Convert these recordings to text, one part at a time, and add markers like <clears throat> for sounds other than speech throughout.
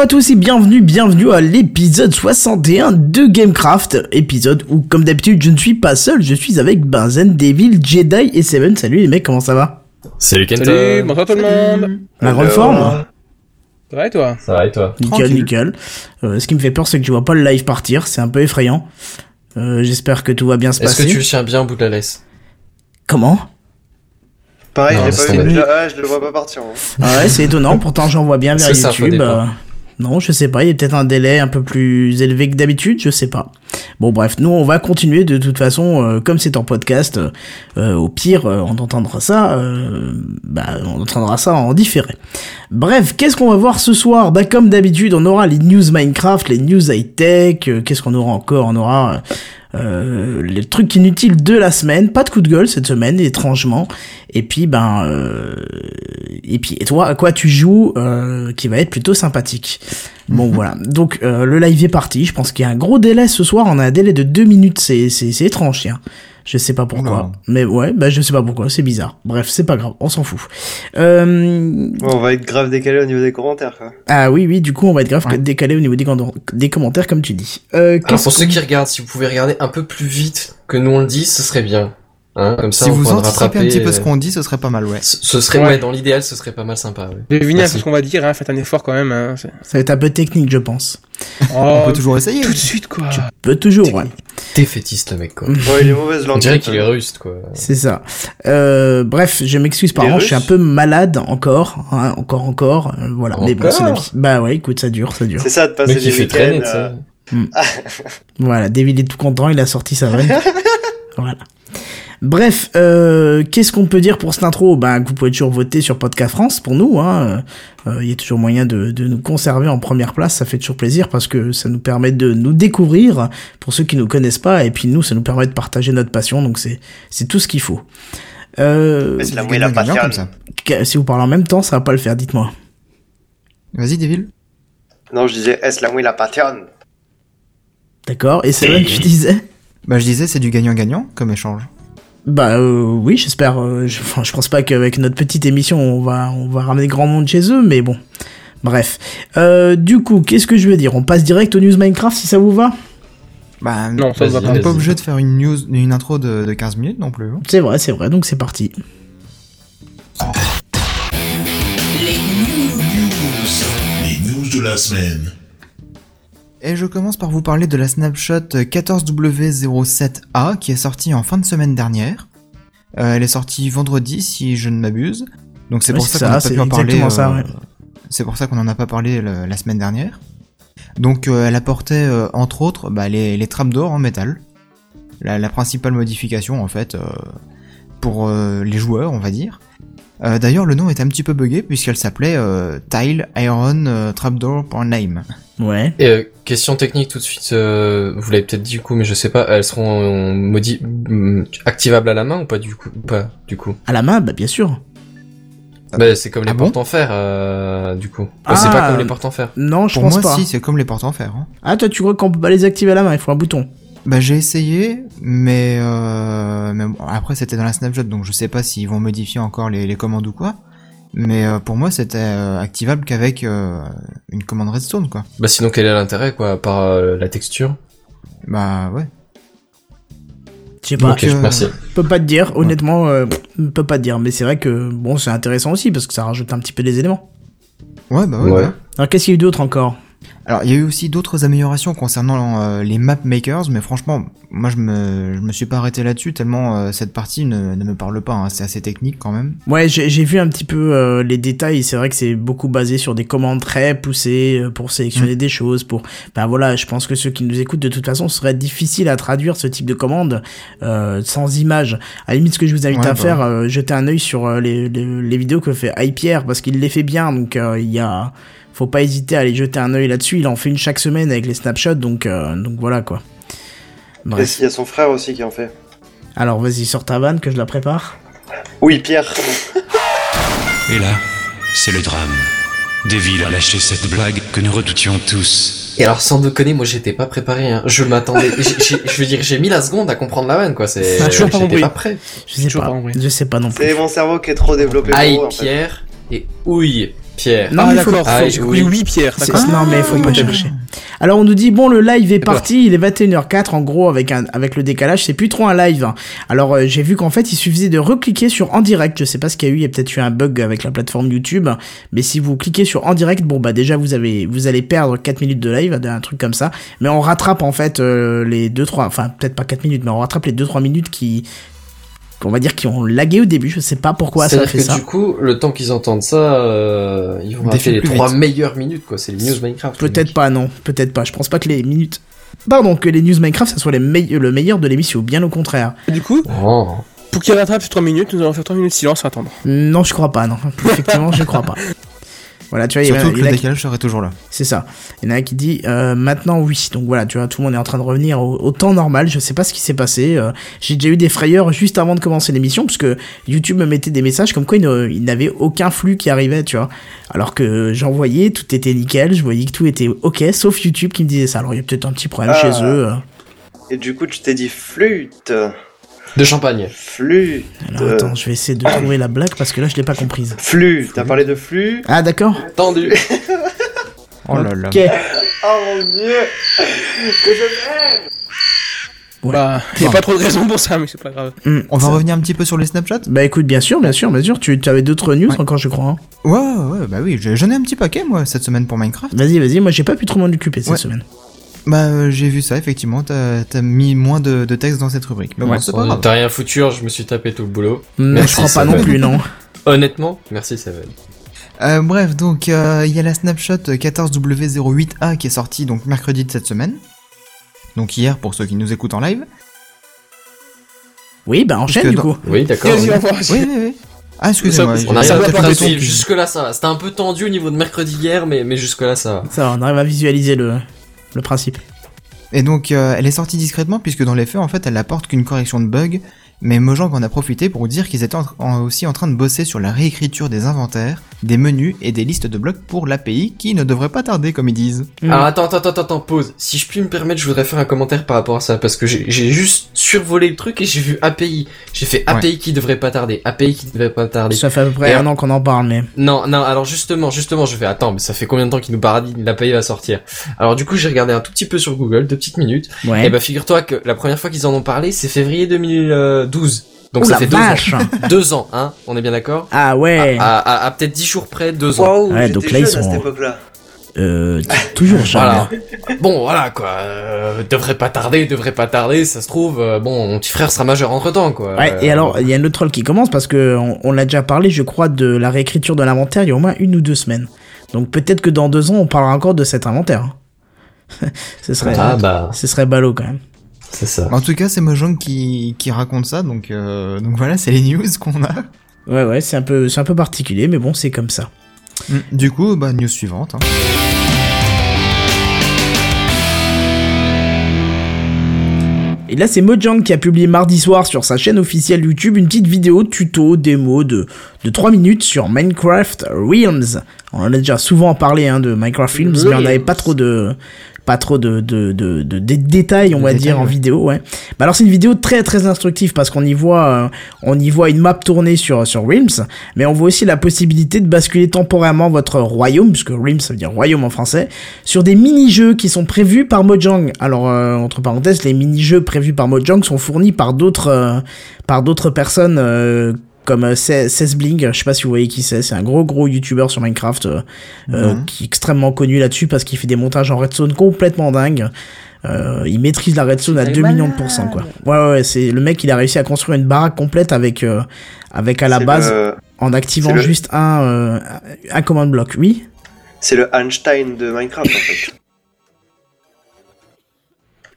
Bonjour à tous et bienvenue, bienvenue à l'épisode 61 de Gamecraft, épisode où comme d'habitude je ne suis pas seul, je suis avec Benzen, Devil, Jedi et Seven. Salut les mecs, comment ça va? Salut Kenta Salut, bonsoir tout le monde La grande forme Ça va et toi? Ça va et toi? Nickel, Tranquille. nickel. Euh, ce qui me fait peur c'est que je vois pas le live partir, c'est un peu effrayant. Euh, J'espère que tout va bien se Est-ce passer. que tu le tiens bien au bout de la laisse? Comment? Pareil, Non, pas vu. Je, ah, je le vois pas partir. hein. Ah ouais, c'est étonnant, pourtant j'en vois bien vers ça, YouTube. euh, non, je sais pas, il y a peut-être un délai un peu plus élevé que d'habitude, je sais pas. Bon bref, nous on va continuer de toute façon, euh, comme c'est en podcast, euh, au pire euh, on entendra ça, bah, on entendra ça en différé. Bref, qu'est-ce qu'on va voir ce soir? Bah comme d'habitude, on aura les news Minecraft, les news high-tech, qu'est-ce qu'on aura encore? On aura... euh, les trucs inutiles de la semaine, pas de coup de gueule cette semaine, étrangement. Et puis ben, euh, et puis et toi, à quoi tu joues, euh, qui va être plutôt sympathique. Bon voilà. Donc euh, le live est parti. Je pense qu'il y a un gros délai ce soir. On a un délai de deux minutes. C'est c'est c'est étrange, tiens. Je sais pas pourquoi. Mais ouais, bah je sais pas pourquoi. C'est bizarre. Bref, c'est pas grave. On s'en fout. Euh, on va être grave décalé au niveau des commentaires, quoi. ah oui, oui. Du coup, on va être grave Ouais. décalé au niveau des, commentaires, comme tu dis. Euh, Alors pour ceux qui regardent, si vous pouvez regarder un peu plus vite que nous on le dit, ce serait bien. Hein, comme ça si on vous anticipez un petit peu ce euh, qu'on dit, ce serait pas mal, ouais. Ce ce serait, Ouais. ouais, dans l'idéal, ce serait pas mal sympa, ouais. Devinez ce qu'on va dire, hein, faites un effort quand même. Hein. c'est- Ça va être un peu technique, je pense. Oh, On peut toujours essayer. tout de suite quoi. Peut toujours, ouais. T'es fétiste le mec quoi. Bon, il est mauvaise langue. On dirait qu'il est ruste quoi. C'est ça. Euh, bref, je m'excuse par avance, je suis un peu malade encore, hein, encore, encore. euh, voilà. Mais bon, c'est la Encore vie. Bah ouais, écoute, ça dure, ça dure. C'est ça de passer des il fait week-ends. euh, sais. <laughs> Voilà, David est tout content, il a sorti sa vanne. <laughs> voilà. Bref, euh, qu'est-ce qu'on peut dire pour cette intro? Ben, que vous pouvez toujours voter sur Podcast France pour nous. hein. Euh, Il y a toujours moyen de, de nous conserver en première place. Ça fait toujours plaisir parce que ça nous permet de nous découvrir pour ceux qui nous connaissent pas. Et puis nous, ça nous permet de partager notre passion. Donc c'est c'est tout ce qu'il faut. Euh, Mais c'est la passion. comme ça. que- si vous parlez en même temps, ça va pas le faire. Dites-moi. Vas-y, Devil. Non, je disais, est-ce la passion D'accord. Et Seven, <clears throat> tu disais? Bah, je disais, c'est du gagnant-gagnant comme échange. Bah euh, oui, j'espère. euh, je, enfin, je pense pas qu'avec notre petite émission, on va, on va ramener grand monde chez eux, mais bon. Bref. Euh, du coup, qu'est-ce que je veux dire? On passe direct aux news Minecraft si ça vous va? Bah, Non, ça va on pas. n'est vas-y. pas obligé de faire une news, une intro de, de 15 minutes non plus. hein. C'est vrai, c'est vrai, donc c'est parti. Les news de la semaine. Et je commence par vous parler de la snapshot 14W07A qui est sortie en fin de semaine dernière. Euh, elle est sortie vendredi si je ne m'abuse. Donc c'est pour ça qu'on n'a pas pu en parler. euh, ouais. C'est pour ça qu'on n'en a pas parlé la semaine dernière. Donc euh, elle apportait entre autres bah, les, les trapdoors en métal. La, la principale modification en fait pour les joueurs on va dire. Euh, D'ailleurs le nom est un petit peu buggé puisqu'elle s'appelait euh, Tile Iron euh, Trapdoor pour Name. Ouais. Et euh, question technique tout de suite, euh, vous l'avez peut-être dit du coup, mais je sais pas, elles seront modi mm, activables à la main ou pas du coup ou Pas du coup? À la main, bah bien sûr. Bah, c'est comme les ah bon? portes en fer, euh, du coup. Ah. c'est pas comme les portes en fer. Non, je Pour pense moi pas. si c'est comme les portes en fer. Hein. Ah, toi, tu crois qu'on peut pas les activer à la main Il faut un bouton. Bah j'ai essayé, mais, euh, mais bon, après c'était dans la snapshot, donc je sais pas s'ils vont modifier encore les, les commandes ou quoi. Mais euh, pour moi c'était euh, activable qu'avec euh, une commande redstone quoi. Bah sinon quel est l'intérêt quoi, par euh, la texture? Bah ouais. Je sais pas. Ok, euh, merci. Je peux pas te dire, honnêtement, euh, je peux pas te dire. Mais c'est vrai que bon, c'est intéressant aussi parce que ça rajoute un petit peu des éléments. Ouais bah ouais. Ouais. ouais. Alors, qu'est-ce qu'il y a eu d'autre encore? Alors il y a eu aussi d'autres améliorations concernant euh, les map makers, mais franchement moi je me, je me suis pas arrêté là-dessus tellement euh, cette partie ne, ne me parle pas, hein. c'est assez technique quand même. Ouais, j'ai vu un petit peu euh, les détails. C'est vrai que c'est beaucoup basé sur des commandes très poussées pour sélectionner des choses. Pour, ben voilà, je pense que ceux qui nous écoutent de toute façon, ce serait difficile à traduire ce type de commande sans images. À la limite, ce que je vous invite Ouais, à bah faire, jeter un œil sur les, les, les vidéos que fait iPierre parce qu'il les fait bien. Donc il y a, faut pas hésiter à aller jeter un œil là-dessus. Il en fait une chaque semaine avec les snapshots. Donc euh, donc voilà quoi. Et Bref. il y a son frère aussi qui en fait. Alors vas-y, sors ta vanne que je la prépare. Oui, Pierre. Et là, c'est le drame. Devil a lâché cette blague que nous redoutions tous. Et alors sans déconner, moi j'étais pas préparé. Hein. Je m'attendais. je veux dire, j'ai mis la seconde à comprendre la vanne quoi. C'est. J'ai toujours pas J'étais pas prêt. Je sais pas. Je sais pas non plus. C'est mon cerveau qui est trop développé Aïe en fait. Pierre et ouille Pierre. Non, ah, mais faut-. Ah, faut- oui. oui, Pierre. Non, mais faut pas Ah. chercher. Alors on nous dit bon le live est D'accord. parti, il est 21h04 en gros avec un avec le décalage, c'est plus trop un live. hein. Alors euh, j'ai vu qu'en fait il suffisait de recliquer sur en direct, je sais pas ce qu'il y a eu, il y a peut-être eu un bug avec la plateforme YouTube, mais si vous cliquez sur en direct, bon bah déjà vous avez vous allez perdre 4 minutes de live, un truc comme ça, mais on rattrape en fait euh, les 2 3 enfin peut-être pas 4 minutes mais on rattrape les 2 3 minutes qui qu'on va dire qui ont lagué au début, je sais pas pourquoi ça a fait que ça. du coup, le temps qu'ils entendent ça, euh, ils vont rater les trois vite. meilleures minutes, quoi. C'est les news Minecraft. Peut-être pas, non, peut-être pas. Je pense pas que les minutes. Pardon, que les news Minecraft, ça soit les meille- le meilleur de l'émission, bien au contraire. Du coup, Oh. pour qu'il rattrape ces 3 minutes, nous allons faire 3 minutes de silence à attendre. Non, je crois pas, non. Effectivement, je crois pas. Voilà, tu vois, il y en a- Surtout que il y le qui- décalage serait toujours là. c'est ça. Il y en a un qui dit euh, maintenant oui. Donc voilà, tu vois, tout le monde est en train de revenir au, au temps normal. Je sais pas ce qui s'est passé. euh, J'ai déjà eu des frayeurs juste avant de commencer l'émission parce que YouTube me mettait des messages comme quoi il n'avait aucun flux qui arrivait, tu vois. Alors que j'envoyais, tout était nickel. Je voyais que tout était ok, sauf YouTube qui me disait ça. Alors il y a peut-être un petit problème Ah. chez eux. euh. Et du coup, tu t'es dit flûte. De champagne. Flûte. Alors attends, je vais essayer de trouver la blague parce que là je l'ai pas comprise. Flûte. T'as parlé de flûte. Ah d'accord. Tendu. <laughs> Oh là là. Ok. Oh mon dieu. Que je m'aime. Ouais. Bah, y a pas trop de raison pour ça, mais c'est pas grave. Hmm, On va ça- revenir un petit peu sur les Snapchat? Bah écoute, bien sûr, bien sûr, bien sûr. Tu, tu avais d'autres news Ouais. encore, je crois. hein. Ouais, ouais, bah oui, j'en ai un petit paquet moi cette semaine pour Minecraft. Vas-y, vas-y. Moi, j'ai pas pu trop m'en occuper cette Ouais. semaine. Bah euh, j'ai vu ça effectivement, t'as as mis moins de, de texte dans cette rubrique. Mais bon, Ouais. c'est pas Bon, grave. T'as rien foutu, je me suis tapé tout le boulot. Merci, je crois pas non plus, non. <laughs> Honnêtement, merci Seven. Euh, bref, donc euh, il y a la snapshot 14W08A qui est sortie donc mercredi de cette semaine. Donc hier pour ceux qui nous écoutent en live. Oui, bah enchaîne du dans- coup. Oui, d'accord. Oui. Oui, oui, oui. Ah excusez-moi. Ça, On a Ça rien va peut pas à du suivre. tout. Jusque là, ça va. C'était un peu tendu au niveau de mercredi hier, mais, mais jusque là, ça va. Ça, va, on arrive à visualiser le, le principe. Et donc euh, elle est sortie discrètement puisque dans les faits en fait elle apporte qu'une correction de bug, mais Mojang en a profité pour dire qu'ils étaient aussi en train de bosser sur la réécriture des inventaires, des menus et des listes de blocs pour l'API qui ne devrait pas tarder comme ils disent. Hmm. Alors attends, attends, attends, attends, pause. Si je puis me permettre, je voudrais faire un commentaire par rapport à ça, parce que j'ai juste survolé le truc et j'ai vu API. J'ai fait API qui devrait pas tarder, API qui devrait pas tarder. Ça fait à peu près Et un an qu'on en parle, mais. Non, non, alors justement, justement, je fais, attends, mais ça fait combien de temps qu'il nous paradis, l'API va sortir? Alors du coup, j'ai regardé un tout petit peu sur Google, deux petites minutes, Ouais. et bah figure-toi que la première fois qu'ils en ont parlé, c'est février 2012. Donc Ouh ça fait deux vache ans. <laughs> Deux ans, hein, on est bien d'accord Ah ouais. À, à- à peut-être dix jours près, deux ans. Waouh, Ouais, donc là, ils à sont- cette époque-là. Euh, toujours jamais. Voilà. Bon, voilà quoi. Euh, devrait pas tarder, devrait pas tarder. Ça se trouve, euh, bon, mon petit frère sera majeur entre temps quoi. Ouais, et alors, il y a un autre troll qui commence parce que on, on l'a déjà parlé, je crois, de la réécriture de l'inventaire il y a au moins une ou deux semaines. Donc peut-être que dans deux ans, on parlera encore de cet inventaire. <laughs> ce serait, Ah bah, ce serait ballot quand même. C'est ça. En tout cas c'est Mojang qui, qui raconte ça, donc, euh, donc voilà c'est les news <laughs> qu'on a. Ouais, ouais, c'est un peu, c'est un peu particulier, mais bon, c'est comme ça. Mm. Du coup, bah news suivante. hein. Et là, c'est Mojang qui a publié mardi soir sur sa chaîne officielle YouTube une petite vidéo tuto démo de, de 3 minutes sur Minecraft Realms. On en a déjà souvent parlé hein, de Minecraft Realms, mais on n'avait pas trop de pas trop de, de, de, de- de détails, on va détails, dire, en vidéo, ouais. Bah alors c'est une vidéo très très instructive parce qu'on y voit euh, on y voit une map tournée sur sur Realms, mais on voit aussi la possibilité de basculer temporairement votre royaume, puisque Realms ça veut dire royaume en français, sur des mini-jeux qui sont prévus par Mojang. Alors euh, entre parenthèses, les mini-jeux prévus par Mojang sont fournis par d'autres euh, par d'autres personnes euh, comme euh, Cesbling, je sais pas si vous voyez qui c'est, c'est un gros gros youtubeur sur Minecraft euh, euh, qui est extrêmement connu là-dessus parce qu'il fait des montages en redstone complètement dingues. Euh, il maîtrise la redstone à Elle est 2 millions de pourcents quoi. Ouais ouais, ouais, c'est le mec il a réussi à construire une baraque complète avec euh, avec à la base le- en activant le- juste un euh, un command block. Oui? C'est le Einstein de Minecraft en fait. <laughs>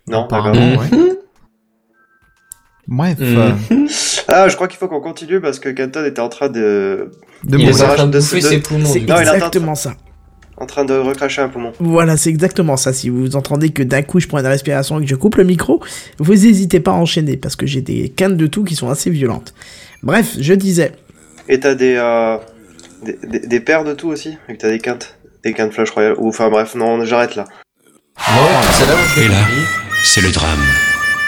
Non, d'accord. Apparemment, ouais. <laughs> Bref, Mm. euh, <laughs> Ah, je crois qu'il faut qu'on continue parce que Kenton était en train de, de Il est en train de bouffer de- ses poumons. C'est exactement ça. en train de recracher un poumon. Voilà, c'est exactement ça. Si vous entendez que d'un coup je prends une respiration et que je coupe le micro, vous n'hésitez pas à enchaîner parce que j'ai des cannes de tout qui sont assez violentes. Bref, je disais. Et t'as des, euh, des, des, des paires de tout aussi? Et que t'as des quintes Des quintes Flash Royale Ou enfin bref, non, j'arrête là. Là Et là. C'est le drame.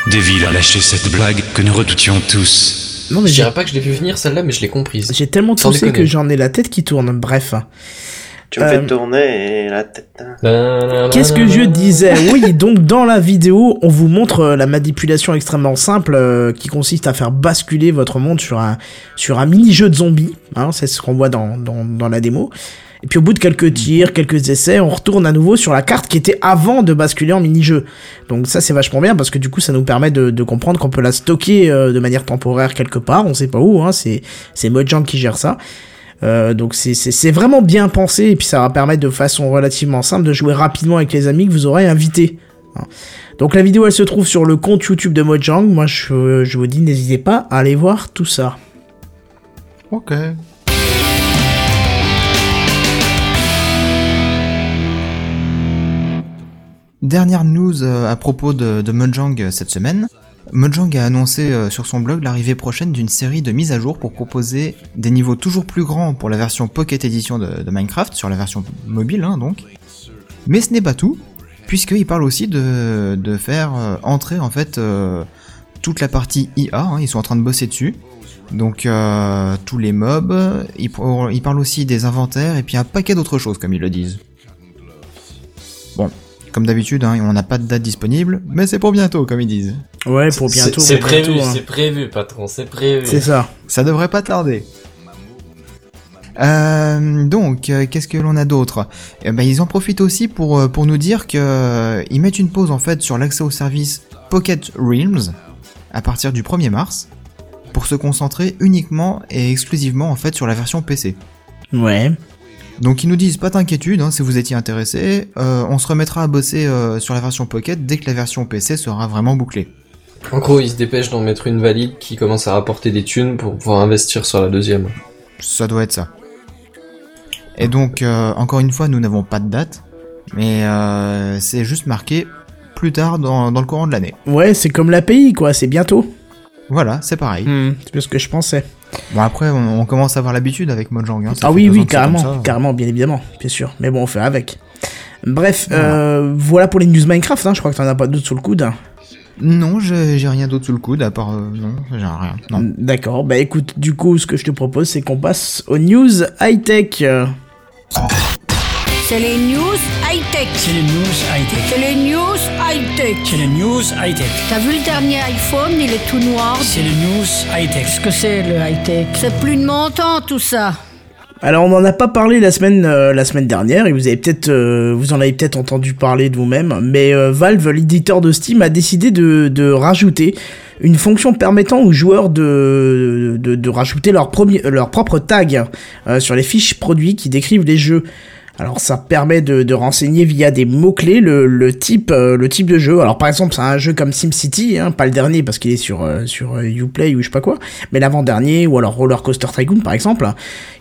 Devil a lâché cette blague que nous redoutions tous. Non mais Je dirais pas que je l'ai vu venir celle-là, mais je l'ai comprise. j'ai tellement Sans toussé déconner. que j'en ai la tête qui tourne. Bref. Tu me Euh, fais tourner la tête. hein. Qu'est-ce que je disais Oui, donc dans la vidéo, on vous montre euh, la manipulation extrêmement simple euh, qui consiste à faire basculer votre monde sur un sur un mini-jeu de zombies. Hein, c'est ce qu'on voit dans, dans, dans la démo. Et puis au bout de quelques tirs, quelques essais, on retourne à nouveau sur la carte qui était avant de basculer en mini-jeu. Donc ça c'est vachement bien parce que du coup ça nous permet de, comprendre qu'on peut la stocker euh, de manière temporaire quelque part, on sait pas où, hein, c'est c'est Mojang qui gère ça. Euh, donc c'est vraiment bien pensé et puis ça va permettre de façon relativement simple de jouer rapidement avec les amis que vous aurez invités. Hein. Donc la vidéo elle se trouve sur le compte YouTube de Mojang. Moi je, je vous dis n'hésitez pas à aller voir tout ça. Ok. Dernière news euh, à propos de, de Mojang euh, cette semaine. Mojang a annoncé euh, sur son blog l'arrivée prochaine d'une série de mises à jour pour proposer des niveaux toujours plus grands pour la version Pocket Edition de, Minecraft, sur la version mobile hein, donc. Mais ce n'est pas tout, puisqu'il parle aussi de, faire entrer en fait toute la partie IA, hein, ils sont en train de bosser dessus. Donc tous les mobs, ils, ils parlent aussi des inventaires et puis un paquet d'autres choses comme ils le disent. Bon, comme d'habitude, hein, on n'a pas de date disponible, mais c'est pour bientôt comme ils disent. Ouais pour bientôt. C'est prévu, hein. c'est prévu, patron, c'est prévu. C'est ça. Ça devrait pas tarder. Euh, donc, euh, qu'est-ce que l'on a d'autre? Eh ben, Ils en profitent aussi pour, euh, pour nous dire que euh, ils mettent une pause en fait sur l'accès au service Pocket Realms à partir du 1er mars pour se concentrer uniquement et exclusivement en fait sur la version PC. Ouais. Donc ils nous disent pas d'inquiétude hein, si vous étiez intéressé, euh, on se remettra à bosser euh, sur la version Pocket dès que la version PC sera vraiment bouclée. En gros, ils se dépêchent d'en mettre une valide qui commence à rapporter des thunes pour pouvoir investir sur la deuxième. Ça doit être ça. Et donc, euh, encore une fois, nous n'avons pas de date, mais euh, c'est juste marqué plus tard dans, dans le courant de l'année. Ouais c'est comme l'API quoi, c'est bientôt. Voilà, c'est pareil. Hmm, c'est ce que je pensais. Bon après, on, on commence à avoir l'habitude avec Mojang. Hein, Ah oui, oui, carrément, ça. carrément, bien évidemment, bien sûr. Mais bon, on fait avec. Bref, Voilà. euh, voilà pour les news Minecraft, hein, je crois que t'en as pas d'autres sous le coude. Non, j'ai rien d'autre sous le coude, à part... euh, non, j'ai rien. Non. D'accord, bah écoute, du coup, ce que je te propose, c'est qu'on passe aux news high-tech. C'est les news high-tech. C'est les news high-tech. C'est les news high-tech. C'est les news high-tech. T'as vu le dernier iPhone, il est tout noir. C'est les news high-tech. Qu'est-ce que c'est le high-tech? C'est plus de mon temps tout ça. Alors, on n'en a pas parlé la semaine, euh, la semaine dernière, et vous avez peut-être, euh, vous en avez peut-être entendu parler de vous-même, mais euh, Valve, l'éditeur de Steam, a décidé de, de rajouter une fonction permettant aux joueurs de, de, de rajouter leur, premier, leur propre tag euh, sur les fiches produits qui décrivent les jeux. Alors ça permet de, renseigner via des mots-clés le, le type euh, le type de jeu. Alors par exemple, c'est un jeu comme SimCity, hein, pas le dernier parce qu'il est sur euh, sur euh, Uplay ou je sais pas quoi, mais l'avant-dernier ou alors Roller Coaster Tycoon par exemple,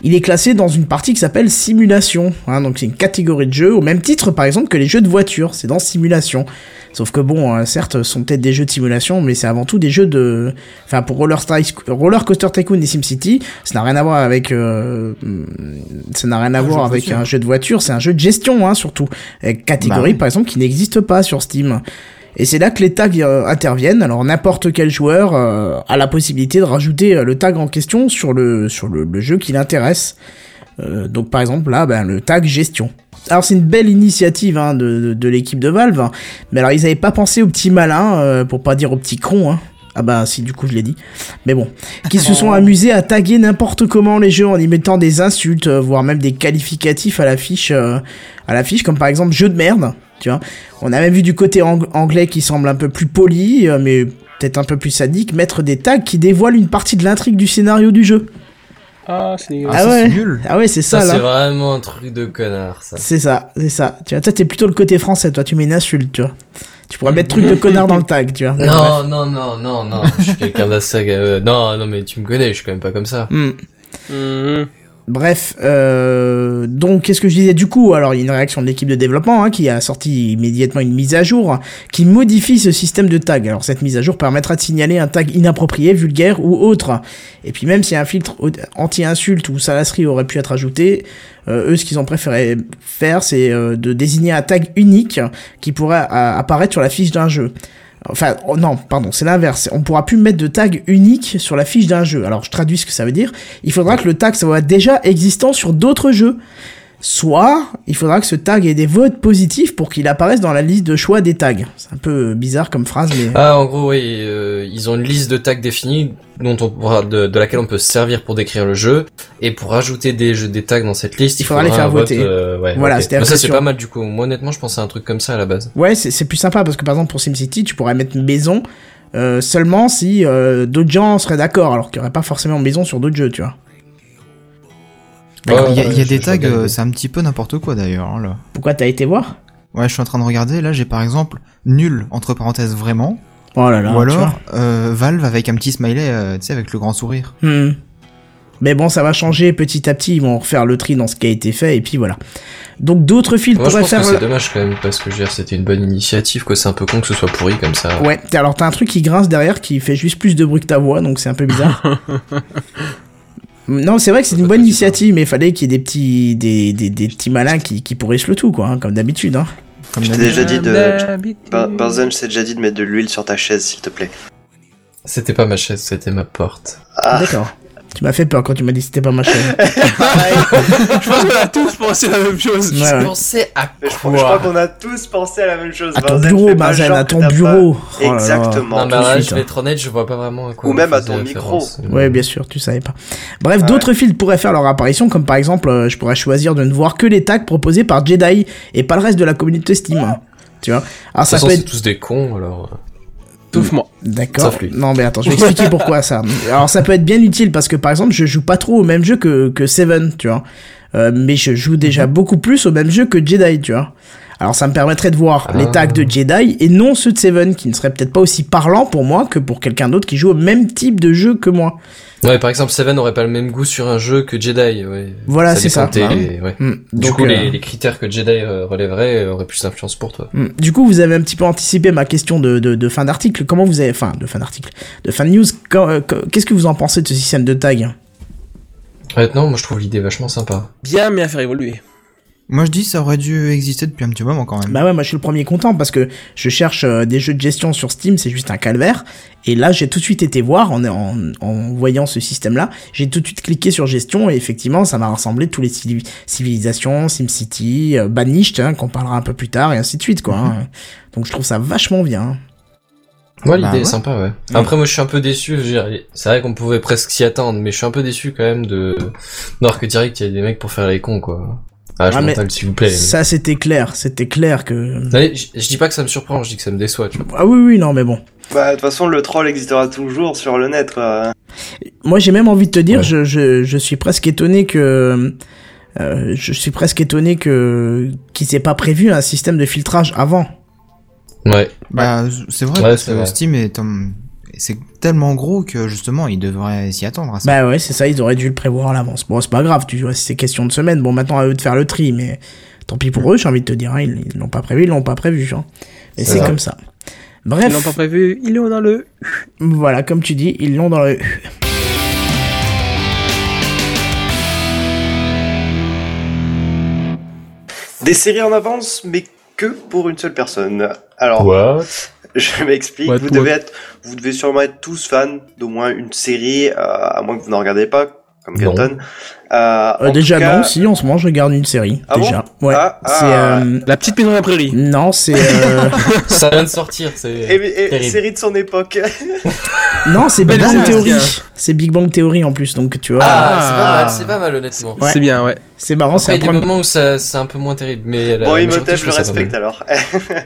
il est classé dans une partie qui s'appelle simulation. Hein, donc c'est une catégorie de jeu au même titre par exemple que les jeux de voiture, c'est dans simulation. Sauf que bon, euh, certes, ce sont peut-être des jeux de simulation, mais c'est avant tout des jeux de, enfin pour Roller, Sty- Roller Coaster Tycoon et SimCity, ça n'a rien à voir avec, euh, ça n'a rien à Un voir avec un jeu de voiture, c'est un jeu de gestion, hein, surtout. Avec catégorie, Bah par exemple, qui n'existe pas sur Steam. Et c'est là que les tags euh, interviennent. Alors n'importe quel joueur euh, a la possibilité de rajouter euh, le tag en question sur le sur le, le jeu qui l'intéresse. Euh, donc par exemple là, ben, le tag gestion. Alors c'est une belle initiative hein, de, de, de l'équipe de Valve, hein. mais alors ils avaient pas pensé aux petits malins, euh, pour pas dire aux petits cons. Hein. Ah bah si du coup je l'ai dit. Mais bon, qui se <laughs> sont amusés à taguer n'importe comment les jeux en y mettant des insultes, euh, voire même des qualificatifs à l'affiche, euh, à l'affiche comme par exemple jeu de merde. Tu vois, on a même vu du côté ang- anglais qui semble un peu plus poli, mais peut-être un peu plus sadique, mettre des tags qui dévoilent une partie de l'intrigue du scénario du jeu. Ah, c'est. Ah, ouais. c'est nul. Ah ouais, c'est ça, Ça, là. c'est vraiment un truc de connard, ça. C'est ça, c'est ça. Tu vois, toi, t'es plutôt le côté français, toi, tu mets une insulte, tu vois. Tu pourrais mettre truc de connard dans le tag, tu vois. Non, non, non, non, non, je suis quelqu'un d'assez... euh, non, non, mais tu me connais, je suis quand même pas comme ça. Hmm. Bref, euh, donc qu'est-ce que je disais? Du coup Alors il y a une réaction de l'équipe de développement hein, qui a sorti immédiatement une mise à jour qui modifie ce système de tag. Alors cette mise à jour permettra de signaler un tag inapproprié, vulgaire ou autre. Et puis même si un filtre anti-insulte ou salasserie aurait pu être ajouté, euh, eux ce qu'ils ont préféré faire c'est euh, de désigner un tag unique qui pourrait euh, apparaître sur la fiche d'un jeu. Enfin, oh, non, pardon, c'est l'inverse. On pourra plus mettre de tag unique sur la fiche d'un jeu. Alors, je traduis ce que ça veut dire. Il faudra que le tag soit déjà existant sur d'autres jeux. Soit il faudra que ce tag ait des votes positifs pour qu'il apparaisse dans la liste de choix des tags. C'est un peu bizarre comme phrase, mais... Ah, en gros, oui, euh, ils ont une liste de tags définis dont on pourra, de, de laquelle on peut se servir pour décrire le jeu et pour rajouter des jeux, des tags dans cette liste. Il faudra les faire vote, voter. euh, ouais, Voilà, Mais ça c'est pas mal du coup. Moi honnêtement, je pensais à un truc comme ça à la base. Ouais, c'est plus sympa parce que par exemple pour SimCity, tu pourrais mettre maison euh, seulement si d'autres gens seraient d'accord, alors qu'il n'y aurait pas forcément maison sur d'autres jeux, tu vois. Ouais, Il y a, y je- des je tags, euh, c'est un petit peu n'importe quoi d'ailleurs. hein, là. Pourquoi t'as été voir? Ouais, je suis en train de regarder. Là, j'ai par exemple nul entre parenthèses vraiment, Oh là là. ou alors euh, Valve avec un petit smiley, euh, tu sais, avec le grand sourire. Hmm. Mais bon, ça va changer petit à petit. Ils vont refaire le tri dans ce qui a été fait et puis voilà. Donc d'autres films Moi je pourraient pense faire. que c'est dommage quand même parce que je veux dire c'était une bonne initiative quoi. C'est un peu con que ce soit pourri comme ça. Ouais. t'as- Alors t'as un truc qui grince derrière qui fait juste plus de bruit que ta voix, donc c'est un peu bizarre. <laughs> Non, c'est vrai que c'est une bonne initiative, mais il fallait qu'il y ait des petits, des, des, des petits malins qui, qui pourrissent le tout, quoi, hein, comme d'habitude. Hein. Comme Je t'ai déjà dit de. Je t'ai déjà dit de mettre de l'huile sur ta chaise, s'il te plaît. C'était pas ma chaise, c'était ma porte. Ah, D'accord. Tu m'as fait peur quand tu m'as dit que c'était pas ma chaîne. <laughs> Je pense qu'on a tous pensé la même chose. Ouais, ouais. pensais à mais je, crois- qu'on a tous pensé à la même chose. À ton bureau, genre à ton pas- bureau. Oh. Exactement. Non mais là, suite, je vais être honnête, je vois pas vraiment à quoi. Ou même à ton référence. Ouais, bien sûr, tu savais pas. Bref, Ah d'autres films pourraient faire leur apparition, comme par exemple, euh, je pourrais choisir de ne voir que les tags proposés par Jedi et pas le reste de la communauté Steam. Tu vois? Alors De ça toute peut façon, être... c'est tous des cons alors. Sauf moi. D'accord. Sauf lui. Non, mais attends, je vais expliquer pourquoi ça. Alors, ça peut être bien utile parce que, par exemple, je joue pas trop au même jeu que, que Seven, tu vois. Euh, mais je joue déjà beaucoup plus au même jeu que Jedi, tu vois. Alors, ça me permettrait de voir Ah. les tags de Jedi et non ceux de Seven, qui ne seraient peut-être pas aussi parlants pour moi que pour quelqu'un d'autre qui joue au même type de jeu que moi. Ouais, par exemple, Seven n'aurait pas le même goût sur un jeu que Jedi. Ouais. Voilà, c'est ça. de Bah ouais. Hmm. Du Donc, coup, euh, les, les critères que Jedi euh, relèverait euh, auraient plus d'influence pour toi. Hmm. Du coup, vous avez un petit peu anticipé ma question de, de, de fin d'article. Comment vous avez, enfin, de fin d'article, de fin de news. Qu'est-ce que vous en pensez de ce système de tag? Honnêtement, moi je trouve l'idée vachement sympa. Bien, mais à faire évoluer. Moi, je dis ça aurait dû exister depuis un petit moment quand même. Bah ouais, moi je suis le premier content parce que je cherche euh, des jeux de gestion sur Steam, c'est juste un calvaire. Et là, j'ai tout de suite été voir en, en, en voyant ce système-là. J'ai tout de suite cliqué sur gestion et effectivement, ça m'a rassemblé tous les civi- civilisations, SimCity, euh, Banished, hein, qu'on parlera un peu plus tard et ainsi de suite, quoi. hein. Donc je trouve ça vachement bien. Ouais, Bah l'idée est ouais. sympa, ouais. Après, moi je suis un peu déçu. je veux dire, C'est vrai qu'on pouvait presque s'y attendre, mais je suis un peu déçu quand même de voir que direct il y a des mecs pour faire les cons, quoi. Ah, je Ah, mental, s'il vous plaît. Ça, c'était clair, c'était clair que. Je, je dis pas que ça me surprend, je dis que ça me déçoit, tu vois. Ah oui, oui, non, mais bon. Bah, de toute façon, le troll existera toujours sur le net, quoi. Moi, j'ai même envie de te dire, Ouais. je, je, je suis presque étonné que. euh, je suis presque étonné que qu'ils aient pas prévu un système de filtrage avant. Ouais. Bah, c'est vrai, Ouais, parce c'est que vrai. Steam est, c'est tellement gros que justement, ils devraient s'y attendre à ça. Bah ouais, c'est ça, ils auraient dû le prévoir à l'avance. Bon, c'est pas grave, tu vois, c'est question de semaine. Bon, maintenant à eux de faire le tri, mais tant pis pour eux, j'ai envie de te dire, hein, ils l'ont pas prévu, ils l'ont pas prévu, hein. Et c'est comme ça. Ils l'ont Bref, pas prévu, ils l'ont dans le. voilà, comme tu dis, ils l'ont dans le. Des séries en avance, mais que pour une seule personne. Alors, What je m'explique. Vous devez être, vous devez sûrement être tous fans d'au moins une série, euh, à moins que vous n'en regardez pas, comme. Kenton. Euh, Euh, déjà cas- non, si en ce moment je regarde une série. Ah bon déjà. ouais. Ah, ah. C'est euh, La petite maison à la prairie. non, c'est euh, <laughs> Ça vient de sortir, c'est. Et, et- Terrible. série de son époque. <laughs> non, c'est Big Bang. Theory. C'est Big Bang Theory en plus, donc tu vois, Ah, c'est pas Ah. mal, c'est pas mal, honnêtement. Ouais. C'est bien, ouais. c'est marrant, c'est il y la a des première. moments où ça, c'est un peu moins terrible, mais la bon, Imhotep, je le respecte mal. alors.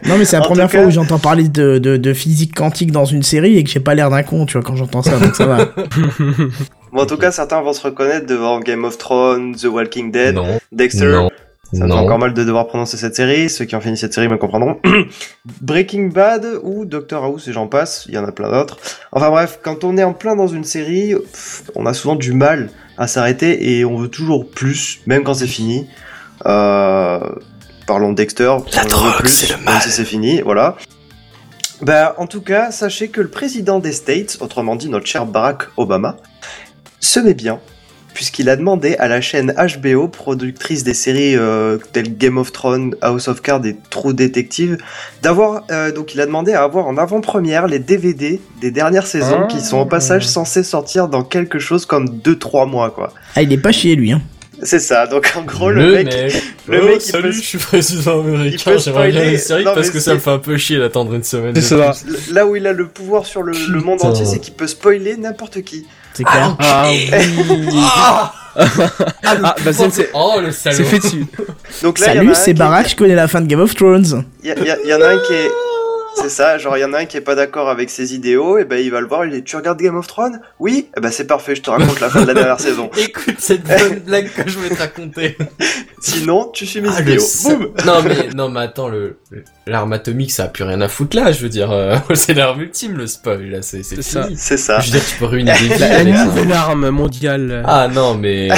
Non, mais c'est la première fois où j'entends parler de, de, de physique quantique dans une série et que j'ai pas l'air d'un con, tu vois, quand j'entends ça, donc ça va. <laughs> bon, en tout cas, certains vont se reconnaître devant Game of Thrones, The Walking Dead, Non, Dexter. non, Ça me fait encore mal de devoir prononcer cette série. Ceux qui ont fini cette série me comprendront. <clears throat> Breaking Bad ou Doctor House et j'en passe. Il y en a plein d'autres. Enfin bref, quand on est en plein dans une série, pff, on a souvent du mal à s'arrêter et on veut toujours plus, même quand c'est fini. Euh, parlons de Dexter. veut drogue, c'est le même mal. si c'est fini, voilà. Bah, en tout cas, sachez que le président des States, autrement dit notre cher Barack Obama, se met bien, puisqu'il a demandé à la chaîne HBO, productrice des séries euh, telles Game of Thrones, House of Cards et True Detective, d'avoir euh, donc il a demandé à avoir en avant-première les DVD des dernières saisons Ah. qui sont au passage censés sortir dans quelque chose comme 2-3 mois quoi. Ah, il est pas chier lui, hein. C'est ça, donc en gros, le, le mec, mec, le oh, mec, salut, peut- je suis président il américain, j'aimerais bien les séries Non, parce mais que ça me fait un peu chier d'attendre une semaine. De ça. là où il a le pouvoir sur le, le monde entier, c'est qu'il peut spoiler n'importe qui. C'est clair. Ah, Ah, Ah, bah, c'est- c'est- Oh le salaud. c'est fait dessus. Donc là, il y en a Salut, c'est qui- Barack, je connais la fin de Game of Thrones. Il y, y y en a un qui est. C'est ça, genre il y en a un qui est pas d'accord avec ses idéaux, et ben il va le voir, il dit Tu regardes Game of Thrones? Oui Eh ben c'est parfait, je te raconte la fin de la dernière saison. <laughs> Écoute cette bonne <laughs> blague que je vais te raconter. Sinon, tu suis mes Ah, idéaux. Boum Non mais non mais attends le l'arme atomique ça a plus rien à foutre là je veux dire euh, <laughs> c'est l'arme ultime le spoil là c'est c'est C'est ça. Je veux dire tu peux ruiner des vies La, ça. nouvelle arme mondiale. Ah non mais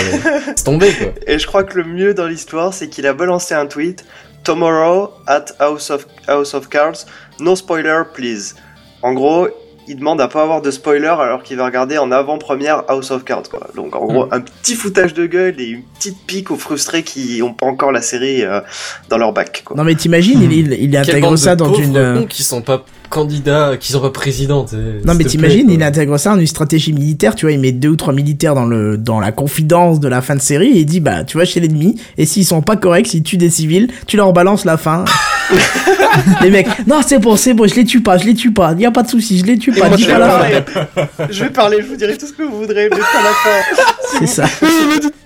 c'est tombé quoi. Et je crois que le mieux dans l'histoire, c'est qu'il a balancé un tweet Tomorrow at House of, House of Cards, no spoiler please. En gros, il demande à pas avoir de spoiler alors qu'il va regarder en avant-première House of Cards. Quoi. Donc en gros, un petit foutage de gueule et une petite pique aux frustrés qui ont pas encore la série euh, dans leur bac. Quoi. Non mais t'imagines, il, il, il intègre ça dans une... euh, qui sont pas candidats qui sont pas présidents. t'sais, Non mais t'imagines, il intègre ça dans une stratégie militaire, tu vois, il met deux ou trois militaires dans le dans la confidence de la fin de série et il dit bah tu vas chez l'ennemi et s'ils sont pas corrects, s'ils tuent des civils, tu leur balances la fin. <laughs> les mecs, non c'est bon, c'est bon, je les tue pas, je les tue pas, y a pas de souci, je les tue pas, moi, dis je, pas la fin. je vais parler, je vous dirai tout ce que vous voudrez, mais pas la fin. C'est ça,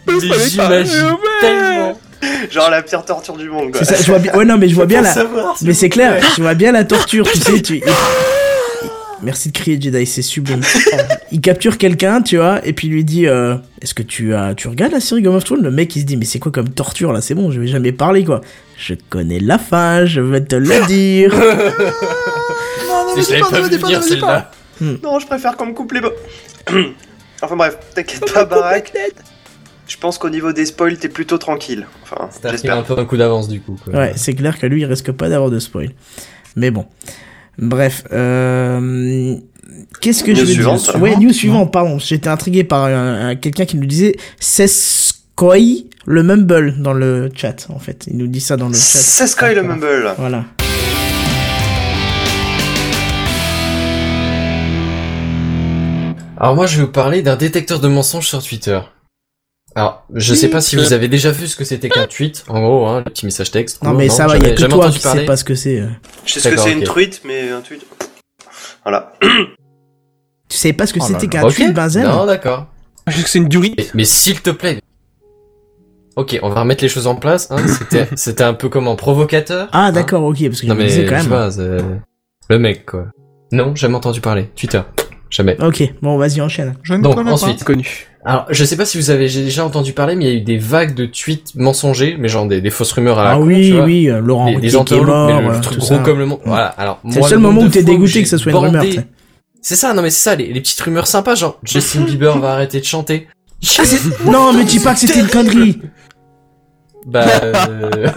Mais J'imagine tellement. <laughs> Genre la pire torture du monde. Quoi. c'est ça. Je vois bien. Ouais non mais je vois bien la. savoir, Mais c'est clair, tu vois bien la torture, tu <laughs> sais, tu. Merci de crier Jedi, c'est sublime. Il capture quelqu'un, tu vois, et puis il lui dit euh, Est-ce que tu as, tu regardes la série Game of Thrones? Le mec il se dit Mais c'est quoi comme torture là? C'est bon, je vais jamais parler quoi. Je connais la fin, je vais te le dire. <laughs> Non, non, Je mais l'avais pas, pas dis pas, dis pas. celle-là. Non, je préfère qu'on me coupe les bo- <clears throat> enfin bref, t'inquiète pas, Barack. Je pense qu'au niveau des spoils, t'es plutôt tranquille. Enfin, a un j'espère. peu un coup d'avance du coup. Quoi. Ouais, c'est clair que lui il risque pas d'avoir de spoil. Mais bon. Bref, euh... Qu'est-ce que News je veux suivante. dire Ouais, news suivante, pardon. J'étais intrigué par un- un- quelqu'un qui nous disait Seskoi le Mumble dans le chat, en fait. Il nous dit ça dans le chat. C'est Sky le Mumble. Voilà. Alors moi je vais vous parler d'un détecteur de mensonges sur Twitter. Alors, je sais pas si vous avez déjà vu ce que c'était qu'un tweet, en gros, hein, le petit message texte. Non, mais ça va, il y a que toi qui sais parler. pas ce que c'est. euh. Je sais ce que c'est une ok. truite, mais un tweet. Voilà. <coughs> Tu savais pas ce que Oh c'était qu'un tweet, Benzen non, d'accord. Je sais que c'est une durite. Mais, mais s'il te plaît. Ok, on va remettre les choses en place. Hein. C'était, <coughs> c'était un peu comment provocateur. Ah, hein. d'accord, ok, parce que je Non me mais disais quand je sais même. pas, c'est le mec quoi. Non, jamais entendu parler. Twitter, jamais. Ok, bon, vas-y, enchaîne. Je ne Donc connais ensuite, Connu. alors je sais pas si vous avez déjà entendu parler, mais il y a eu des vagues de tweets mensongers, mais genre des, des fausses rumeurs à la Ah con, oui, tu vois. oui, euh, Laurent Des, des qui est mort, mais le euh, truc tout gros ça. comme le monde. Voilà. Alors C'est le seul moment où t'es dégoûté j'ai que ça soit une rumeur, bandé- sais. C'est ça, non mais c'est ça, les, les petites rumeurs sympas, genre Justin <laughs> Bieber va arrêter de chanter. Ah, <laughs> non, mais dis pas que c'était une connerie. Bah, <laughs> euh,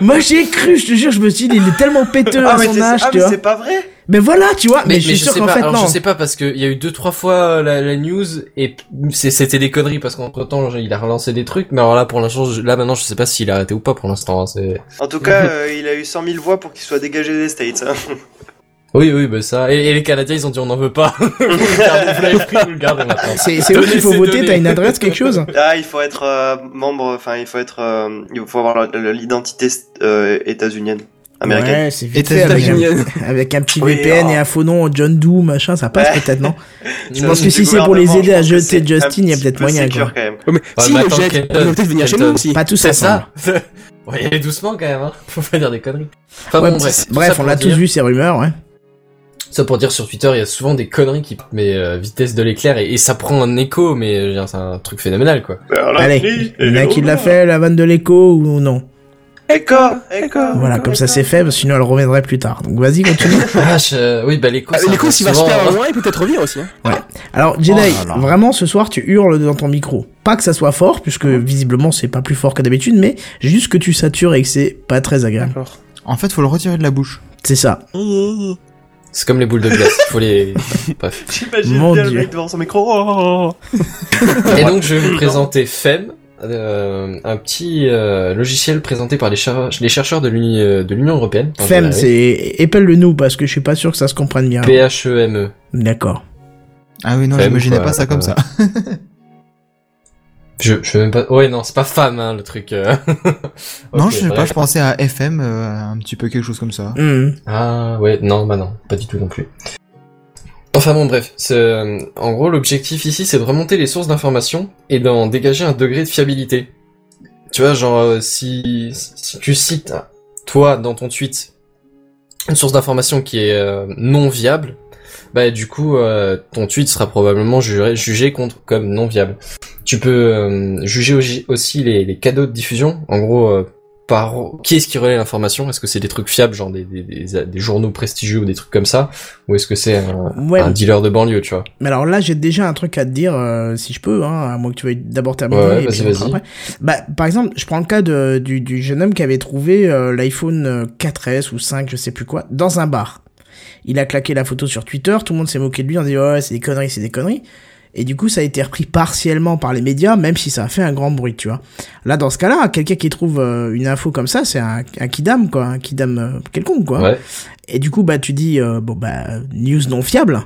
Moi, j'y ai cru, je te jure, je me suis dit, il est tellement péteux Ah, à son âge, ah, tu mais vois. c'est pas vrai Mais voilà, tu vois, mais, je suis je sûr sais qu'en pas, fait, alors, non. je sais pas parce que il y a eu deux trois fois la, la news et c'était des conneries parce qu'entre temps il a relancé des trucs mais alors là pour l'instant je- là maintenant je sais pas s'il a arrêté ou pas pour l'instant hein, c'est En tout cas, <laughs> euh, il a eu 100 000 voix pour qu'il soit dégagé des States. hein. <laughs> oui oui bah ça et, et les Canadiens ils ont dit on n'en veut pas <laughs> vous le gardez, vous l'avez pris vous le gardez maintenant C'est où qu'il faut voter, t'as une adresse, quelque chose? Ah, il faut être euh, membre, enfin, il faut être, euh, il faut avoir l'identité euh, états-unienne, américaine. Ouais, c'est vite fait avec un, États-Unis. avec un petit Oui, VPN oh. et un faux nom, John Doe, machin, ça passe Ouais. peut-être, non <laughs> Je Ça, pense que si c'est pour les aider à jeter Justin, il y a peut-être moyen, quoi. quand même. Ouais, mais Ouais, si ils vont peut-être venir chez nous aussi. Pas tous c'est ensemble. ça <laughs> ouais doucement quand même hein <laughs> faut pas dire des conneries enfin Ouais, bon bref tout bref, ça on pour a tous vu ces rumeurs, ouais. Ça pour dire sur Twitter, il y a souvent des conneries qui mais euh, vitesse de l'éclair et, et ça prend un écho, mais euh, c'est un truc phénoménal quoi. Allez, il y en a qui l'a fait, la vanne de l'écho, ou non? Echo, Echo. Voilà, comme ça c'est fait, parce que sinon elle reviendrait plus tard. Donc vas-y, continue. <laughs> Ah, je- oui bah l'écho. Ah, revient s'il va se perdre hein. loin, il peut peut-être revenir aussi. Hein. Alors, Jedi, Oh là là. vraiment, ce soir, tu hurles dans ton micro. Pas que ça soit fort, puisque visiblement c'est pas plus fort que d'habitude, mais juste que tu satures et que c'est pas très agréable. En fait, faut le retirer de la bouche. C'est ça. C'est comme les boules de glace, faut les. <laughs> Bref. J'imagine Mon bien le Dieu. mec devant son micro. Oh. Et donc je vais vous présenter FEM, euh, un petit euh, logiciel présenté par les, cher- les chercheurs de l'Uni- euh, de l'Union européenne. Vais c'est épelle-le nous, parce que je suis pas sûr que ça se comprenne bien. y arriver. P-H-E-M-E. D'accord. Ah oui, non, j'imaginais pas ça comme euh, ça. <laughs> Je, je sais même pas. Ouais, non, c'est pas femme, hein, le truc. <laughs> non, je sais pas, je pensais à FM, euh, un petit peu quelque chose comme ça. Mhm. Ah ouais, non, bah non, pas du tout non plus. Enfin bon, bref, euh, en gros, l'objectif ici, c'est de remonter les sources d'informations et d'en dégager un degré de fiabilité. Tu vois, genre, euh, si, si tu cites, toi, dans ton tweet, une source d'information qui est euh, non viable, bah du coup, ton tweet sera probablement jugé, contre comme non viable. Tu peux juger aussi- les, les cadeaux de diffusion. En gros, par qui est-ce qui relaie l'information? Est-ce que c'est des trucs fiables, genre des, des, des, des journaux prestigieux ou des trucs comme ça, ou est-ce que c'est un, Ouais. un dealer de banlieue, tu vois? Mais alors là, j'ai déjà un truc à te dire, euh, si je peux, hein, à moins que tu veuilles d'abord terminer. Ouais, et vas-y, puis vas-y. après. Bah, par exemple, je prends le cas de, du, du jeune homme qui avait trouvé euh, l'iPhone euh, 4S ou 5, je sais plus quoi, dans un bar. Il a claqué la photo sur Twitter, tout le monde s'est moqué de lui en disant ouais, c'est des conneries, c'est des conneries. Et du coup, ça a été repris partiellement par les médias, même si ça a fait un grand bruit, tu vois. Là, dans ce cas-là, quelqu'un qui trouve euh, une info comme ça, c'est un, un kidam, quoi, un kidam euh, quelconque, quoi. Ouais. Et du coup, bah, tu dis, euh, bon, bah, news non fiable.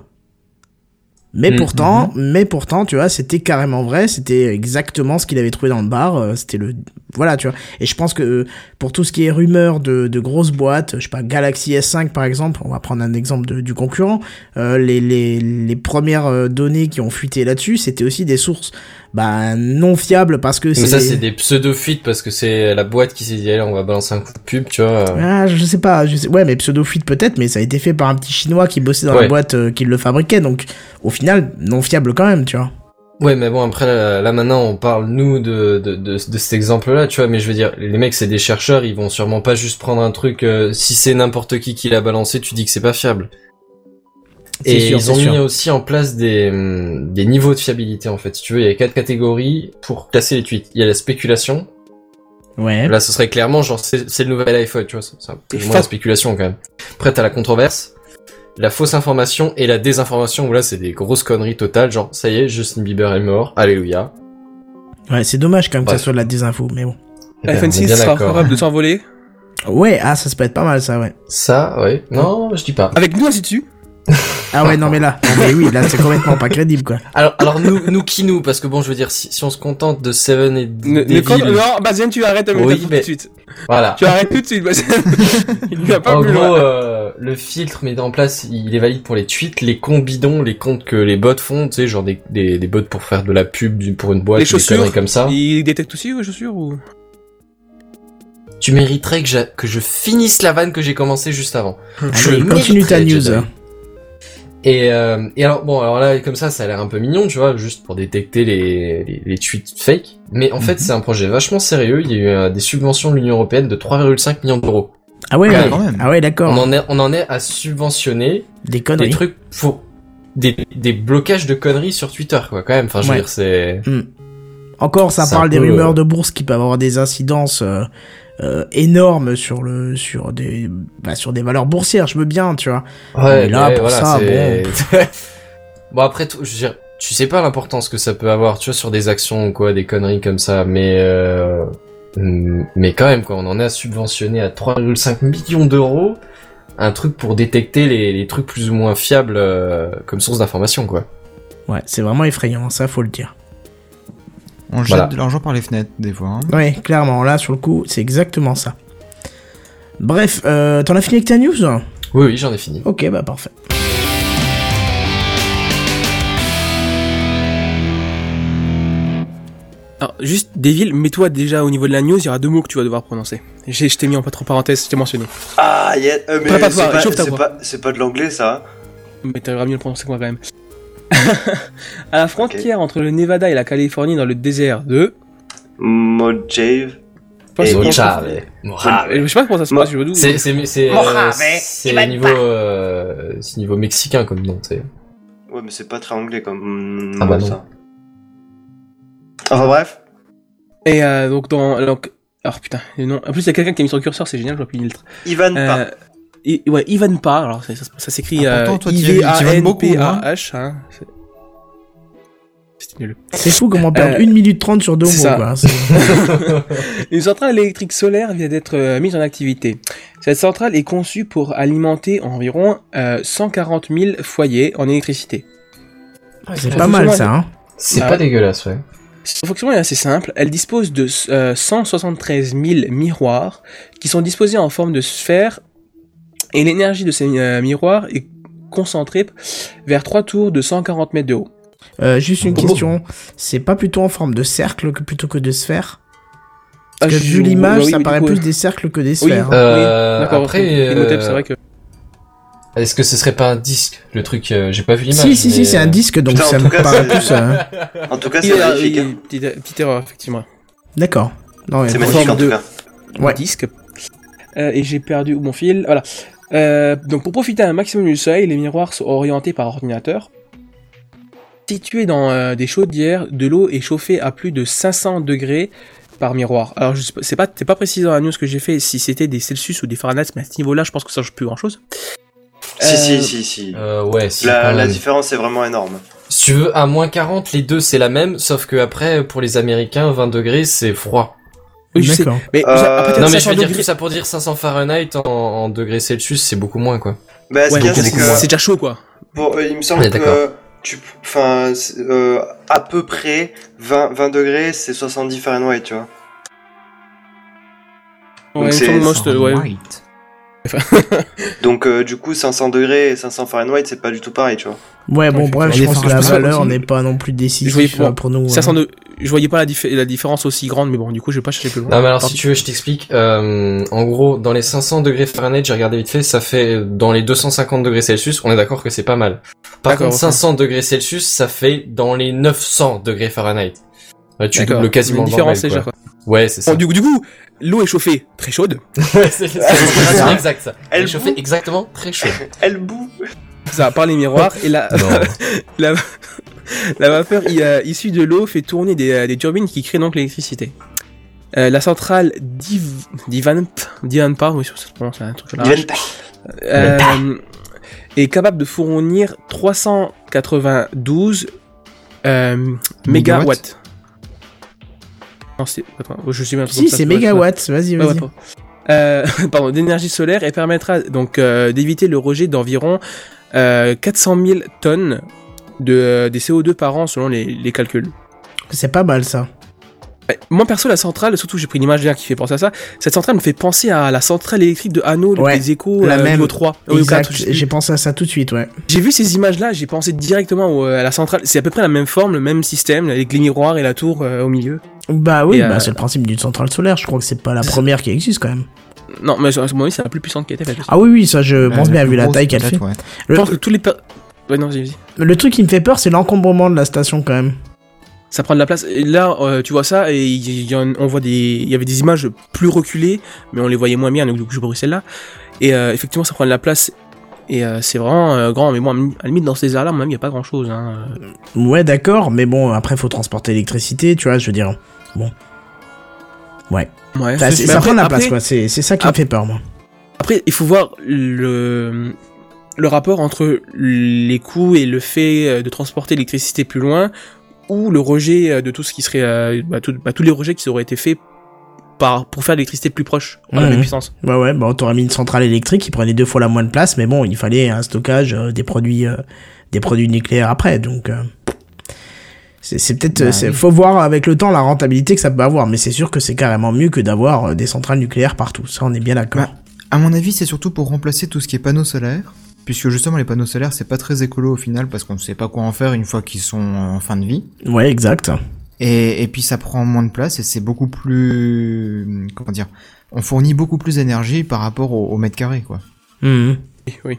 Mais Mhm. pourtant, mais pourtant, tu vois, c'était carrément vrai, c'était exactement ce qu'il avait trouvé dans le bar, c'était le, voilà, tu vois. Et je pense que pour tout ce qui est rumeur de, de grosses boîtes, je sais pas, Galaxy S5 par exemple, on va prendre un exemple de- du concurrent, euh, les, les, les premières euh, données qui ont fuité là-dessus, c'était aussi des sources, bah, non fiables parce que Mais c'est... ça, c'est des pseudo-fuites parce que c'est la boîte qui s'est dit, allez, on va balancer un coup de pub, tu vois. euh. Ah, je sais pas, je sais... ouais, mais pseudo-fuite peut-être, mais ça a été fait par un petit chinois qui bossait dans la boîte euh, qui le fabriquait, donc au final, non fiable quand même, tu vois. Ouais, mais bon, après, là, là, maintenant, on parle, nous, de, de, de, de cet exemple-là, tu vois, mais je veux dire, les mecs, c'est des chercheurs, ils vont sûrement pas juste prendre un truc, euh, si c'est n'importe qui qui l'a balancé, tu dis que c'est pas fiable. Et sûr, ils ont mis aussi en place des, hum, des niveaux de fiabilité, en fait. Si tu veux, il y a quatre catégories pour classer les tweets. Il y a la spéculation. Ouais. Là, ce serait clairement, genre, c'est le nouvel iPhone, tu vois, c'est un peu moins la spéculation, quand même. Après, t'as la controverse, la fausse information et la désinformation, où là, c'est des grosses conneries totales, genre, ça y est, Justin Bieber est mort, alléluia. Ouais, c'est dommage quand même que ça soit de la désinfo, mais bon. Eh ben, on iPhone est 6 bien sera d'accord. capable de s'envoler. Ouais, ah, ça, ça peut être pas mal, ça, ouais. Ça, ouais. Non, je dis pas. Avec nous ainsi dessus. <laughs> Ah ouais, non, mais là, non, mais oui, là, c'est complètement pas crédible, quoi. Alors, alors nous, nous qui nous, parce que bon, je veux dire, si, si on se contente de Seven et Ne, ne compte- non, Bazien, tu arrêtes de me Oui, tout de suite. voilà. Tu arrêtes tout de suite, Bazien. <laughs> Il va pas En plus gros, loin. euh, le filtre mis en place, il est valide pour les tweets, les comptes bidons, les comptes que les bots font, tu sais, genre des, des, des bots pour faire de la pub pour une boîte, Les des chaussures, conneries comme ça. Il détecte aussi les chaussures ou? Tu mériterais que, j'a- que je finisse la vanne que j'ai commencé juste avant. Je continue ta news. Et, euh, et alors bon alors là comme ça ça a l'air un peu mignon tu vois juste pour détecter les, les, les tweets fake mais en fait c'est un projet vachement sérieux il y a eu euh, des subventions de l'Union Européenne de 3,5 millions d'euros Ah ouais, Ouais, ouais. quand même. ah ouais, d'accord. on en est on en est à subventionner Des trucs pour des, des blocages de conneries sur Twitter quoi quand même enfin je veux Ouais. dire c'est Encore, ça parle des rumeurs euh, de bourse qui peuvent avoir des incidences euh, euh, énormes sur le sur des bah, sur des valeurs boursières. Je veux bien, tu vois. ouais Mais là, mais pour ça, c'est- bon <laughs> après tout je veux dire tu sais pas l'importance que ça peut avoir tu vois sur des actions ou quoi des conneries comme ça mais euh, mais quand même quoi on en est à subventionner à 3,5 millions d'euros un truc pour détecter les, les trucs plus ou moins fiables euh, comme source d'information quoi Ouais, c'est vraiment effrayant, ça faut le dire. On jette Voilà. de l'argent par les fenêtres, des fois. hein. Ouais, clairement, là sur le coup, c'est exactement ça. Bref, euh, t'en as fini avec ta news? Oui oui j'en ai fini Ok, bah parfait. Alors, juste, Devil, mets-toi déjà au niveau de la news, il y aura deux mots que tu vas devoir prononcer. J'ai- Je t'ai mis en entre parenthèses, je t'ai mentionné. Ah, yeah, euh, mais c'est pas, pas, c'est pas de l'anglais ça. Mais t'auras mieux le prononcer que moi quand même. <laughs> à la frontière entre le Nevada et la Californie dans le désert de... Mojave. Et Mojave Mojave Je sais pas comment ça se passe, je veux d'où. c'est c'est c'est euh, Mojave, c'est Ivan niveau euh, c'est niveau mexicain comme nom tu sais Ouais, mais c'est pas très anglais comme Ah bah non. ça. Enfin bref. Et euh, donc dans... Donc... Alors putain, le nom... En plus, il y a quelqu'un qui a mis sur le curseur, c'est génial, je vois plus une lettre. Ivan Euh. I- ouais, Ivan Parr, alors ça, ça, ça s'écrit Ah, euh, I-V-A-N-P-A-H. Hein. C'est- C'est nul. C'est fou comment perdre Euh, 1 minute 30 sur deux mots, quoi. <laughs> <laughs> Une centrale électrique solaire vient d'être euh, mise en activité. Cette centrale est conçue pour alimenter environ euh, 140 000 foyers en électricité. C'est pas mal ça, hein. c'est Ah pas dégueulasse ouais Son fonctionnement est assez simple. Elle dispose de euh, 173 000 miroirs qui sont disposés en forme de sphère et l'énergie de ces euh, miroirs est concentrée vers trois tours de 140 mètres de haut. Euh, juste une Oh. question, c'est pas plutôt en forme de cercle que plutôt que de sphère? Parce Ah, que je- vu l'image, oui, ça paraît coup, plus euh, des cercles que des Oui, sphères. Euh, oui, d'accord. après, euh, c'est vrai que. Est-ce que ce serait pas un disque, le truc euh, J'ai pas vu l'image. si, si, si, c'est un euh, disque, donc Putain, ça me cas, paraît plus... euh, En tout cas, c'est magnifique. hein. une petite, petite erreur, effectivement. D'accord. C'est magnifique en de- tout cas. Ouais. disque. Euh, et j'ai perdu mon fil. Voilà. Euh, donc pour profiter un maximum du soleil, les miroirs sont orientés par ordinateur. Situés dans euh, des chaudières, de l'eau est chauffée à plus de 500 degrés par miroir. Alors je sais pas, c'est pas, c'est pas précisé dans la news que j'ai fait si c'était des Celsius ou des Fahrenheit, mais à ce niveau-là, je pense que ça change plus grand chose. Si, Euh, si, si, si. Euh, ouais, si, La, la différence est vraiment énorme. Si tu veux, à moins 40, les deux c'est la même, sauf que après, pour les Américains, 20 degrés c'est froid. Oui, je sais. Mais Euh, Non mais je 500 veux dire degrés, tout ça pour dire 500 Fahrenheit en, en degrés Celsius, c'est beaucoup moins quoi. Bah, ouais, c'est que déjà chaud quoi. Bon, euh, il me semble Ouais, que tu, enfin, euh, à peu près 20, 20 degrés, c'est 70 Fahrenheit, tu vois. Ouais, Donc, euh, du coup, 500 degrés et 500 Fahrenheit, c'est pas du tout pareil, tu vois. Ouais, bon, bref, je pense que la valeur n'est pas non plus décisive euh, pour nous. 500 hein. de... Je voyais pas la, dif- la différence aussi grande, mais bon, du coup, je vais pas chercher plus loin. Non mais alors Tant si tu veux, je t'explique. Euh, en gros, dans les 500 degrés Fahrenheit, j'ai regardé vite fait, ça fait dans les 250 degrés Celsius, on est d'accord que c'est pas mal. Par contre, ok. 500 degrés Celsius, ça fait dans les 900 degrés Fahrenheit. Tu doubles quasiment Une différence quoi. quoi. Ouais, c'est ça. Bon, du coup, du coup, l'eau est chauffée très chaude. <laughs> Ouais, c'est exact ça. Elle Elle chauffait exactement très chaud. <laughs> Elle boue. Ça par les miroirs et la, <laughs> la, la vapeur euh, issue de l'eau fait tourner des, euh, des turbines qui créent donc l'électricité. Euh, la centrale Div, Divanp, Divanpa, oui, ça se prononce un truc là. Euh, est capable de fournir 392 euh, Mégawatts. Mégawatts. Non, c'est. Attends, je suis bien Si, c'est mégawatts, vas-y, vas-y. ouais. Euh, <laughs> pardon, d'énergie solaire et permettra donc euh, d'éviter le rejet d'environ euh, 400 000 tonnes de, euh, des CO2 par an selon les, les calculs. C'est pas mal ça. Ouais, Moi perso la centrale, surtout j'ai pris une image qui fait penser à ça, cette centrale me fait penser à la centrale électrique de Hanau, Ouais, les échos, la euh, même. niveau 3, ou au Exact, 4, je sais plus. j'ai pensé à ça tout de suite, ouais. J'ai vu ces images-là, j'ai pensé directement au- à la centrale. C'est à peu près la même forme, le même système, avec les miroirs et la tour euh, au milieu. Bah oui, bah, euh, c'est le principe d'une centrale solaire, je crois que c'est pas la première qui existe quand même. Non, mais à ce moment c'est la plus puissante qui a été faite. Ah oui, oui, ça je Euh, pense bien vu la taille qu'elle fait. Je pense que tous les... Ouais, non, vas-y, vas-y. le truc qui me fait peur, c'est l'encombrement de la station quand même. Ça prend de la place. Et là, euh, tu vois ça, et il y en- on voit des, il y avait des images plus reculées, mais on les voyait moins bien, donc du coup, pas pris celle-là. Et euh, effectivement, ça prend de la place. Et euh, c'est vraiment grand, mais bon, à la limite, dans ces désert-là, même, il n'y a pas grand-chose. Hein. Ouais, d'accord, mais bon, après faut transporter l'électricité, tu vois, je veux dire. Bon. Ouais. Ouais, Ça, après- prend de la après- place, quoi. C'est ça qui me fait peur, moi. Après, il faut voir le, le rapport entre les coûts et le fait de transporter l'électricité plus loin, ou le rejet euh, de tout ce qui serait, euh, bah, tout- bah, tous les rejets qui auraient été faits par, pour faire l'électricité plus proche, à la Mhm. même puissance. Ouais, ouais, bah, t'aurais mis une centrale électrique qui prenait deux fois la moins de place, mais bon, il fallait un stockage euh, des produits, euh, des produits nucléaires après, donc. euh, c'est peut-être, Bah oui. faut voir avec le temps la rentabilité que ça peut avoir, mais c'est sûr que c'est carrément mieux que d'avoir des centrales nucléaires partout. Ça, on est bien d'accord. Bah, À mon avis, c'est surtout pour remplacer tout ce qui est panneaux solaires, puisque justement les panneaux solaires c'est pas très écolo au final parce qu'on ne sait pas quoi en faire une fois qu'ils sont en fin de vie. Ouais, exact. Et, et puis ça prend moins de place et c'est beaucoup plus comment dire, on fournit beaucoup plus d'énergie par rapport au, au mètre carré quoi. Mhm. Oui, oui.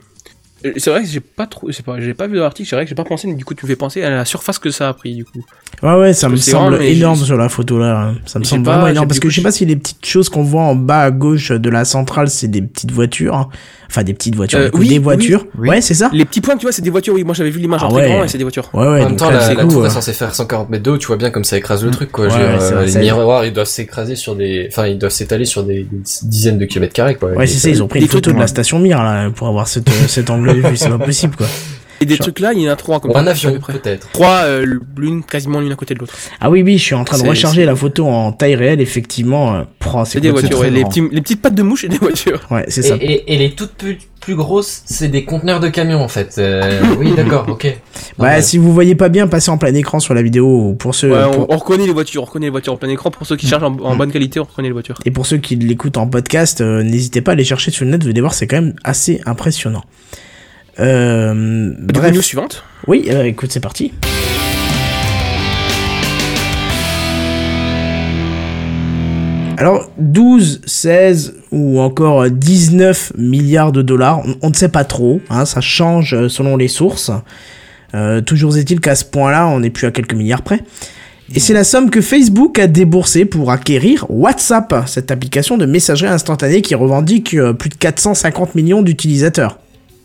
C'est vrai que j'ai pas trop, c'est pas, j'ai pas vu l'article, c'est vrai que j'ai pas pensé, mais du coup tu me fais penser à la surface que ça a pris du coup. Ouais, ouais, ça me semble grand, énorme sur la photo là. hein. Ça me semble pas- vraiment énorme parce que je sais pas si les petites choses qu'on voit en bas à gauche de la centrale, c'est des petites voitures. hein. Enfin, des petites voitures, Euh, du coup, oui, des voitures. oui. Ouais, c'est ça. Les petits points que tu vois, c'est des voitures, oui, moi j'avais vu l'image Ah en très ouais. grand et c'est des voitures. Ouais, ouais. en même temps, là, la, c'est la cool, tour est censée faire 140 mètres de haut, tu vois bien comme ça écrase le truc, quoi. Euh, les miroirs, ils doivent s'écraser sur des, enfin, ils doivent s'étaler sur des, dizaines de kilomètres carrés, quoi. Ouais, c'est ça, ils ont pris Des une photo de la station Mir là pour avoir cette, euh, cet <laughs> angle de vue, c'est pas possible quoi. Et des trucs là, il y en a trois comme Ou un avion, peut-être. Trois, euh, l'une quasiment l'une à côté de l'autre. Ah oui, oui, je suis en train de recharger la photo en taille réelle, effectivement. euh, prends, C'est des voitures, ouais, les, petits, les petites pattes de mouche et des voitures. Ouais, c'est Et, ça. et, et les toutes plus, plus grosses, c'est des conteneurs de camions en fait. Euh, oui, d'accord, ok. Bah, Ouais. si vous voyez pas bien, passez en plein écran sur la vidéo pour ceux. Ouais, on, pour- on reconnaît les voitures, on reconnaît les voitures en plein écran. Pour ceux qui chargent en, en Mm. bonne qualité, on reconnaît les voitures. Et pour ceux qui l'écoutent en podcast, euh, n'hésitez pas à aller chercher sur le net, vous allez voir, c'est quand même assez impressionnant. Euh, Du coup, bref, news suivante. oui, euh, écoute, c'est parti. Alors, 12, 16 ou encore 19 milliards de dollars, on, on ne sait pas trop, hein, ça change euh, selon les sources. Euh, toujours est-il qu'à ce point-là, on n'est plus à quelques milliards près. Et c'est la somme que Facebook a déboursée pour acquérir WhatsApp, cette application de messagerie instantanée qui revendique plus de 450 millions d'utilisateurs.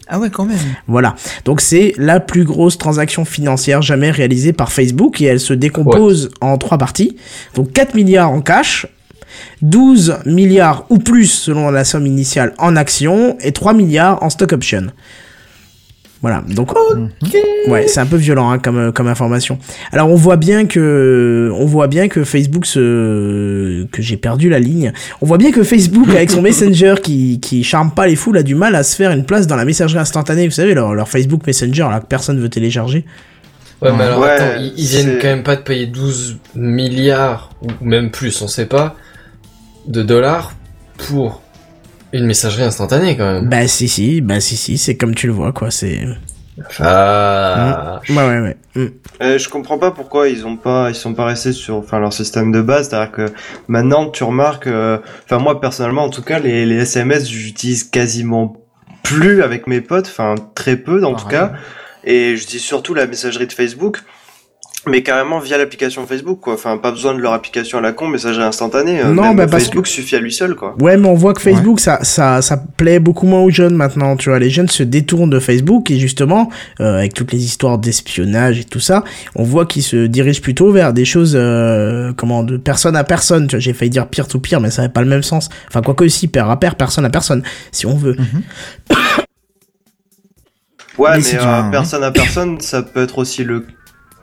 Ah ouais, quand même. Voilà. Donc c'est la plus grosse transaction financière jamais réalisée par Facebook et elle se décompose en trois parties. Donc 4 milliards en cash, 12 milliards ou plus selon la somme initiale en actions et 3 milliards en stock option. Voilà, donc ouais, c'est un peu violent hein, comme comme information. Alors on voit bien que on voit bien que Facebook se que j'ai perdu la ligne. On voit bien que Facebook avec son Messenger qui qui charme pas les foules a du mal à se faire une place dans la messagerie instantanée. Vous savez leur leur Facebook Messenger là que personne veut télécharger. Ouais, mais alors Ouais, attends, ils, ils viennent quand même pas de payer 12 milliards, ou même plus, on sait pas, de dollars pour une messagerie instantanée quand même. Bah si si, bah si si, c'est comme tu le vois quoi, c'est Ah. ouais ouais ouais. Mm. Euh, je comprends pas pourquoi ils ont pas, ils sont pas restés sur, enfin leur système de base. C'est-à-dire que maintenant tu remarques, euh, enfin moi personnellement en tout cas, les, les SMS j'utilise quasiment plus avec mes potes, enfin très peu en tout cas, et j'utilise surtout la messagerie de Facebook. Mais carrément via l'application Facebook, quoi. Enfin, pas besoin de leur application à la con, messagerie instantanée. euh, Non, même bah, parce Facebook suffit à lui seul, quoi. Ouais, mais on voit que Facebook, ça, ça, ça plaît beaucoup moins aux jeunes maintenant. Tu vois, les jeunes se détournent de Facebook et justement, euh, avec toutes les histoires d'espionnage et tout ça, on voit qu'ils se dirigent plutôt vers des choses, euh, comment, de personne à personne. Tu vois, j'ai failli dire pire to pire, mais ça n'a pas le même sens. Enfin, quoi que aussi, pair à pair, personne à personne, si on veut. Ouais, Mais mais, euh, personne à personne, ça peut être aussi le,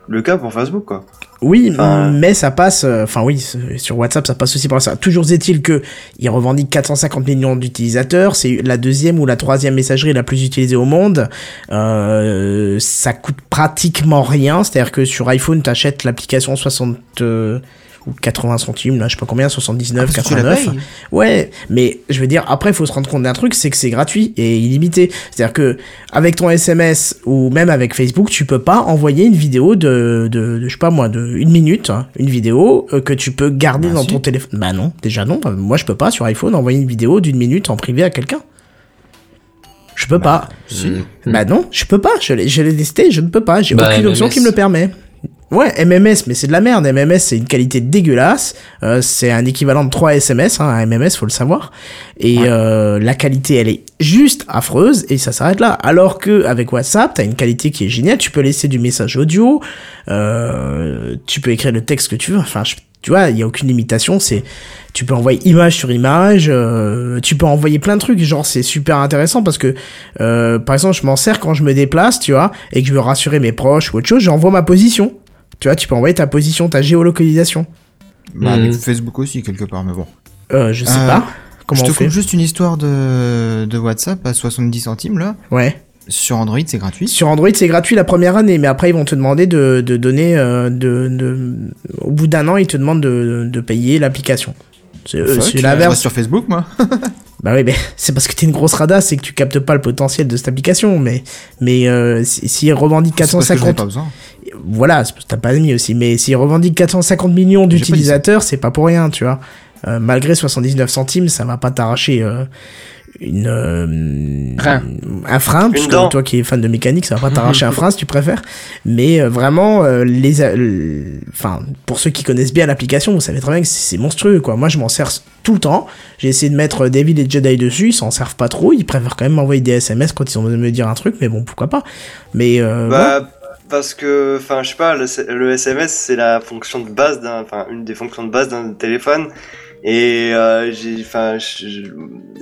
le cas pour Facebook, quoi. Oui, Enfin, mais ça passe. euh, Enfin oui, sur WhatsApp, ça passe aussi par ça. Toujours est-il que il revendique 450 millions d'utilisateurs. C'est la deuxième ou la troisième messagerie la plus utilisée au monde. Euh, ça coûte pratiquement rien. C'est-à-dire que sur iPhone, t'achètes l'application 60 euh, ou 80 centimes, là, je sais pas combien, 79, Ah, parce que tu la 89. payes. Ouais, mais je veux dire, après, il faut se rendre compte d'un truc, c'est que c'est gratuit et illimité. C'est-à-dire que avec ton SMS ou même avec Facebook, tu peux pas envoyer une vidéo de, de, de je sais pas moi, de une minute, hein, une vidéo euh, que tu peux garder Bah, dans ton téléphone. Bah non, déjà non. Moi, je peux pas sur iPhone envoyer une vidéo d'une minute en privé à quelqu'un. Je peux pas. Hmm. Bah non, je peux pas. Je l'ai, je l'ai testé, je ne peux pas. J'ai Bah, aucune option qui me le permet. Ouais, MMS, mais c'est de la merde. MMS, c'est une qualité dégueulasse. Euh, c'est un équivalent de 3 SMS, hein, un MMS, faut le savoir. Et euh, la qualité, elle est juste affreuse et ça s'arrête là. Alors que avec WhatsApp, t'as une qualité qui est géniale. Tu peux laisser du message audio, euh, tu peux écrire le texte que tu veux. Enfin, je- tu vois, il y a aucune limitation. C'est, tu peux envoyer image sur image, euh, tu peux envoyer plein de trucs. Genre, c'est super intéressant parce que, euh, par exemple, je m'en sers quand je me déplace, tu vois, et que je veux rassurer mes proches ou autre chose. J'envoie ma position. Tu vois, tu peux envoyer ta position, ta géolocalisation. Bah, Mhm. avec Facebook aussi, quelque part, mais bon. Euh, je sais Euh, pas. Comment je te on fait coupe juste une histoire de, de WhatsApp à 70 centimes, là. Ouais. Sur Android, c'est gratuit. Sur Android, c'est gratuit la première année, mais après, ils vont te demander de, de donner. euh, de, de, au bout d'un an, ils te demandent de, de payer l'application. C'est euh, c'est l'inverse. sur Facebook, moi. <laughs> Bah oui, mais <laughs> c'est parce que t'es une grosse radasse et que tu captes pas le potentiel de cette application. Mais, mais euh, si- s'ils revendiquent C'est parce que 450. pas besoin. Voilà, t'as pas d'amis aussi. Mais s'ils revendiquent 450 millions d'utilisateurs, c'est pas pour rien, tu vois. Euh, malgré 79 centimes, ça va pas t'arracher euh, une euh, Frein. un frein, puisque dent. toi qui es fan de mécanique, ça va pas t'arracher un frein si tu préfères. Mais euh, vraiment, euh, les, enfin, pour ceux qui connaissent bien l'application, vous savez très bien que c'est monstrueux, quoi. Moi, je m'en sers tout le temps. J'ai essayé de mettre David et Jedi dessus, ils s'en servent pas trop. Ils préfèrent quand même m'envoyer des SMS quand ils ont besoin de me dire un truc, mais bon, pourquoi pas. Mais euh, ouais. Parce que, enfin, je sais pas, le, le SMS, c'est la fonction de base d'un, enfin, une des fonctions de base d'un téléphone. Et euh, j'ai, enfin,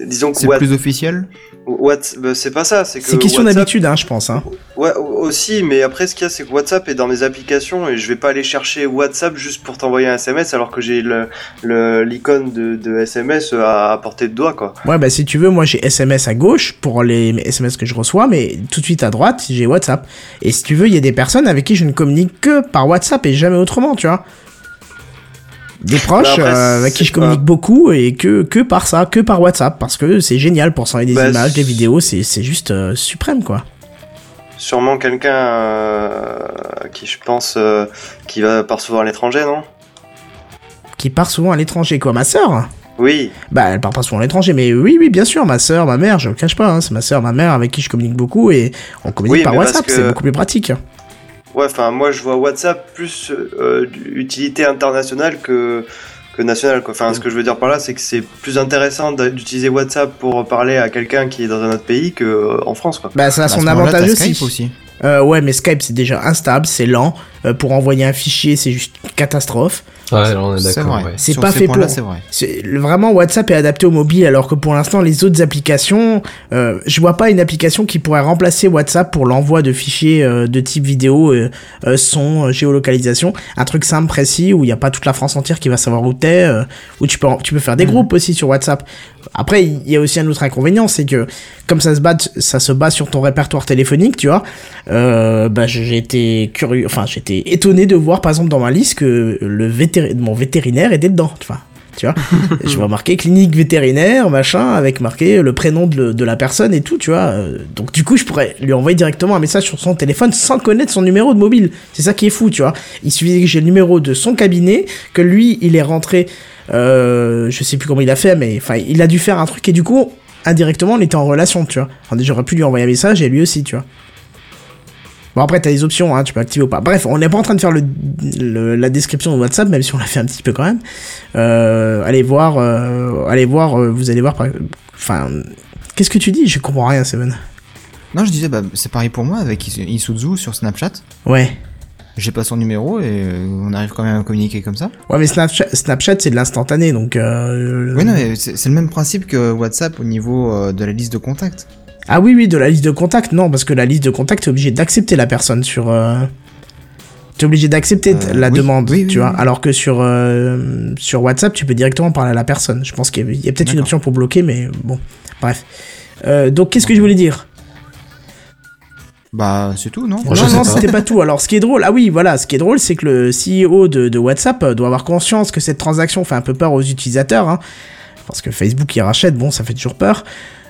disons que C'est What- plus officiel? What- bah, c'est pas ça, c'est que C'est question WhatsApp- d'habitude, hein, je pense. Hein. Ouais, au- aussi, mais après, ce qu'il y a, c'est que WhatsApp est dans mes applications et je vais pas aller chercher WhatsApp juste pour t'envoyer un SMS alors que j'ai le, le, l'icône de, de SMS à, à portée de doigt, quoi. Ouais, bah si tu veux, moi j'ai SMS à gauche pour les SMS que je reçois, mais tout de suite à droite, j'ai WhatsApp. Et si tu veux, il y a des personnes avec qui je ne communique que par WhatsApp et jamais autrement, tu vois. Des proches Bah après, euh, avec qui je communique pas- beaucoup et que, que par ça, que par WhatsApp, parce que c'est génial pour s'envoyer des Bah, images, des vidéos, c'est c'est juste euh, suprême, quoi. Sûrement quelqu'un euh, qui je pense qui va part souvent à l'étranger, non? Qui part souvent à l'étranger, quoi. Ma sœur? Oui. Bah, elle part pas souvent à l'étranger, mais oui, oui, bien sûr, ma sœur, ma mère, je le cache pas, hein, c'est ma sœur, ma mère avec qui je communique beaucoup et on communique Oui, par WhatsApp, que- c'est beaucoup plus pratique. Ouais, enfin, moi, je vois WhatsApp plus euh, d'utilité internationale que que nationale. Quoi. Enfin, ce que je veux dire par là, c'est que c'est plus intéressant d'utiliser WhatsApp pour parler à quelqu'un qui est dans un autre pays que euh, en France, quoi. Bah, ça a À son avantage aussi. Skype aussi. Euh, ouais, mais Skype c'est déjà instable, c'est lent. Euh, pour envoyer un fichier, c'est juste une catastrophe. Ouais, là on est C'est d'accord. ouais. C'est pas fait pour- c'est vrai. Vraiment WhatsApp est adapté au mobile, alors que pour l'instant les autres applications, euh, je vois pas une application qui pourrait remplacer WhatsApp pour l'envoi de fichiers euh, de type vidéo, euh, euh, son, géolocalisation, un truc simple précis où il y a pas toute la France entière qui va savoir où t'es, euh, où tu peux tu peux faire des groupes aussi sur WhatsApp. Après il y a aussi un autre inconvénient, c'est que comme ça se base ça se base sur ton répertoire téléphonique, tu vois, euh, bah j'ai été curieux, enfin j'étais étonné de voir par exemple dans ma liste que le mon vétérinaire était dedans, enfin tu vois? <laughs> je vois marqué clinique vétérinaire, machin, avec marqué le prénom de, de la personne et tout, tu vois. Euh, Donc du coup, je pourrais lui envoyer directement un message sur son téléphone sans connaître son numéro de mobile. C'est ça qui est fou, tu vois. Il suffisait que j'ai le numéro de son cabinet, que lui, il est rentré, euh, je sais plus comment il a fait, mais enfin, il a dû faire un truc et du coup, indirectement, on était en relation, tu vois. Enfin, j'aurais pu lui envoyer un message et lui aussi, tu vois. Bon après t'as des options, hein, tu peux activer ou pas. Bref, on n'est pas en train de faire le, le- la description de WhatsApp, même si on l'a fait un petit peu quand même. Euh, allez voir, euh, allez voir, euh, vous allez voir. par- Enfin, qu'est-ce que tu dis? Je comprends rien, Seven. Non, je disais, bah, c'est pareil pour moi avec Is- Isuzu sur Snapchat. Ouais. J'ai pas son numéro et on arrive quand même à communiquer comme ça. Ouais, mais Snapchat, Snapchat c'est de l'instantané, donc. Euh... Oui, non, mais c'est le même principe que WhatsApp au niveau de la liste de contacts. Ah oui, oui, de la liste de contacts, non, parce que la liste de contacts, t'es obligé d'accepter la personne sur. Euh... T'es obligé d'accepter Euh, la oui, demande, oui, oui, tu vois. oui. Alors que sur sur sur WhatsApp, tu peux directement parler à la personne. Je pense qu'il y a, peut-être une option pour bloquer, mais bon, bref. Euh, donc, qu'est-ce que je voulais dire? Bah, c'est tout, non? Je non, non, pas. c'était pas tout. Alors, ce qui est drôle, ah oui, voilà, ce qui est drôle, c'est que le CEO de, de WhatsApp euh, doit avoir conscience que cette transaction fait un peu peur aux utilisateurs, hein, parce que Facebook il rachète, bon, ça fait toujours peur.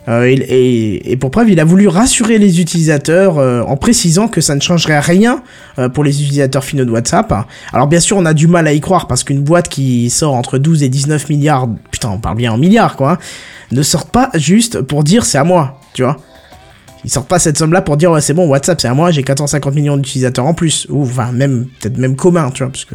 Euh, et, pour preuve, il a voulu rassurer les utilisateurs euh, en précisant que ça ne changerait rien euh, pour les utilisateurs finaux de WhatsApp. Alors bien sûr, on a du mal à y croire parce qu'une boîte qui sort entre 12 et 19 milliards, putain, on parle bien en milliards quoi, hein, ne sort pas juste pour dire c'est à moi, tu vois. Ils sortent pas cette somme-là pour dire ouais c'est bon WhatsApp c'est à moi j'ai 450 millions d'utilisateurs en plus ou enfin même peut-être même commun tu vois parce que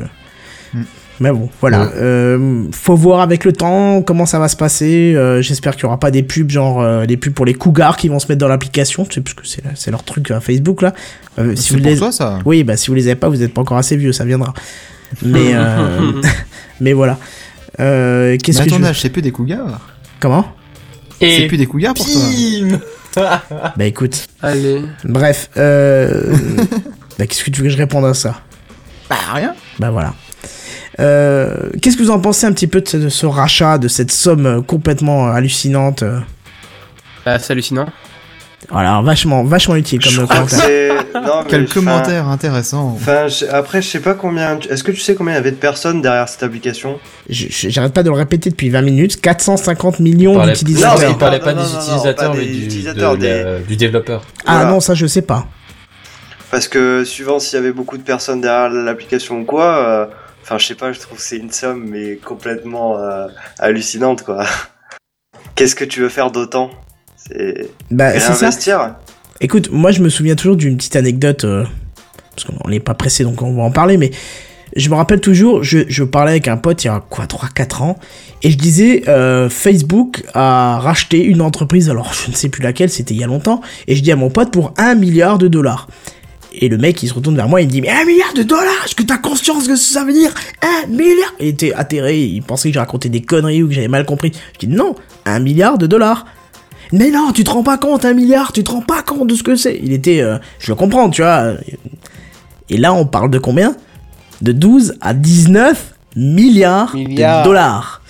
mais bon voilà Ouais. Euh, faut voir avec le temps comment ça va se passer Euh, j'espère qu'il y aura pas des pubs genre euh, des pubs pour les cougars qui vont se mettre dans l'application tu sais parce que c'est c'est leur truc à Facebook là Euh, si C'est vous pour les toi, ça? Oui bah si vous les avez pas vous êtes pas encore assez vieux ça viendra mais euh, <laughs> <laughs> mais voilà euh, qu'est-ce Mais que je... c'est plus des cougars. comment? C'est Et plus des cougars pour toi. <laughs> bah écoute Allez. bref euh... bah qu'est-ce que tu veux que je réponde à ça? Bah, rien. Bah voilà. Euh, Qu'est-ce que vous en pensez un petit peu de ce, de ce rachat, de cette somme complètement euh, hallucinante euh Bah, c'est hallucinant. Voilà, vachement, vachement utile comme Je commentaire. <laughs> Non, mais, Quel commentaire intéressant. Enfin, je- après, je sais pas combien. Est-ce que tu sais combien il y avait de personnes derrière cette application? J'arrête pas de le répéter depuis 20 minutes. 450 millions Non, d'utilisateurs. mais il parlait non, pas non, des non, non, utilisateurs, pas mais des du, utilisateurs, de des- la- du développeur. Ah Voilà. non, ça je sais pas. Parce que suivant s'il y avait beaucoup de personnes derrière l'application ou quoi, euh, enfin je sais pas, je trouve que c'est une somme mais complètement euh, hallucinante quoi. <laughs> Qu'est-ce que tu veux faire d'autant? C'est Bah ça. Écoute, moi je me souviens toujours d'une petite anecdote, euh, parce qu'on n'est pas pressé donc on va en parler, mais je me rappelle toujours, je, je parlais avec un pote il y a quoi, 3-4 ans, et je disais, euh, Facebook a racheté une entreprise, alors je ne sais plus laquelle, c'était il y a longtemps, et je dis à mon pote pour 1 milliard de dollars. Et le mec, il se retourne vers moi, il me dit, mais un milliard de dollars, est-ce que t'as conscience que ça veut dire? Un milliard? Il était atterré, il pensait que j'ai raconté des conneries ou que j'avais mal compris. Je dis, non, un milliard de dollars. Mais non, tu te rends pas compte, un milliard, tu te rends pas compte de ce que c'est. Il était, euh, je le comprends, tu vois. Et là, on parle de combien? De 12 à 19 milliards, Milliards. de dollars.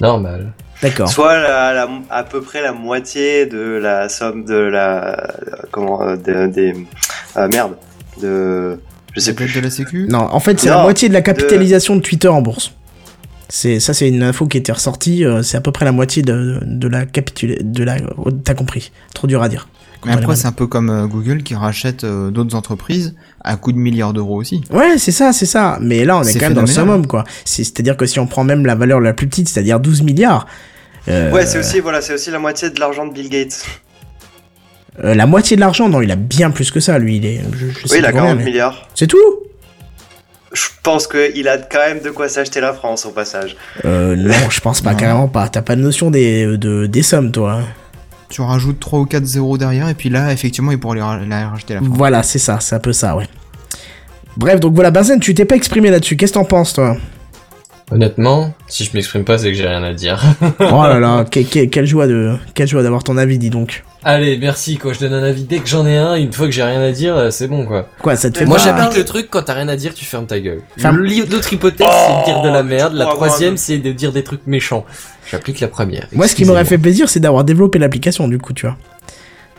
Normal. D'accord. Soit la, la- à peu près la moitié de la somme de la comment euh, de- des ah, merde de je sais plus. de la sécu Non, en fait, c'est la moitié de la capitalisation de... Twitter en bourse. C'est ça, c'est une info qui était ressortie. euh, c'est à peu près la moitié de, de la capitula... de la. oh, T'as compris Trop dur à dire. Mais après, c'est un peu comme euh, Google qui rachète euh, d'autres entreprises à coût de milliards d'euros aussi. Ouais, c'est ça, c'est ça. Mais là, on est, C'est quand même dans le summum, quoi. C'est- C'est-à-dire que si on prend même la valeur la plus petite, c'est-à-dire 12 milliards, euh, Ouais, c'est aussi voilà, c'est aussi la moitié de l'argent de Bill Gates. Euh, la moitié de l'argent, non, il a bien plus que ça, lui. Il est. Je, je sais Oui, il a pas combien, 40 mais- milliards. C'est tout Je pense qu'il a quand même de quoi s'acheter la France au passage. euh, Non, je pense pas, Non. carrément pas. T'as pas de notion des, de, des sommes, toi. hein. Tu rajoutes 3 ou 4 zéros derrière, et puis là, effectivement, il pourrait les ra- la racheter la France. Voilà, c'est ça, c'est un peu ça, ouais. Bref, donc voilà, Benzen, tu t'es pas exprimé là-dessus. Qu'est-ce que t'en penses, toi? Honnêtement, si je m'exprime pas, c'est que j'ai rien à dire. Oh là là, <laughs> que- que- quelle joie de, quelle joie d'avoir ton avis, dis donc. Allez, merci, quoi. Je donne un avis dès que j'en ai un. Une fois que j'ai rien à dire, euh, c'est bon, quoi. Quoi, ça te fait Moi, pas- j'applique le truc quand t'as rien à dire, tu fermes ta gueule. Ferme- Le- L'autre hypothèse, c'est de dire de la merde. La Oh, troisième, c'est de dire des trucs méchants. J'applique la première. Moi, ce qui m'aurait fait plaisir, c'est d'avoir développé l'application, du coup, tu vois.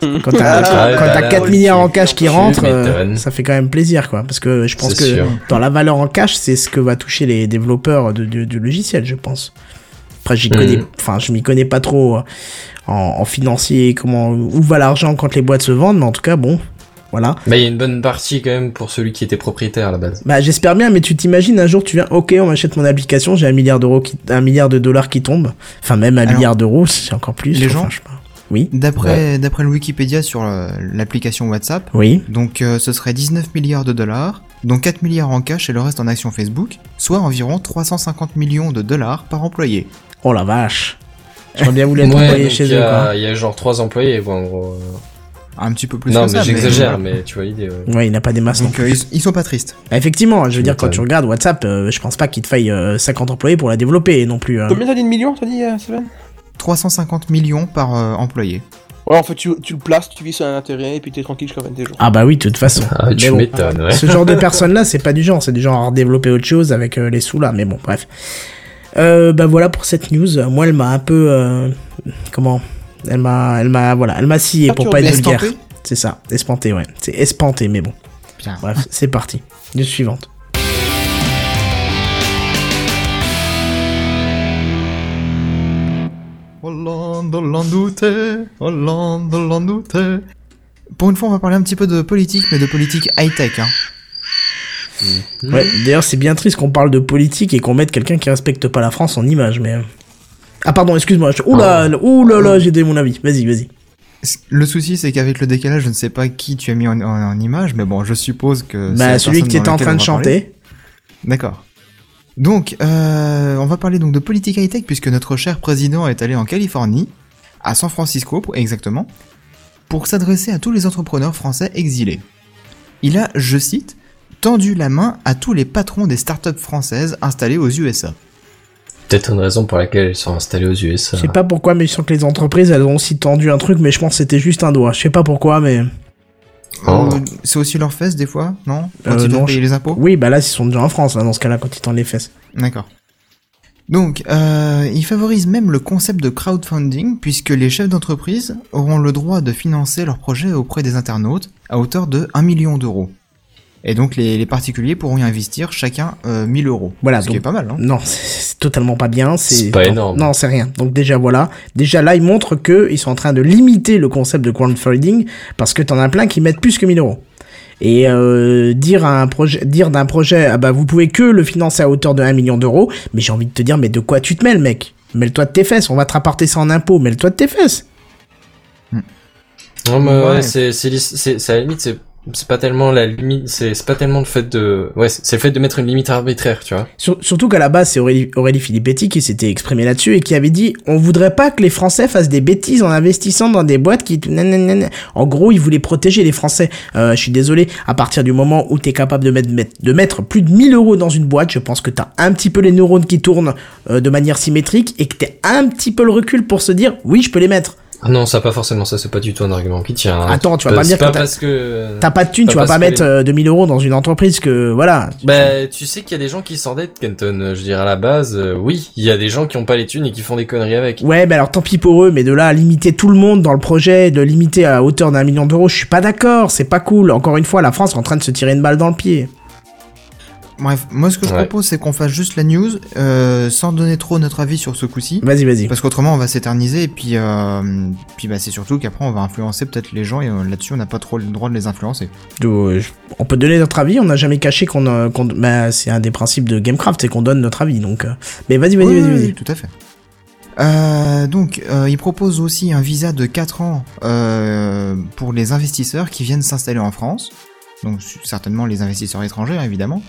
<laughs> Quand t'as Ah, quand- ouais, quand bah là, 4 milliards en cash qui rentrent, euh, ça fait quand même plaisir, quoi. Parce que je pense que sûr. dans la valeur en cash, c'est ce que va toucher les développeurs de, de- du logiciel, je pense. Après, j'y connais, enfin, je m'y connais pas trop euh, en, en financier, comment, où va l'argent quand les boîtes se vendent, mais en tout cas, bon, voilà. Bah, il y a une bonne partie quand même pour celui qui était propriétaire à la base. Bah, j'espère bien, mais tu t'imagines un jour, tu viens, ok, on m'achète mon application, j'ai un milliard d'euros qui, un milliard de dollars qui tombe. Enfin, même un Alors, milliard d'euros, <laughs> c'est encore plus. les enfin, gens- je sais pas. Oui. D'après d'après le Wikipédia sur euh, l'application WhatsApp, Oui. donc euh, ce serait 19 milliards de dollars, dont 4 milliards en cash et le reste en actions Facebook, soit environ 350 millions de dollars par employé. Oh la vache. J'aurais <laughs> bien voulu être Ouais, employé chez eux, quoi. il y a genre trois employés, quoi, en gros. Un petit peu plus non, que mais ça. j'exagère, mais tu vois l'idée. ouais. Ouais, il n'a pas des masses non Donc plus. euh, ils, ils sont pas tristes. Bah, effectivement, je veux dire, quand tu regardes WhatsApp, euh, je pense pas qu'il te faille euh, 50 employés pour la développer non plus. hein. Combien t'as dit de millions, t'as dit, euh, Steven 350 millions par euh, employé. Ouais, en fait, tu, tu le places, tu vis sur un intérêt, et puis t'es tranquille jusqu'à 22 jours. Ah bah oui, de toute façon. Ah, tu bon, m'étonnes, ouais. Ce genre de <laughs> personnes-là, c'est pas du genre, c'est du genre à développer autre chose avec euh, les sous là, mais bon, bref. Euh, bah voilà pour cette news. Moi, elle m'a un peu, euh, comment? Elle m'a, elle m'a, voilà, elle m'a scié pour pas être vulgaire. C'est ça, espanté, ouais. C'est espanté, mais bon. Bien. Bref, <laughs> c'est parti. News suivante. Hollande, Hollandoute, Hollande, Hollandoute. Pour une fois, on va parler un petit peu de politique, mais de politique high-tech. Hein. Ouais, d'ailleurs, c'est bien triste qu'on parle de politique et qu'on mette quelqu'un qui respecte pas la France en image, mais. euh. Ah, pardon, excuse-moi. je- Oula, oula, là, j'ai donné mon avis. Vas-y, vas-y. Le souci, c'est qu'avec le décalage, je ne sais pas qui tu as mis en, en- en image, mais bon, je suppose que. Bah, celui que t'étais dans en train de chanter. D'accord. Donc, euh, on va parler donc de politique high-tech, puisque notre cher président est allé en Californie, à San Francisco pour- exactement, pour s'adresser à tous les entrepreneurs français exilés. Il a, je cite, tendu la main à tous les patrons des startups françaises installées aux USA. Peut-être une raison pour laquelle ils sont installés aux USA. Je sais pas pourquoi, mais je sens que les entreprises, elles ont aussi tendu un truc, mais je pense que c'était juste un doigt. Je sais pas pourquoi, mais. Oh. Euh, c'est aussi leur fesses des fois, non Quand Euh, ils non, payer je- les impôts Oui, bah là, ils sont déjà en France, là, dans ce cas-là, quand ils tendent les fesses. D'accord. Donc, euh, il favorise même le concept de crowdfunding, puisque les chefs d'entreprise auront le droit de financer leurs projets auprès des internautes à hauteur de 1 million d'euros. Et donc, les, les particuliers pourront y investir chacun euh, 1000 euros. Voilà, Ce donc- qui est pas mal, hein Non, c'est totalement pas bien. C'est pas non, énorme. Non, c'est rien. Donc déjà voilà. Déjà là, ils montrent que ils sont en train de limiter le concept de crowdfunding parce que t'en as plein qui mettent plus que 1000 euros. Et euh, dire à un projet, dire d'un projet, ah bah vous pouvez que le financer à hauteur de 1 million d'euros. Mais j'ai envie de te dire, mais de quoi tu te mêles, mec? Mêle-toi de tes fesses. On va te rapporter ça en impôts. Mêle-toi de tes fesses. Non, mais ouais, Ouais. c'est, c'est, c'est à la limite, c'est c'est pas tellement la limite, c'est pas tellement le fait de, ouais, c'est le fait de mettre une limite arbitraire, tu vois. Sur- surtout qu'à la base, c'est Aurélie, Aurélie Filippetti qui s'était exprimé là-dessus et qui avait dit on voudrait pas que les Français fassent des bêtises en investissant dans des boîtes qui. nananana. En gros, ils voulaient protéger les Français. Euh, je suis désolé, à partir du moment où t'es capable de mettre, de mettre plus de 1000 euros dans une boîte, je pense que t'as un petit peu les neurones qui tournent euh, de manière symétrique et que t'as un petit peu le recul pour se dire oui, je peux les mettre. Ah non, ça pas forcément ça, c'est pas du tout un argument qui tient. hein. Attends, tu vas pas me dire que t'as- parce que. T'as pas de thunes, tu vas pas mettre les- euh, 2000 euros dans une entreprise que voilà. Bah, tu sais qu'il y a des gens qui s'endettent, Kenton. euh, Je dirais à la base, euh, oui, il y a des gens qui ont pas les thunes et qui font des conneries avec. Ouais, mais alors tant pis pour eux, mais de là à limiter tout le monde dans le projet, de limiter à hauteur d'un million d'euros, je suis pas d'accord, c'est pas cool. Encore une fois, la France est en train de se tirer une balle dans le pied. Bref, moi ce que je Ouais. propose c'est qu'on fasse juste la news euh, sans donner trop notre avis sur ce coup-ci. Vas-y, vas-y. Parce qu'autrement on va s'éterniser et puis, euh, puis bah, c'est surtout qu'après on va influencer peut-être les gens et euh, là-dessus on n'a pas trop le droit de les influencer. On peut donner notre avis, on n'a jamais caché qu'on... bah, c'est un des principes de Gamecraft, c'est qu'on donne notre avis, donc... Mais vas-y, vas-y, Oui, vas-y, oui, tout à fait. Euh, donc, euh, il propose aussi un visa de 4 ans euh, pour les investisseurs qui viennent s'installer en France. Donc, certainement les investisseurs étrangers, évidemment.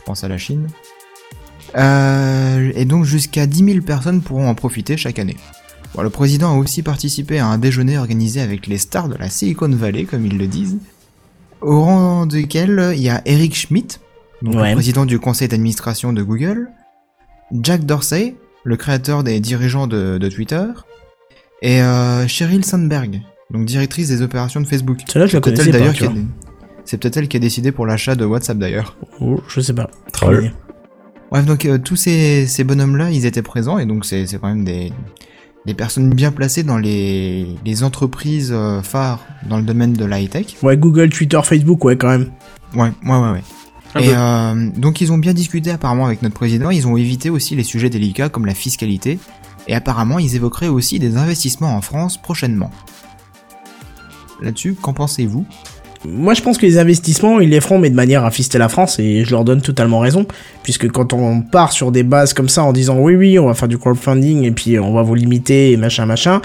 Je pense à la Chine. Euh, et donc, jusqu'à 10 000 personnes pourront en profiter chaque année. Bon, le président a aussi participé à un déjeuner organisé avec les stars de la Silicon Valley, comme ils le disent, au rang duquel il y a Eric Schmidt, donc Ouais. le président du conseil d'administration de Google, Jack Dorsey, le créateur des dirigeants de, de Twitter, et euh, Sheryl Sandberg, donc directrice des opérations de Facebook. Celle-là, je la connaissais d'ailleurs, C'est peut-être elle qui a décidé pour l'achat de WhatsApp d'ailleurs. Oh, je sais pas. Troll. Bref, donc euh, tous ces, ces bonhommes-là, ils étaient présents, et donc c'est c'est quand même des, des personnes bien placées dans les, les entreprises euh, phares dans le domaine de la high-tech. Ouais, Google, Twitter, Facebook, ouais, quand même. Ouais, ouais, ouais, ouais. Un Et peu. euh, donc ils ont bien discuté apparemment avec notre président, ils ont évité aussi les sujets délicats comme la fiscalité, et apparemment ils évoqueraient aussi des investissements en France prochainement. Là-dessus, qu'en pensez-vous? Moi, je pense que les investissements, ils les feront, mais de manière à fister la France, et je leur donne totalement raison, puisque quand on part sur des bases comme ça en disant oui, oui, on va faire du crowdfunding, et puis on va vous limiter, et machin, machin,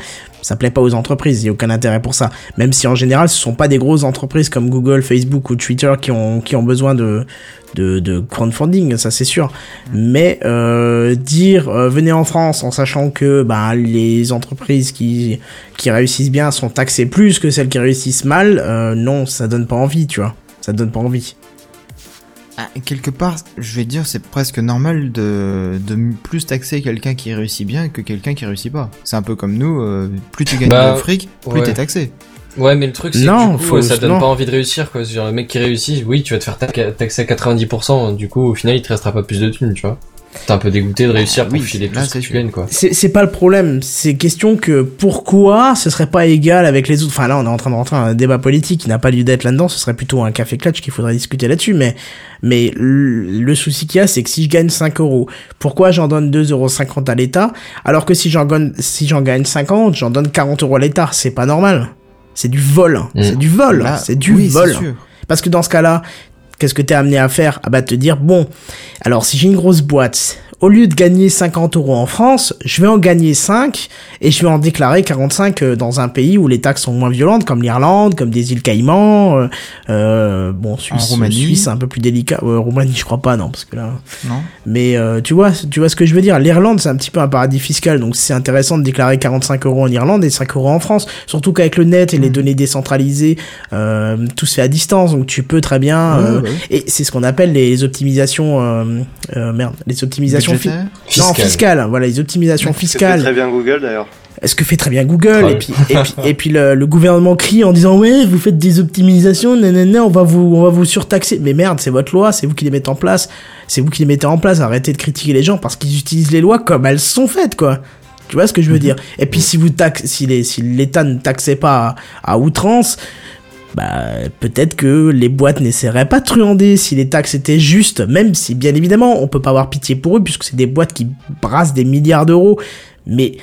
ça plaît pas aux entreprises, il y a aucun intérêt pour ça. Même si en général, ce sont pas des grosses entreprises comme Google, Facebook ou Twitter qui ont, qui ont besoin de, de, de crowdfunding, ça c'est sûr. Mais euh, dire euh, venez en France en sachant que bah, les entreprises qui, qui réussissent bien sont taxées plus que celles qui réussissent mal, euh, non, ça donne pas envie, tu vois. Ça donne pas envie. Ah, Quelque part, je vais dire, c'est presque normal de, de plus taxer quelqu'un qui réussit bien que quelqu'un qui réussit pas. C'est un peu comme nous, euh, plus tu gagnes Bah, de fric, plus ouais. t'es taxé. Ouais, mais le truc, c'est Non, que du coup, faut- ça donne non. pas envie de réussir, quoi. Genre, le mec qui réussit, oui, tu vas te faire ta- taxer à 90%, du coup, au final, il te restera pas plus de thunes, tu vois. T'es un peu dégoûté de réussir pour Oui, filer tout ce que tu gagnes, quoi. C'est c'est pas le problème, c'est question que pourquoi ce serait pas égal avec les autres. Enfin là, on est en train de rentrer dans un débat politique qui n'a pas lieu d'être là-dedans, ce serait plutôt un café clutch qu'il faudrait discuter là-dessus. Mais, mais le, le souci qu'il y a, c'est que si je gagne 5 euros, pourquoi j'en donne 2,50 euros à l'État alors que si j'en gagne, si j'en gagne 50, j'en donne 40 euros à l'État C'est pas normal. C'est du vol. Mm. C'est du vol. C'est du oui, vol. Parce que dans ce cas-là, qu'est-ce que t'es amené à faire? Ah bah te dire, bon, alors si j'ai une grosse boîte, au lieu de gagner 50 euros en France, je vais en gagner 5 et je vais en déclarer 45 euh, dans un pays où les taxes sont moins violentes, comme l'Irlande, comme des îles Caïmans, euh, euh, bon, Suisse, Roumanie. Suisse un peu plus délicat, euh, Roumanie je crois pas, non, parce que là... Non Mais euh, tu vois, tu vois ce que je veux dire. L'Irlande, c'est un petit peu un paradis fiscal, donc c'est intéressant de déclarer 45 euros en Irlande et 5 euros en France. Surtout qu'avec le net et les données décentralisées, euh, tout se fait à distance, donc tu peux très bien. Ouais, euh, ouais. Et c'est ce qu'on appelle les optimisations, euh, euh, merde, les optimisations fi- non Fiscal. fiscales. Voilà, les optimisations Ce que fait fiscales. très bien Google d'ailleurs. Ce que fait très bien Google. Ouais. Et puis, et puis, et puis le, le gouvernement crie en disant ouais, vous faites des optimisations, nanana, on va vous, on va vous surtaxer. Mais merde, c'est votre loi, c'est vous qui les mettez en place, c'est vous qui les mettez en place. Arrêtez de critiquer les gens parce qu'ils utilisent les lois comme elles sont faites, quoi. Tu vois ce que je veux dire? Et puis si vous tax, si les, si l'État ne taxait pas à, à outrance, bah peut-être que les boîtes n'essaieraient pas de truander si les taxes étaient justes, même si bien évidemment on peut pas avoir pitié pour eux puisque c'est des boîtes qui brassent des milliards d'euros, mais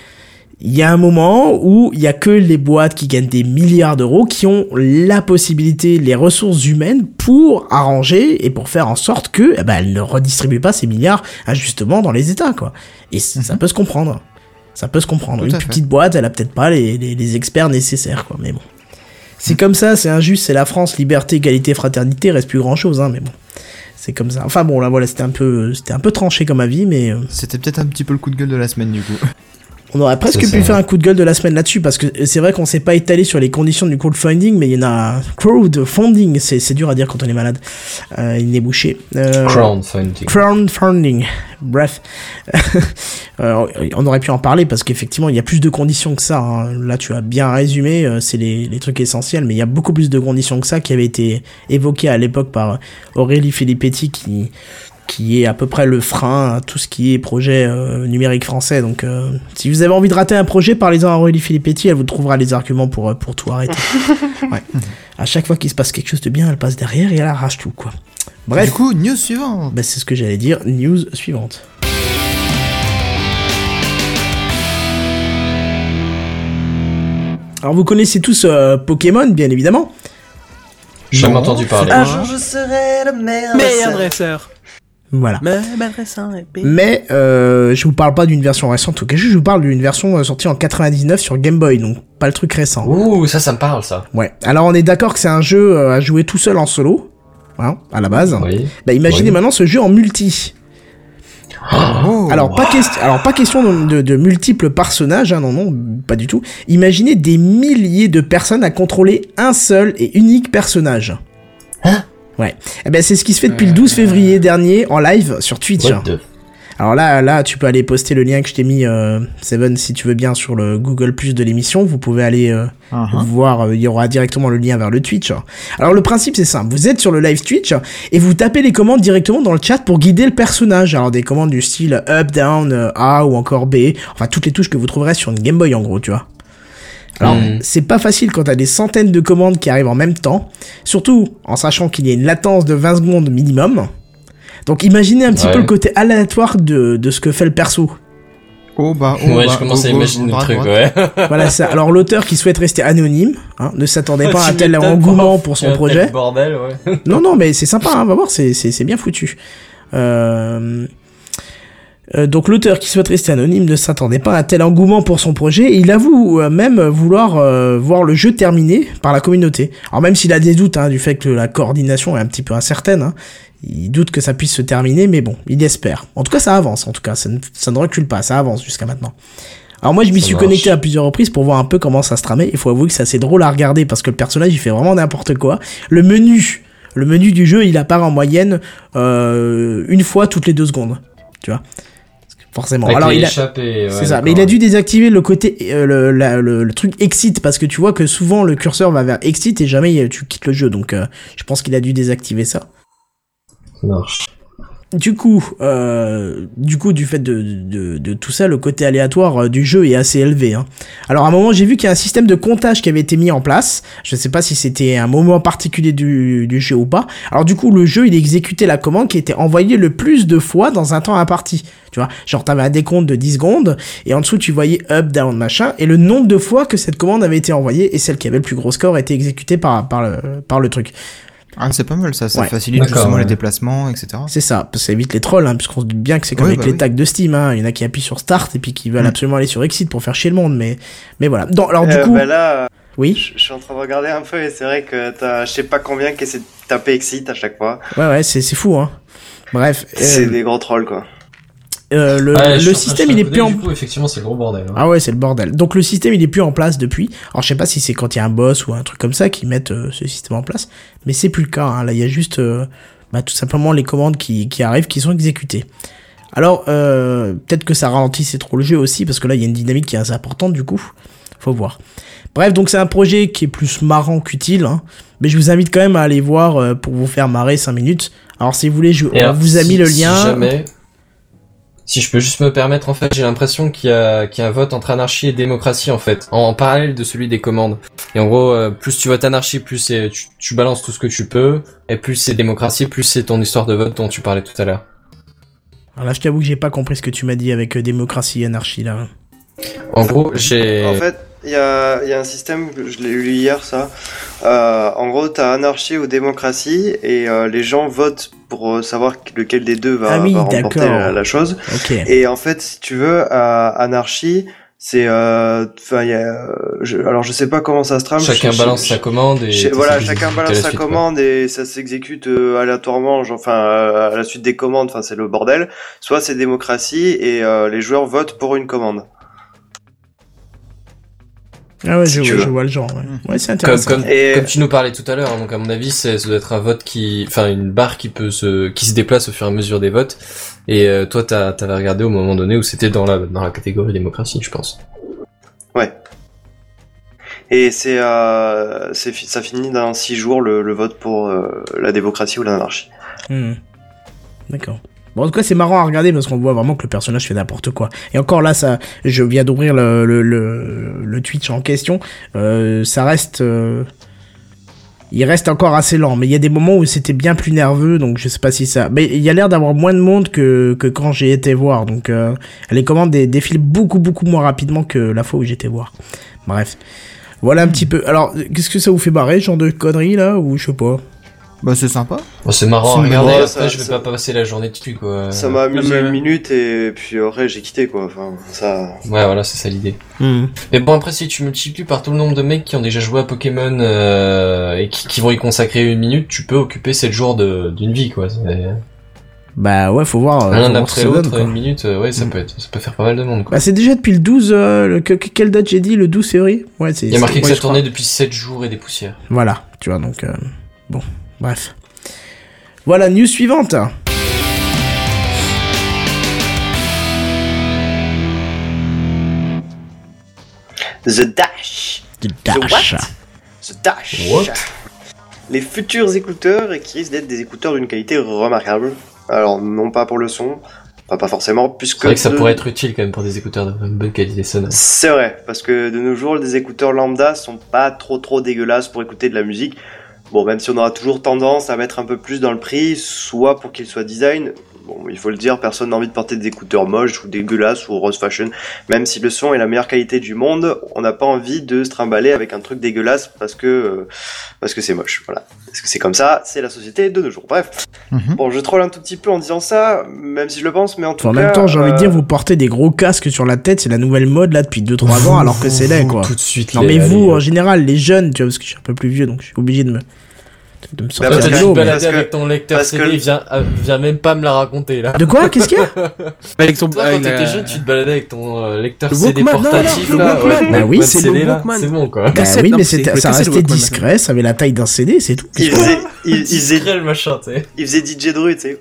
il y a un moment où il y a que les boîtes qui gagnent des milliards d'euros qui ont la possibilité, les ressources humaines pour arranger et pour faire en sorte que eh ben, elles ne redistribuent pas ces milliards injustement dans les États quoi. Et ça peut se comprendre. Ça peut se comprendre. Tout Une petite boîte, elle a peut-être pas les, les, les experts nécessaires quoi, mais bon. C'est comme ça, c'est injuste, c'est la France, liberté, égalité, fraternité, reste plus grand chose, hein, mais bon. C'est comme ça. Enfin bon, là voilà, c'était un peu, c'était un peu tranché comme avis, mais euh, C'était peut-être un petit peu le coup de gueule de la semaine du coup. On aurait presque pu ça. faire un coup de gueule de la semaine là-dessus, parce que c'est vrai qu'on s'est pas étalé sur les conditions du crowdfunding, mais il y en a crowdfunding, c'est c'est dur à dire quand on est malade. Euh, il est bouché. Euh, Crowdfunding. crowdfunding. Bref, <laughs> Euh, on aurait pu en parler parce qu'effectivement il y a plus de conditions que ça. hein. Là tu as bien résumé, euh, c'est les, les trucs essentiels, mais il y a beaucoup plus de conditions que ça qui avaient été évoquées à l'époque par Aurélie Filippetti qui qui est à peu près le frein à tout ce qui est projet euh, numérique français. Donc euh, si vous avez envie de rater un projet, parlez-en à Aurélie Filippetti, elle vous trouvera les arguments pour, euh, pour tout arrêter. <laughs> ouais. À chaque fois qu'il se passe quelque chose de bien, elle passe derrière et elle arrache tout quoi. Bref. Du coup, news suivante. Bah, c'est ce que j'allais dire. News suivante. Alors vous connaissez tous euh, Pokémon, bien évidemment. Jamais entendu parler. Un jour je serai le meilleur. Meilleur dresseur. Voilà. Épée. Mais euh, je vous parle pas d'une version récente. Ok, je vous parle d'une version euh, sortie en 99 sur Game Boy, donc pas le truc récent. Ouh, ça, ça me parle, ça. Ouais. Alors on est d'accord que c'est un jeu euh, à jouer tout seul en solo, hein, à la base. Oui. Bah imaginez Oui. maintenant ce jeu en multi. Oh. Alors pas, question, alors pas question de, de- de multiples personnages, hein, non non, pas du tout. Imaginez des milliers de personnes à contrôler un seul et unique personnage. Hein? Ouais. Eh ben c'est ce qui se fait depuis le 12 février dernier en live sur Twitch. What the... Alors là, là, tu peux aller poster le lien que je t'ai mis, euh, Seven, si tu veux bien, sur le Google Plus de l'émission. Vous pouvez aller euh, Uh-huh. voir, euh, il y aura directement le lien vers le Twitch. Alors le principe c'est simple, vous êtes sur le live Twitch et vous tapez les commandes directement dans le chat pour guider le personnage. Alors des commandes du style up, down, A ou encore B, enfin toutes les touches que vous trouverez sur une Game Boy en gros, tu vois. Alors, Mhm. c'est pas facile quand t'as des centaines de commandes qui arrivent en même temps, surtout en sachant qu'il y a une latence de 20 secondes minimum. Donc imaginez un petit Ouais. peu le côté aléatoire de, de ce que fait le perso. Oh bah, oh Ouais, bah, je commence oh, à gauche, imaginer le droite, truc, ouais. Voilà ça. Alors l'auteur qui souhaite rester anonyme, hein, ne s'attendait <laughs> pas à un tel engouement pour son projet. bordel, ouais. Non, non, mais c'est sympa, hein, va voir, c'est, c'est, c'est bien foutu. Euh... euh, donc l'auteur qui souhaite rester anonyme ne s'attendait pas à un tel engouement pour son projet. Il avoue euh, même vouloir euh, voir le jeu terminé par la communauté. Alors même s'il a des doutes hein, du fait que la coordination est un petit peu incertaine, hein, il doute que ça puisse se terminer, mais bon, il espère. En tout cas, ça avance. En tout cas, ça ne, ça ne recule pas, ça avance jusqu'à maintenant. Alors moi, je m'y suis marche. connecté à plusieurs reprises pour voir un peu comment ça se tramait. Il faut avouer que c'est assez drôle à regarder parce que le personnage, il fait vraiment n'importe quoi. Le menu, le menu du jeu, il apparaît en moyenne euh, une fois toutes les deux secondes. Tu vois? Forcément. Avec Alors il a... ouais, C'est ça, mais il a dû désactiver le côté, euh, le, la- le, le truc exit parce que tu vois que souvent le curseur va vers exit et jamais euh, tu quittes le jeu, donc euh, je pense qu'il a dû désactiver ça. Ça marche. Du coup, euh, du coup, du fait de, de, de tout ça, le côté aléatoire euh, du jeu est assez élevé. Hein. Alors à un moment, j'ai vu qu'il y a un système de comptage qui avait été mis en place. Je sais pas si c'était un moment particulier du, du jeu ou pas. Alors du coup, le jeu, il exécutait la commande qui était envoyée le plus de fois dans un temps imparti. Tu vois, genre t'avais un décompte de 10 secondes et en dessous tu voyais up, down, machin et le nombre de fois que cette commande avait été envoyée et celle qui avait le plus gros score était exécutée par par le par le truc. Ah, c'est pas mal ça, ça Ouais. facilite justement ouais. les déplacements, etc. C'est ça, parce que ça évite les trolls, hein, puisqu'on se doute bien que c'est comme Oui, avec bah les oui. tags de Steam, hein. il y en a qui appuient sur Start et puis qui veulent Mm. absolument aller sur Exit pour faire chier le monde, mais, mais voilà. Donc, alors du Euh, coup, bah là, oui, je, je suis en train de regarder un peu et c'est vrai que t'as, je sais pas combien qui essaie de taper Exit à chaque fois. ouais, ouais, c'est, c'est fou, hein. Bref, euh, C'est des gros trolls quoi. Euh, le, Ouais, suis système il est plus en... coup, effectivement, c'est le gros bordel. hein. Ah ouais, c'est le bordel. Donc le système il est plus en place depuis. Alors je sais pas si c'est quand il y a un boss ou un truc comme ça qui mettent euh, ce système en place, mais c'est plus le cas. hein. Là il y a juste euh, bah, tout simplement les commandes qui, qui arrivent qui sont exécutées. Alors peut-être que ça ralentit c'est trop le jeu aussi parce que là il y a une dynamique qui est assez importante du coup. Faut voir. Bref donc c'est un projet qui est plus marrant qu'utile, hein. mais je vous invite quand même à aller voir pour vous faire marrer 5 minutes. Alors si vous voulez, je, on vous a si- mis le si lien. jamais- Si je peux juste me permettre, en fait, j'ai l'impression qu'il y a, qu'il y a un vote entre anarchie et démocratie, en fait, en, en parallèle de celui des commandes. Et en gros, euh, plus tu votes anarchie, plus c'est, tu, tu balances tout ce que tu peux, et plus c'est démocratie, plus c'est ton histoire de vote dont tu parlais tout à l'heure. Alors là je t'avoue que j'ai pas compris ce que tu m'as dit avec euh, démocratie et anarchie là. En gros, j'ai... En fait, il y a, il y a un système, je l'ai lu hier ça. Euh, en gros, t'as anarchie ou démocratie et euh, les gens votent pour euh, savoir lequel des deux va, Ah oui, va remporter la, la chose. Ok. Et en fait, si tu veux, à anarchie, C'est, euh, enfin, il y a, euh, je, alors je sais pas comment ça se trame. Chacun Je- balance je- sa commande et voilà, chacun balance la sa suite, quoi. commande et ça s'exécute euh, aléatoirement, genre, enfin euh, à la suite des commandes. Enfin, c'est le bordel. Soit c'est démocratie et euh, les joueurs votent pour une commande. Ah ouais, je, Si vois, veux. je vois le genre. Ouais, ouais c'est Comme, intéressant. comme, Et- comme tu nous parlais tout à l'heure, hein, donc à mon avis, c'est, ça doit être un vote qui, enfin une barre qui peut se, qui se déplace au fur et à mesure des votes. Et euh, toi, t'as, t'avais regardé au moment donné où c'était dans la, dans la catégorie démocratie, je pense. Ouais. Et c'est, euh, ça finit dans six jours le, le vote pour euh, la démocratie ou l'anarchie. Hmm. D'accord. Bon, en tout cas, c'est marrant à regarder parce qu'on voit vraiment que le personnage fait n'importe quoi. Et encore là, ça, je viens d'ouvrir le, le, le, Twitch en question. Euh, ça reste, euh, il reste encore assez lent. Mais il y a des moments où c'était bien plus nerveux, donc je sais pas si ça. Mais il y a l'air d'avoir moins de monde que, que quand j'ai été voir. Donc euh, les commandes dé- défilent beaucoup beaucoup moins rapidement que la fois où j'étais voir. Bref. Voilà un petit peu. Alors, qu'est-ce que ça vous fait barrer, genre de conneries là, ou je sais pas? Bah c'est sympa. Bon, c'est marrant à regarder. marrant, Après, ça- je vais ça- pas passer la journée dessus, quoi. Ça m'a amusé une minute et puis après j'ai quitté quoi. Enfin, ça. Ouais, voilà, c'est ça l'idée. Hmm. Mais bon, après, si tu multiplies par tout le nombre de mecs qui ont déjà joué à Pokémon euh, et qui, qui vont y consacrer une minute, tu peux occuper 7 jours de- d'une vie, quoi. Bah ouais, faut voir. euh, faut après l'autre, une minute, euh, ouais, ça Mm. peut être, ça peut faire pas mal de monde, quoi. Bah c'est déjà depuis le 12, euh, le, que, que- quelle date j'ai dit Le 12 février? Ouais, c'est... Il y a marqué que ouais, ça tournait depuis 7 jours et des poussières. Voilà, tu vois, donc... euh, bon, bref. Voilà, news suivante The Dash. The The Dash. what? The Dash. What? Les futurs écouteurs et qui risquent d'être des écouteurs d'une qualité remarquable. Alors non pas pour le son, enfin pas forcément, puisque C'est vrai que ça de- pourrait être utile quand même pour des écouteurs de bonne qualité sonore. C'est vrai, parce que de nos jours, des écouteurs lambda sont pas trop trop dégueulasses pour écouter de la musique. Bon, même si on aura toujours tendance à mettre un peu plus dans le prix, soit pour qu'ils soient design. Bon, il faut le dire, personne n'a envie de porter des écouteurs moches ou dégueulasses ou rose fashion. Même si le son est la meilleure qualité du monde, on n'a pas envie de se trimballer avec un truc dégueulasse parce que euh, parce que c'est moche. Voilà, parce que c'est comme ça, c'est la société de nos jours. Bref, Mhm. bon, je troll un tout petit peu en disant ça, même si je le pense, mais en tout Enfin, en cas. même temps, j'ai envie de euh, dire, vous portez des gros casques sur la tête, c'est la nouvelle mode là depuis 2-3 ans, alors que c'est laid, quoi. Tout de suite. Non mais vous, allez, en général, les jeunes, tu vois, parce que je suis un peu plus vieux, donc je suis obligé de me... De me Bah, sortir parce de que- l'eau, mais- que- avec ton lecteur que CD, le- viens, euh, viens même pas me la raconter, là. De quoi? Qu'est-ce qu'il y a? <laughs> Avec son, Toi, avec quand t'étais jeune, tu te baladais avec ton euh, lecteur Le CD Walkman, non, portatif, non, le là. Ouais, Bah oui, c'est le Walkman. C'est bon, quoi. Bah oui, non, mais ça restait discret, ça avait la taille d'un CD, c'est tout. Il faisait, il, il faisait, Discret, le machin, tu sais. il faisait DJ Dru, tu sais.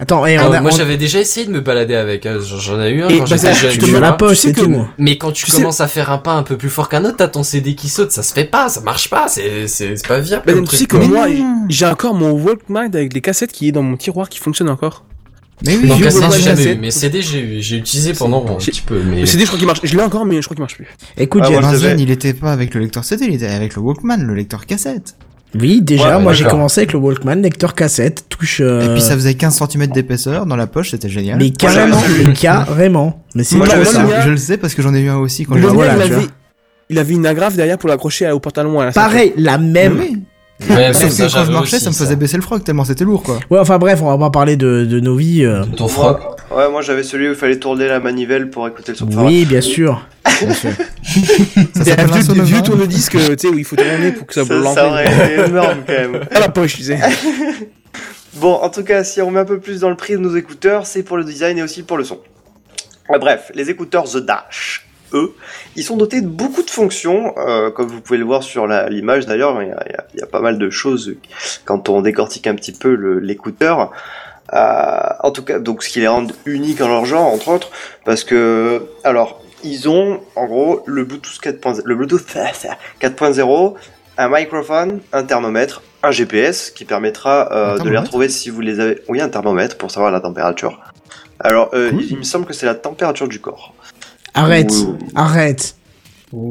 Attends, et Ah on a... moi on- j'avais déjà essayé de me balader avec, hein, j'en ai eu un Et quand bah, j'étais ça, jeune. tu tu te tu mets mets la vois. poche, tu sais c'est que- tout. Mais quand tu, Tu sais- commences à faire un pas un peu plus fort qu'un autre, t'as ton CD qui saute, ça se fait pas, ça marche pas, c'est c'est pas viable. Bah, comme tu sais que moi, j'ai encore mon Walkman avec les cassettes qui est dans mon tiroir qui fonctionne encore. Mais oui, Non, vieux cassette, Walkman j'ai jamais eu, mais CD j'ai eu, j'ai utilisé pendant un petit peu, mais Le CD, je crois qu'il marche. Je l'ai encore, mais je crois qu'il marche plus. Écoute, Ah, il était pas avec le lecteur CD, il était avec le Walkman, le lecteur cassette. Oui, déjà, Ouais, moi j'ai commencé avec le Walkman, lecteur cassette, touche... euh, Et puis ça faisait 15 cm d'épaisseur dans la poche, c'était génial. Mais carrément, mais carrément. Mais c'est mien- Je le sais parce que j'en ai eu un aussi quand Le j'ai voilà, il, avait, il avait une agrafe derrière pour l'accrocher à- au pantalon à la Pareil, la même. Oui. Ouais, Sauf ça, que quand je j'avais marchais, aussi, ça me faisait baisser le froc tellement c'était lourd quoi. Ouais, enfin bref, on va pas parler de, de nos vies. euh. Ton froc. Ouais, moi j'avais celui où il fallait tourner la manivelle pour écouter le son. Oui, bien sûr. Bien sûr. <laughs> Ça C'est un vieux, sonomètre. vieux tourne-disque, tu sais, où il faut tourner pour que ça ça, ça aurait été énorme quand même. <laughs> À la poche, tu sais. <laughs> Bon, en tout cas, si on met un peu plus dans le prix de nos écouteurs, c'est pour le design et aussi pour le son. Ah, bref, les écouteurs The Dash, eux, ils sont dotés de beaucoup de fonctions, euh, comme vous pouvez le voir sur l'image d'ailleurs, il y a, il y pas mal de choses quand on décortique un petit peu l'écouteur. Euh, en tout cas, donc ce qui les rend uniques en leur genre, entre autres, parce que, alors, ils ont en gros le Bluetooth 4.0, le Bluetooth <laughs> 4.0, un microphone, un thermomètre, un GPS qui permettra euh, de les retrouver si vous les avez. Oui, un thermomètre pour savoir la température. Alors, euh, il me semble que c'est la température du corps. Arrête, Ouh. arrête.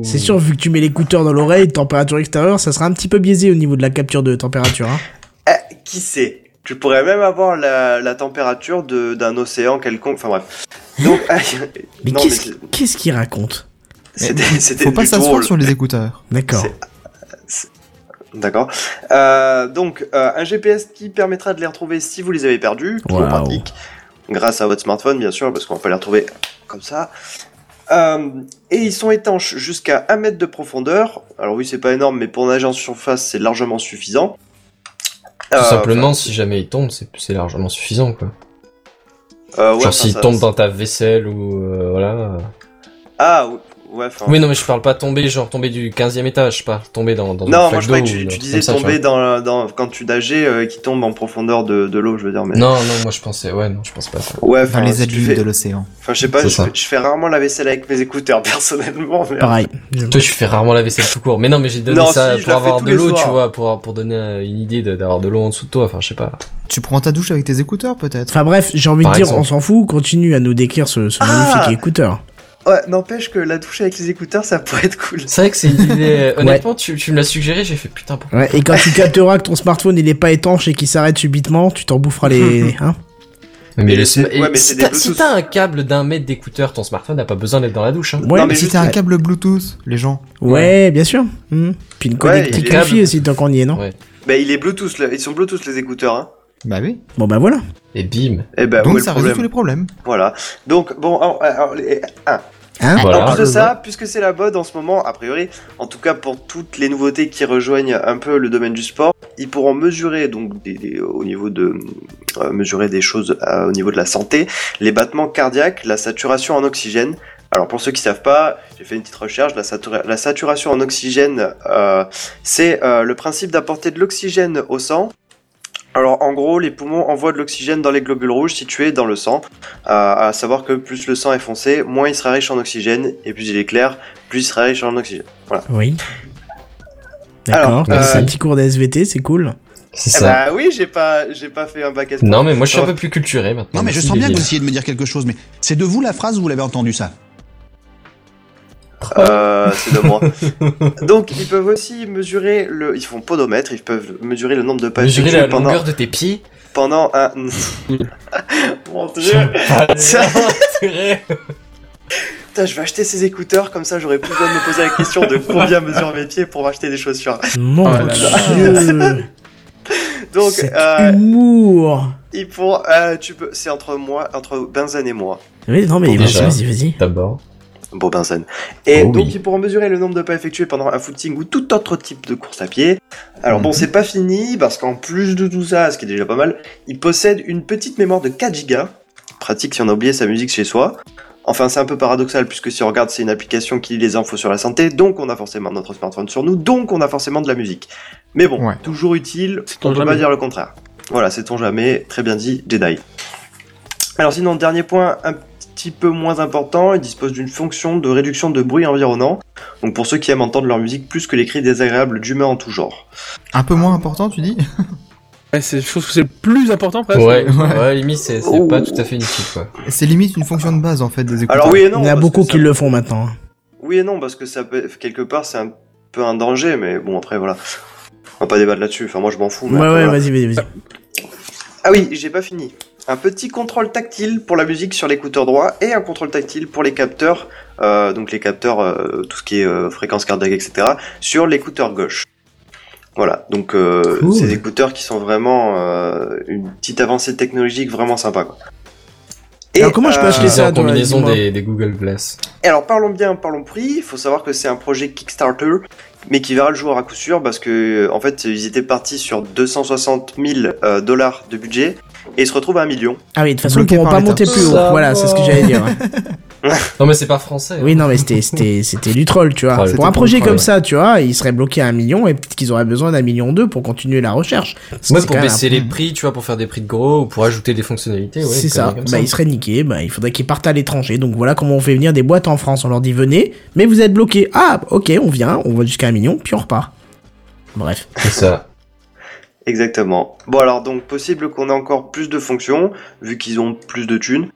C'est sûr, vu que tu mets l'écouteur dans l'oreille, température extérieure, ça sera un petit peu biaisé au niveau de la capture de température. Hein. Eh, qui sait? Tu pourrais même avoir la, la température de- d'un océan quelconque. Enfin bref. Donc, <laughs> Mais non, qu'est-ce mais qu'il qu'est-ce qu'il raconte? c'était Faut pas s'asseoir sur les écouteurs. D'accord. D'accord. Euh, donc, euh, un GPS qui permettra de les retrouver si vous les avez perdus. Trop Waouh. pratique. Grâce à votre smartphone, bien sûr, parce qu'on peut les retrouver comme ça. Euh, et ils sont étanches jusqu'à 1 mètre de profondeur. Alors oui, c'est pas énorme, mais pour nager en surface, c'est largement suffisant. Tout Euh, simplement, si jamais il tombe, c'est largement suffisant, quoi. euh, ouais, Genre enfin, s'il ça- tombe dans ta vaisselle ou euh, voilà. Ah, ouais. Oui, non, mais je parle pas tomber, genre tomber du 15 e étage, pas tomber dans, dans Non, moi je croyais que tu, truc disais ça, tomber dans, dans, quand tu nageais, euh, qui tombe en profondeur de, de l'eau, je veux dire. Mais... Non, non, moi je pensais, ouais, non, je pense pas ça. Ouais, Dans enfin, les adultes fais- de l'océan. Enfin, je sais pas, je fais, je fais rarement la vaisselle avec mes écouteurs, <laughs> personnellement. Mais... Pareil. Toi, tu fais rarement la vaisselle tout court. Mais non, mais j'ai donné Non, ça si, je pour avoir de l'eau, tu vois, pour, pour donner euh, une idée d'avoir de l'eau en dessous de toi. Enfin, je sais pas. Tu prends ta douche avec tes écouteurs peut-être? Enfin bref, j'ai envie de dire, on s'en fout, continue à nous décrire ce, ce Ah magnifique écouteur. Ouais, n'empêche que la douche avec les écouteurs, ça pourrait être cool. C'est vrai que c'est une idée. Honnêtement, tu, tu me l'as suggéré, j'ai fait putain pourquoi. Ouais, et quand tu capteras que ton smartphone il est pas étanche et qu'il s'arrête subitement, tu t'en boufferas les. <laughs> Hein Mais, Mais le c'est- sma- et ouais, mais si t'as si Bluetooth. t'as un câble d'un mètre d'écouteur, ton smartphone n'a pas besoin d'être dans la douche. Hein. ouais, Non, mais mais Si t'as un câble Bluetooth, les gens. ouais, bien sûr. Hmm. Puis une connectique Wi-Fi câble. aussi tant qu'on y est, non Ouais. Bah, il est Bluetooth, là. ils sont Bluetooth les écouteurs, hein. Bah oui. Bon bah voilà. Et bim. Eh ben, Donc ça résout tous les problèmes. Voilà. Donc, bon, alors, alors, les- un. Hein Voilà. En plus de ça, puisque c'est la mode en ce moment, a priori, en tout cas pour toutes les nouveautés qui rejoignent un peu le domaine du sport, ils pourront mesurer donc des, des- au niveau de euh, mesurer des choses euh, au niveau de la santé, les battements cardiaques, la saturation en oxygène. Alors pour ceux qui savent pas, j'ai fait une petite recherche. La, satura- la saturation en oxygène, euh, c'est euh, le principe d'apporter de l'oxygène au sang. Alors en gros, les poumons envoient de l'oxygène dans les globules rouges situés dans le sang. Euh, à savoir que plus le sang est foncé, moins il sera riche en oxygène, et plus il est clair, plus il sera riche en oxygène. Voilà. Oui. D'accord. euh, un petit cours de SVT, c'est cool. C'est Eh ça. bah oui, j'ai pas, j'ai pas fait un bac S. Non, mais moi je suis un peu plus culturé maintenant. Non, mais je sens bien que vous essayez de me dire quelque chose, mais c'est de vous la phrase ou vous l'avez entendu ça? Euh, <laughs> c'est de moi. Donc ils peuvent aussi mesurer le, ils font podomètre, ils peuvent mesurer le nombre de pas Mesurer effectués la pendant, longueur de tes pieds. pendant un. <laughs> Mon dieu. Ça- <laughs> Putain, je vais acheter ces écouteurs comme ça, j'aurais plus besoin de me poser la question de combien mesurent mes pieds pour acheter des chaussures. Mon Oh dieu. Donc Cet euh, humour. ils font, euh, tu peux, c'est entre moi, entre Benzen et moi. Oui, non mais vas-y, vas-y, vas-y. D'abord. Benzen. Et Oh donc oui. ils pourront mesurer le nombre de pas effectués pendant un footing ou tout autre type de course à pied. Alors bon, Mhm. c'est pas fini parce qu'en plus de tout ça, ce qui est déjà pas mal, il possède une petite mémoire de 4 Go. Pratique si on a oublié sa musique chez soi. Enfin, c'est un peu paradoxal puisque si on regarde, c'est une application qui lit les infos sur la santé, donc on a forcément notre smartphone sur nous, donc on a forcément de la musique. Mais bon, Ouais. toujours utile, on peut jamais. pas dire le contraire. Voilà, c'est ton jamais, très bien dit, Jedi. Alors sinon, dernier point, un petit peu moins important, il dispose d'une fonction de réduction de bruit environnant. Donc pour ceux qui aiment entendre leur musique plus que les cris désagréables d'humains en tout genre. Un peu moins important, tu dis <laughs> Ouais, je trouve que c'est le plus important presque. Ouais, Ouais. ouais, limite, c'est Oh. pas tout à fait inutile, quoi. C'est limite une fonction de base en fait des écouteurs. Alors oui et non. Il y en a beaucoup qui ça- le font maintenant. Oui et non, parce que ça peut, quelque part c'est un peu un danger, mais bon après voilà. On va pas débattre là-dessus, enfin moi je m'en fous. mais Ouais, après, ouais, voilà. vas-y, vas-y, vas-y. Ah oui, j'ai pas fini. Un petit contrôle tactile pour la musique sur l'écouteur droit et un contrôle tactile pour les capteurs, euh, donc les capteurs, euh, tout ce qui est euh, fréquence cardiaque, etc., sur l'écouteur gauche. Voilà, donc euh, Cool. ces écouteurs qui sont vraiment euh, une petite avancée technologique vraiment sympa. Quoi. Et, Alors, comment je peux acheter C'est ça, en combinaison des Google Glass. et alors parlons bien, parlons prix. Il faut savoir que c'est un projet Kickstarter, mais qui verra le jour à coup sûr parce que en fait ils étaient partis sur 260 000 euh, dollars de budget et ils se retrouvent à un million. Ah oui, de toute façon, ils pourront pas monter plus haut. Ça Voilà, c'est ce que j'allais dire. <laughs> <laughs> Non, mais c'est pas français. Oui, non, mais c'était, c'était, c'était du troll, tu vois. Ouais, pour un projet troll, comme ouais. ça, tu vois, ils seraient bloqués à un million et peut-être qu'ils auraient besoin d'un million deux pour continuer la recherche. Moi, pour baisser un- les prix, tu vois, pour faire des prix de gros ou pour ajouter des fonctionnalités, ouais. c'est ça. Bah, ils seraient niqués. Bah, il faudrait qu'ils partent à l'étranger. Donc voilà comment on fait venir des boîtes en France. On leur dit venez, mais vous êtes bloqués. Ah, ok, on vient, on va jusqu'à un million, puis on repart. Bref. C'est ça. Exactement. Bon alors donc possible qu'on ait encore plus de fonctions vu qu'ils ont plus de thunes,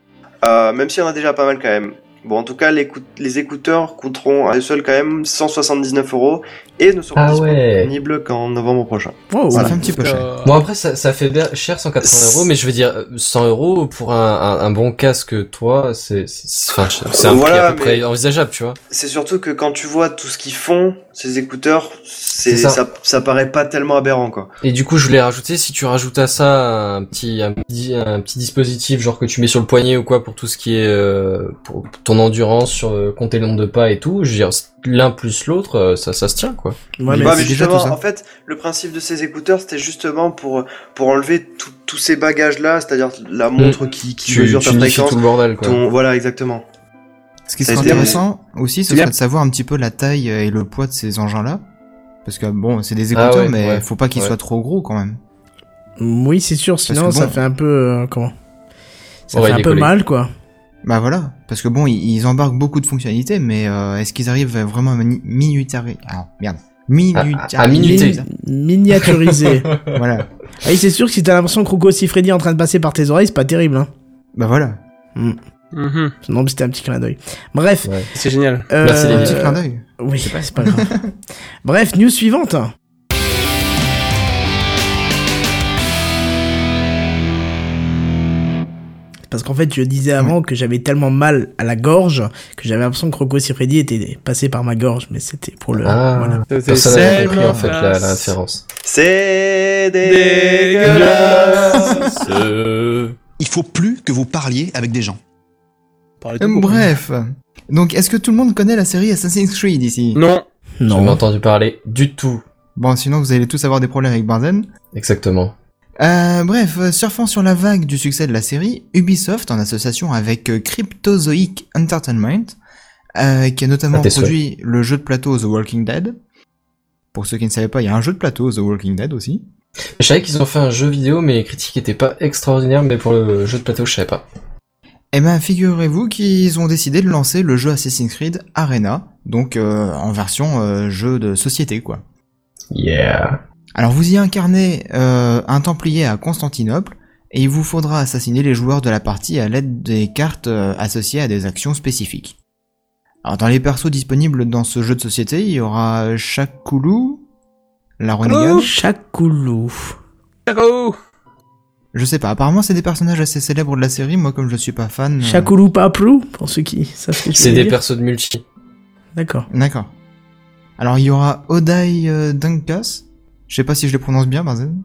euh, même s'il y en a déjà pas mal quand même. Bon en tout cas les, écoute- les écouteurs coûteront à eux seuls quand même 179 euros et ne seront Ah ouais. disponibles qu'en novembre prochain. Oh, Ça voilà. fait un petit peu cher. Euh, Bon, après, ça, ça fait bien- cher 180 euros, mais je veux dire, 100 euros pour un, un, un bon casque, toi, c'est, c'est, enfin, c'est un Voilà, prix à peu près envisageable, tu vois. C'est surtout que quand tu vois tout ce qu'ils font, ces écouteurs, c'est C'est ça. ça. Ça, paraît pas tellement aberrant quoi. Et du coup, je voulais rajouter, si tu rajoutes à ça un petit, un petit, un petit dispositif, genre que tu mets sur le poignet ou quoi, pour tout ce qui est, euh, pour ton endurance, sur euh, compter le nombre de pas et tout. Je veux dire, l'un plus l'autre, euh, ça, ça se tient quoi. Ouais, Mais déjà justement, tout ça. en fait, le principe de ces écouteurs, c'était justement pour pour enlever tout- tous ces bagages-là, c'est-à-dire la montre qui, qui Mm. Tu, mesure tu ta fréquence, tout le bordel quoi. ton voilà exactement. Ce qui serait intéressant aussi, ce serait de savoir un petit peu la taille et le poids de ces engins-là. Parce que bon, c'est des Ah écouteurs, ouais, mais ouais, faut pas qu'ils ouais. soient trop gros quand même. oui, c'est sûr. Sinon, ça fait un peu euh, comment? Ça fait un peu mal, quoi. Bah voilà, parce que bon, ils, embarquent beaucoup de fonctionnalités, mais euh, est-ce qu'ils arrivent à vraiment mini- minutari... Ah, merde. Minutariser à minuter. Mi- miniaturisé. <laughs> Voilà. ah oui, c'est sûr que si t'as l'impression que Rocco Siffredi est en train de passer par tes oreilles, c'est pas terrible, hein. Bah voilà. Mhm. Non, mais c'était un petit clin d'œil. Bref. Ouais. C'est génial. euh, Merci, les Petit Euh, clin d'œil. Oui, c'est pas grave. <laughs> Bref, news suivante. Parce qu'en fait, je disais avant que j'avais tellement mal à la gorge que j'avais l'impression que Rocco Siffredi était passé par ma gorge, mais c'était pour le. Ah, voilà. personne n'avait compris en fait la, la référence. C'est Dégueulasse. Il faut plus que vous parliez avec des gens. Tout Euh, bref. Donc, est-ce que tout le monde connaît la série Assassin's Creed ici? Non. J'ai jamais Non. entendu parler du tout. Bon, sinon vous allez tous avoir des problèmes avec Benzen. Exactement. Euh, bref, euh, surfant sur la vague du succès de la série, Ubisoft, en association avec euh, Cryptozoic Entertainment, euh, qui a notamment Ah, produit le jeu de plateau The Walking Dead. Pour ceux qui ne savaient pas, il y a un jeu de plateau The Walking Dead aussi. Je savais qu'ils ont fait un jeu vidéo, mais les critiques étaient pas extraordinaires, mais pour le jeu de plateau, je savais pas. Eh ben, figurez-vous qu'ils ont décidé de lancer le jeu Assassin's Creed Arena, donc euh, en version euh, jeu de société, quoi. Yeah. Alors vous y incarnez euh, un Templier à Constantinople, et il vous faudra assassiner les joueurs de la partie à l'aide des cartes euh, associées à des actions spécifiques. Alors dans les persos disponibles dans ce jeu de société, il y aura Shakoulou, la renégade. Chakoulou. Ciao. Je sais pas, apparemment c'est des personnages assez célèbres de la série, moi comme je suis pas fan... euh, Chakoulou Paplou, pour ceux qui savent ce que C'est des dire. persos de multi. D'accord. D'accord. Alors il y aura Odai euh, Dunkas, je sais pas si je les prononce bien, Benzen.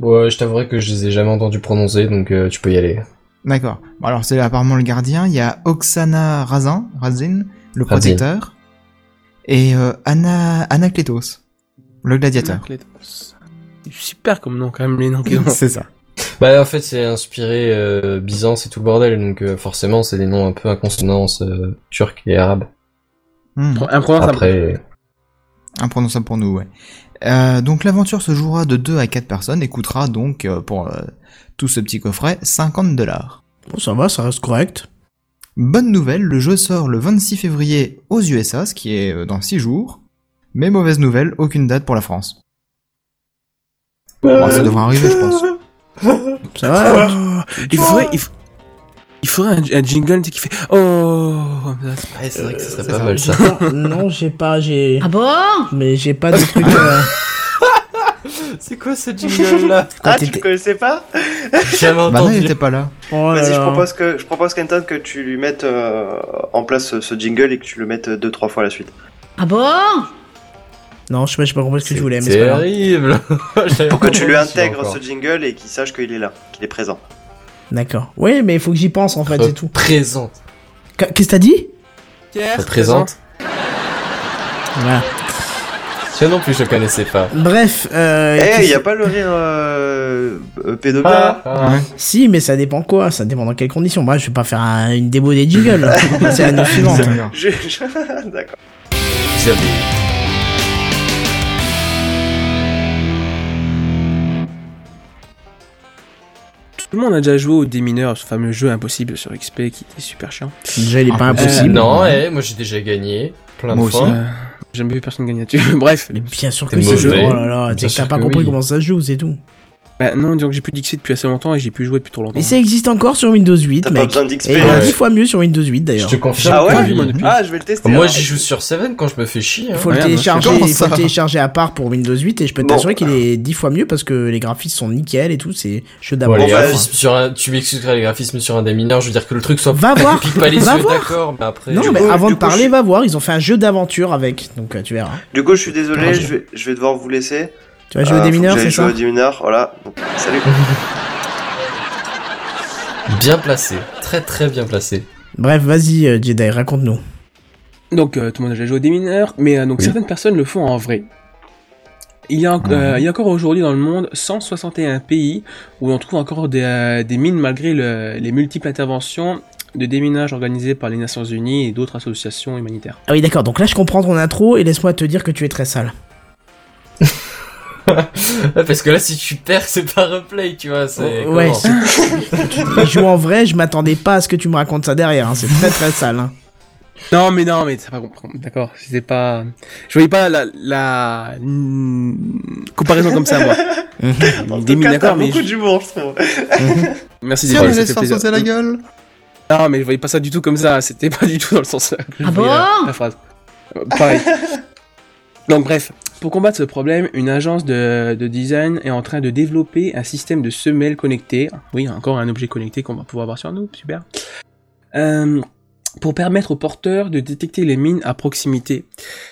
Ouais, je t'avouerai que je les ai jamais entendus prononcer, donc euh, tu peux y aller. D'accord. Bon, alors c'est apparemment le gardien. Il y a Oksana Razin, Razin, le Razin. protecteur, et euh, Anna Anakletos, le gladiateur. Super comme nom quand même les noms qu'ils ont. <laughs> c'est ça. Bah en fait c'est inspiré euh, Byzance et tout le bordel, donc euh, forcément c'est des noms un peu à consonance euh, turque et arabe. Hmm. Imprononçable. Après, Imprononçable pour nous, ouais. Euh, donc l'aventure se jouera de 2 à 4 personnes et coûtera donc euh, pour euh, tout ce petit coffret 50 dollars. Bon, ça va, ça reste correct. Bonne nouvelle, le jeu sort le 26 février aux USA, ce qui est euh, dans 6 jours. Mais mauvaise nouvelle, aucune date pour la France. Bon, ça devrait arriver, je pense. Ça va. Il faudrait, il, il faudrait un, un jingle qui fait oh ouais, c'est vrai que ça serait c'est pas mal ça. non, j'ai pas, j'ai. Ah bon? Mais j'ai pas de truc. euh, <laughs> c'est quoi ce jingle là <laughs> Ah, tu le connaissais pas? Jamais Bah non, il entendu. était pas là. Oh là Vas-y, je propose que je propose Kenton que tu lui mettes euh, en place ce, ce jingle et que tu le mettes deux trois fois à la suite. Ah bon? Non, je sais pas, j'ai pas compris ce que tu voulais, mais C'est c'est pas grave. terrible. <laughs> Pour que tu lui intègres encore. ce jingle et qu'il sache qu'il est là, qu'il est présent. D'accord. Oui, mais il faut que j'y pense en fait, c'est tout. Présente. Qu- Qu'est-ce que t'as dit? Pierre, Présente. Voilà. Tiens non plus je connaissais pas. Bref, euh. Eh, il y a pas le rire euh, euh, pédophile Ah, ah. Ouais. Si, mais ça dépend quoi Ça dépend dans quelles conditions. Moi, je vais pas faire un- une démo des va passer à la suivante. <laughs> D'accord. Tout le monde a déjà joué au démineur, ce fameux jeu impossible sur XP qui était super chiant. Déjà, il est pas Ah, impossible. Non, eh, moi j'ai déjà gagné. Plein Moi de aussi. fois. Euh, J'ai jamais vu personne gagner là-dessus. <laughs> Bref. Mais bien sûr que c'est jeu. Oh là là, Bien t'as pas compris oui. comment ça se joue, c'est tout. Bah, non, disons que j'ai plus d'XP depuis assez longtemps et j'ai plus joué depuis trop longtemps. Mais ça existe encore sur Windows 8, T'as pas mec. besoin d'XP. Et il y a Ouais. 10 fois mieux sur Windows 8 Je d'ailleurs. te confirme. Ah ouais oui. moi, depuis. Ah, je vais le tester. Moi alors. j'y joue sur Seven quand je me fais chier. Il Hein. faut le télécharger, il faut ça. le télécharger à part pour Windows 8 et je peux Bon. t'assurer qu'il est 10 fois mieux parce que les graphismes sont nickel et tout, c'est jeu Bon, d'abord. les Bon, bah, graphismes sur un... Tu m'excuseras les graphismes sur un des mineurs, je veux dire que le truc soit Va voir, pique pas les va yeux, voir. d'accord, mais après. Non, mais coup- avant du de coup, parler, je- va voir, ils ont fait un jeu d'aventure avec, donc euh, tu verras. Du coup, je suis désolé, je vais, je vais devoir vous laisser. Tu vas jouer Euh, au faut démineur, que j'aille c'est jouer ça au démineur, voilà. Donc, salut. <laughs> Bien placé, très très bien placé. Bref, vas-y, euh, Jedi, raconte-nous. Donc euh, tout le monde a déjà joué au démineur, mais euh, donc Oui. certaines personnes le font en vrai. Il y a, en- il y a encore aujourd'hui dans le monde 161 pays où on trouve encore des, des mines malgré le- les multiples interventions de déminage organisées par les Nations Unies et d'autres associations humanitaires. Ah oui, d'accord, donc là je comprends ton intro et laisse-moi te dire que tu es très sale. Ouais, Parce que là, si tu perds, c'est pas replay, tu vois. C'est Oh, ouais, en vrai, je m'attendais pas à ce que tu me racontes ça derrière, hein, c'est très très sale. Hein. Non mais non mais c'est pas comprendre. D'accord, c'était pas. Je voyais pas la, la mm, comparaison comme ça moi. <laughs> D'accord mais beaucoup je- d'humour, je trouve. <laughs> merci Si on ça la gueule Non mais je voyais pas ça du tout comme ça. C'était pas du tout dans le sens. Ah bon la phrase. Euh, Pareil. <laughs> Donc bref, pour combattre ce problème, une agence de, de design est en train de développer un système de semelles connectées. Oui, encore un objet connecté qu'on va pouvoir avoir sur nous, super. Euh, pour permettre aux porteurs de détecter les mines à proximité.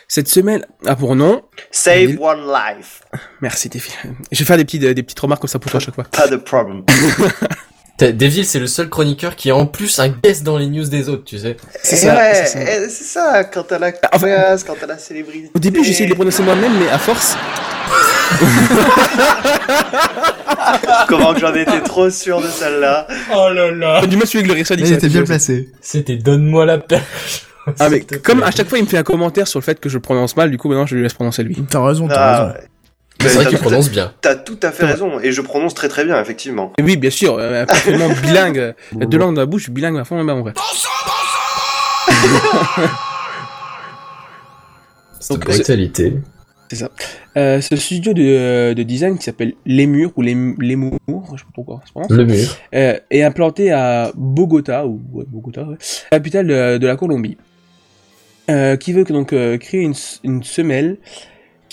Cette semelle a pour nom... Save one life. Merci Défi. Je vais faire des petites, des petites remarques comme ça pour toi à chaque fois. Pas de problem. <laughs> Deville, c'est le seul chroniqueur qui a en plus un guest dans les news des autres, tu sais. C'est ça, ouais, c'est ça. ça, quand t'as la Ah, enfin, classe, quand t'as la célébrité. Au début, j'essayais de les prononcer moi-même, mais à force... <laughs> Comment que j'en étais trop sûr de celle-là. Oh là là. Du mal celui avec le reste Mais il était bien placé. C'était donne-moi la perche. Ah mais comme à chaque fois il me fait un commentaire sur le fait que je prononce mal, du coup maintenant je lui laisse prononcer lui. T'as raison, t'as Ah, raison. ouais. C'est vrai T'as qu'il tout- prononce bien. T'as tout à fait raison, et je prononce très très bien, effectivement. Et oui bien sûr, euh, parfaitement <laughs> bilingue, euh, deux langues dans la bouche, bilingue à fond, bah, bon, bref. C'est brutalité. C'est ça. Euh, ce studio de, de design qui s'appelle Lémur ou Lém- Lémour, je sais pas trop comment ça se prononce, Le mur. euh, est implanté à Bogota ou ouais, Bogota, ouais, capitale de, de la Colombie, euh, qui veut donc euh, créer une semelle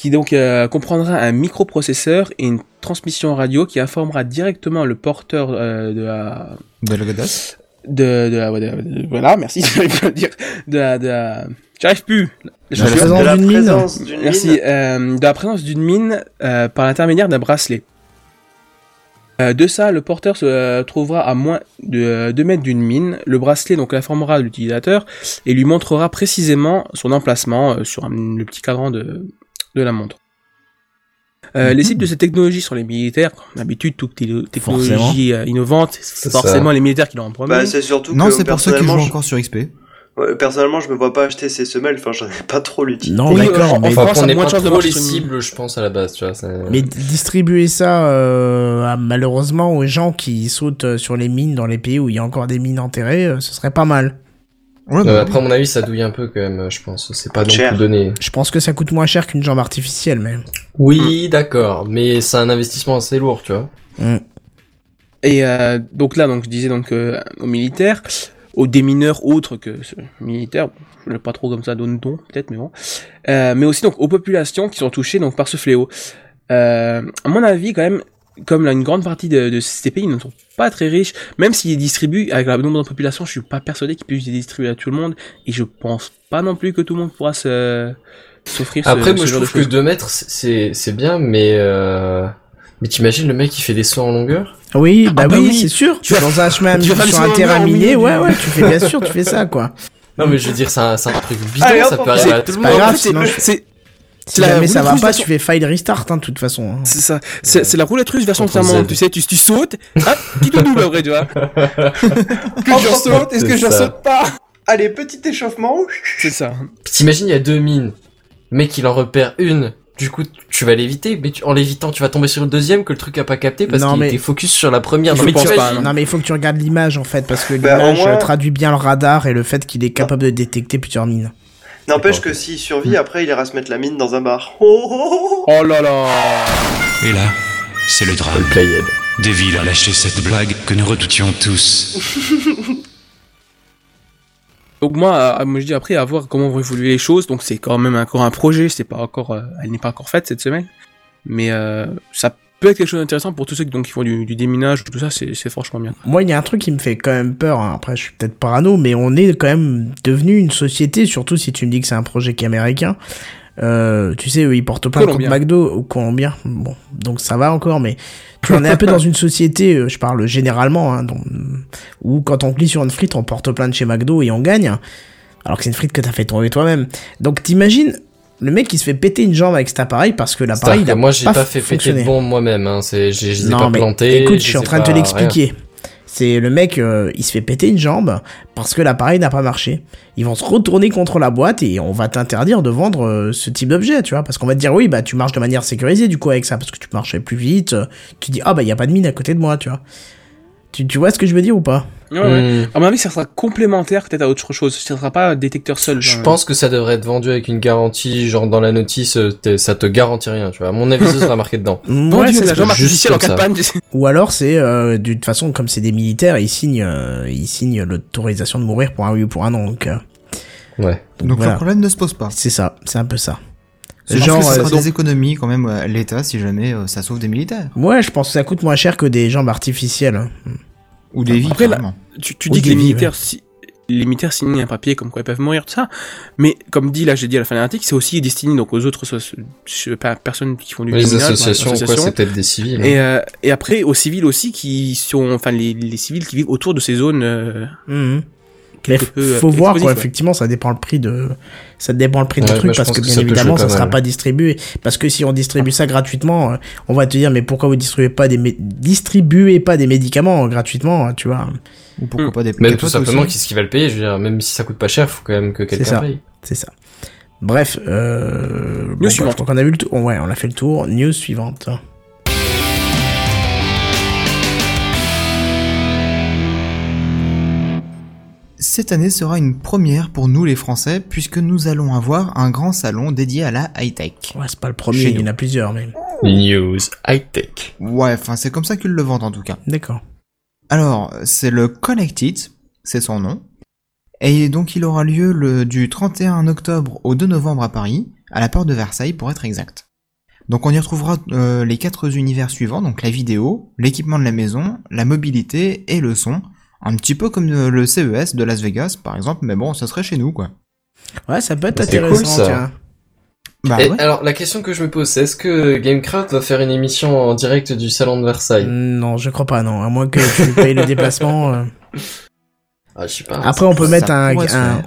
qui donc euh, comprendra un microprocesseur et une transmission radio qui informera directement le porteur euh, de la De la godasse de, de la de- voilà merci <laughs> j'arrive pas à le dire de la, de la- j'arrive plus De la présence d'une mine. Merci. mine. Euh, de la présence d'une mine euh, par l'intermédiaire d'un bracelet. Euh, de ça, le porteur se trouvera à moins de 2 mètres d'une mine. Le bracelet donc informera l'utilisateur et lui montrera précisément son emplacement sur un- le petit cadran de, de la montre. Euh, Les cibles de cette technologie sont les militaires. Comme d'habitude, toute technologie euh, innovante, c'est ça. forcément les militaires qui l'ont en premier. Bah, c'est surtout Non, que c'est pour ceux qui jouent personnellement, encore sur XP. je... ouais, personnellement, je me vois pas acheter ces semelles, enfin, j'en ai pas trop l'utilité. Non, Oui, d'accord, euh, mais, en Enfin, n'est moins pas de trop les cibles, je pense, à la base, tu vois. c'est- mais distribuer ça euh, à- malheureusement aux gens qui sautent sur les mines dans les pays où il y a encore des mines enterrées, euh, ce serait pas mal. Ouais, Euh, après, à mon avis, ça douille un peu quand même, je pense. C'est pas non plus donné. Je pense que ça coûte moins cher qu'une jambe artificielle, mais. Oui, d'accord, mais c'est un investissement assez lourd, tu vois. Mm. Et euh, donc là, donc je disais donc euh, aux militaires, aux démineurs autres que ce militaire, je pas trop comme ça donne don peut-être, mais bon, euh, mais aussi donc aux populations qui sont touchées donc par ce fléau. Euh, à mon avis, quand même, comme là, une grande partie de, de ces pays ne sont pas très riches, même s'ils distribuent avec le nombre de population, je suis pas persuadé qu'ils puissent les distribuer à tout le monde, et je pense pas non plus que tout le monde pourra se s'offrir ce, Après, ce moi, je genre de trouve que choses. 2 mètres, c'est c'est bien, mais euh... mais t'imagines le mec qui fait des sauts en longueur? Oui, bah, bah oui, oui. c'est sûr. Tu vas- dans un chemin tu vas sur un terrain miné, ouais, ouais, tu fais bien sûr, tu fais ça, quoi. Non, mais je veux dire, c'est un, c'est un truc hop, ça peut arriver à tout le c'est pas monde. grave, En fait, sinon je- c'est Si la jamais ça va pas, version- tu fais fail restart, hein, de toute façon. hein. C'est ça. C'est c'est la roulette russe version. Z. Tu sais, tu, tu sautes. Ah, qui te double après, tu vois. <laughs> que je saute, est-ce que je saute pas? Allez, petit échauffement. C'est ça. T'imagines, il y a deux mines. Le mec, il en repère une. Du coup, tu vas l'éviter, mais tu- en l'évitant, tu vas tomber sur le deuxième que le truc a pas capté parce Non, qu'il mais- était focus sur la première. Non, mais tu pas, imagines- Non, mais il faut que tu regardes l'image, en fait, parce que Bah, l'image moins- euh, traduit bien le radar et le fait qu'il est capable de détecter plusieurs mines. N'empêche que s'il survit, après, il ira se mettre la mine dans un bar. Oh, oh, oh, oh. Là là. Et là, c'est le drame. Playhead. Deville a lâché cette blague que nous redoutions tous. <laughs> Donc moi, moi je dis après à voir comment vont évoluer les choses. Donc c'est quand même encore un projet. C'est pas encore, euh, elle n'est pas encore faite cette semaine. Mais euh, ça peut être quelque chose d'intéressant pour tous ceux qui, donc, qui font du, du déminage, tout ça. C'est franchement bien. Moi, il y a un truc qui me fait quand même peur. hein. Après, je suis peut-être parano, mais on est quand même devenu une société, surtout si tu me dis que c'est un projet qui est américain, Euh, tu sais, eux, ils portent plainte contre. McDo ou Colombien. Bon, donc ça va encore, mais tu on est un peu dans une société, euh, je parle généralement, hein, dont- où quand on clique sur une frite, on porte plainte chez McDo et on gagne, alors que c'est une frite que t'as fait tomber toi-même. Donc t'imagines le mec qui se fait péter une jambe avec cet appareil parce que l'appareil il a moi, j'ai pas, pas fait péter fonctionné. de bombe moi-même, hein. C'est, j'ai, je les ai Non, pas mais écoute, je suis en ai train de te l'expliquer. C'est le mec, euh, il se fait péter une jambe parce que l'appareil n'a pas marché. Ils vont se retourner contre la boîte et on va t'interdire de vendre euh, ce type d'objet, tu vois, parce qu'on va te dire oui, bah tu marches de manière sécurisée du coup avec ça parce que tu marchais plus vite. euh, Tu dis ah bah il y a pas de mine à côté de moi, tu vois. Tu, tu vois ce que je veux dire ou pas Ouais, ouais. Hmm. À mon avis, ça sera complémentaire peut-être à autre chose. Ça sera pas un détecteur seul. Je genre. pense que ça devrait être vendu avec une garantie, genre dans la notice, euh, ça te garantit rien, tu vois. À mon avis, ce sera marqué dedans. <laughs> Vendu Ouais, ça la artificielle en cas de ça. panne. Ou alors c'est euh, de toute façon comme c'est des militaires, ils signent, euh, ils signent l'autorisation de mourir pour un oui ou pour un non. Donc, euh, Ouais. donc Donc voilà. le problème ne se pose pas. c'est ça, c'est un peu ça. C'est Genre, genre, que ça euh, des économies quand même à l'État si jamais euh, ça sauve des militaires. Ouais, je pense que ça coûte moins cher que des jambes artificielles. hein. Ou des vies, Après, là-. Tu, dis que les militaires, si, les militaires signent un papier comme quoi ils peuvent mourir, tout ça. Mais comme dit là, j'ai dit à la fin de l'article, c'est aussi destiné donc aux autres soci- je- pas- personnes qui font du Les criminel, associations, enfin, quoi, c'est peut-être des civils. hein. Et, euh, et après aux civils aussi qui sont, enfin les, les civils qui vivent autour de ces zones. euh, Mhm. Peu, euh, faut voir quoi, ouais. effectivement, ça dépend le prix de, ça dépend le prix du Ouais, truc moi, je parce que que bien évidemment, ça pas sera pas distribué. Parce que si on distribue ça gratuitement, euh, on va te dire, mais pourquoi vous distribuez pas des, mé- distribuez pas des médicaments euh, gratuitement, hein, tu vois. Ou pourquoi Mm. pas des Même tout simplement, aussi. qu'est-ce qui va le payer Je veux dire, même si ça coûte pas cher, faut quand même que quelqu'un paye. C'est ça. Bref, euh, bon, bah, suivante. je crois qu'on a vu le tour. Ouais, on a fait le tour. News suivante. Cette année sera une première pour nous les Français puisque nous allons avoir un grand salon dédié à la high-tech. Ouais, c'est pas le premier, il y en a plusieurs, mais. News high-tech. Ouais, enfin c'est comme ça qu'ils le vendent en tout cas. D'accord. Alors, c'est le Connected, c'est son nom. Et donc il aura lieu le, du 31 octobre au 2 novembre à Paris, à la porte de Versailles pour être exact. Donc on y retrouvera euh, les quatre univers suivants, donc la vidéo, l'équipement de la maison, la mobilité et le son. Un petit peu comme euh, le CES de Las Vegas par exemple, mais bon, ça serait chez nous quoi. Ouais, ça peut être C'est cool, intéressant, ça. tiens. Bah Et ouais. alors, la question que je me pose, c'est est-ce que Gamecraft va faire une émission en direct du salon de Versailles? Non, je crois pas, non. À moins que tu payes le <laughs> déplacement. euh. Ah, je sais pas. Après, on peut mettre un,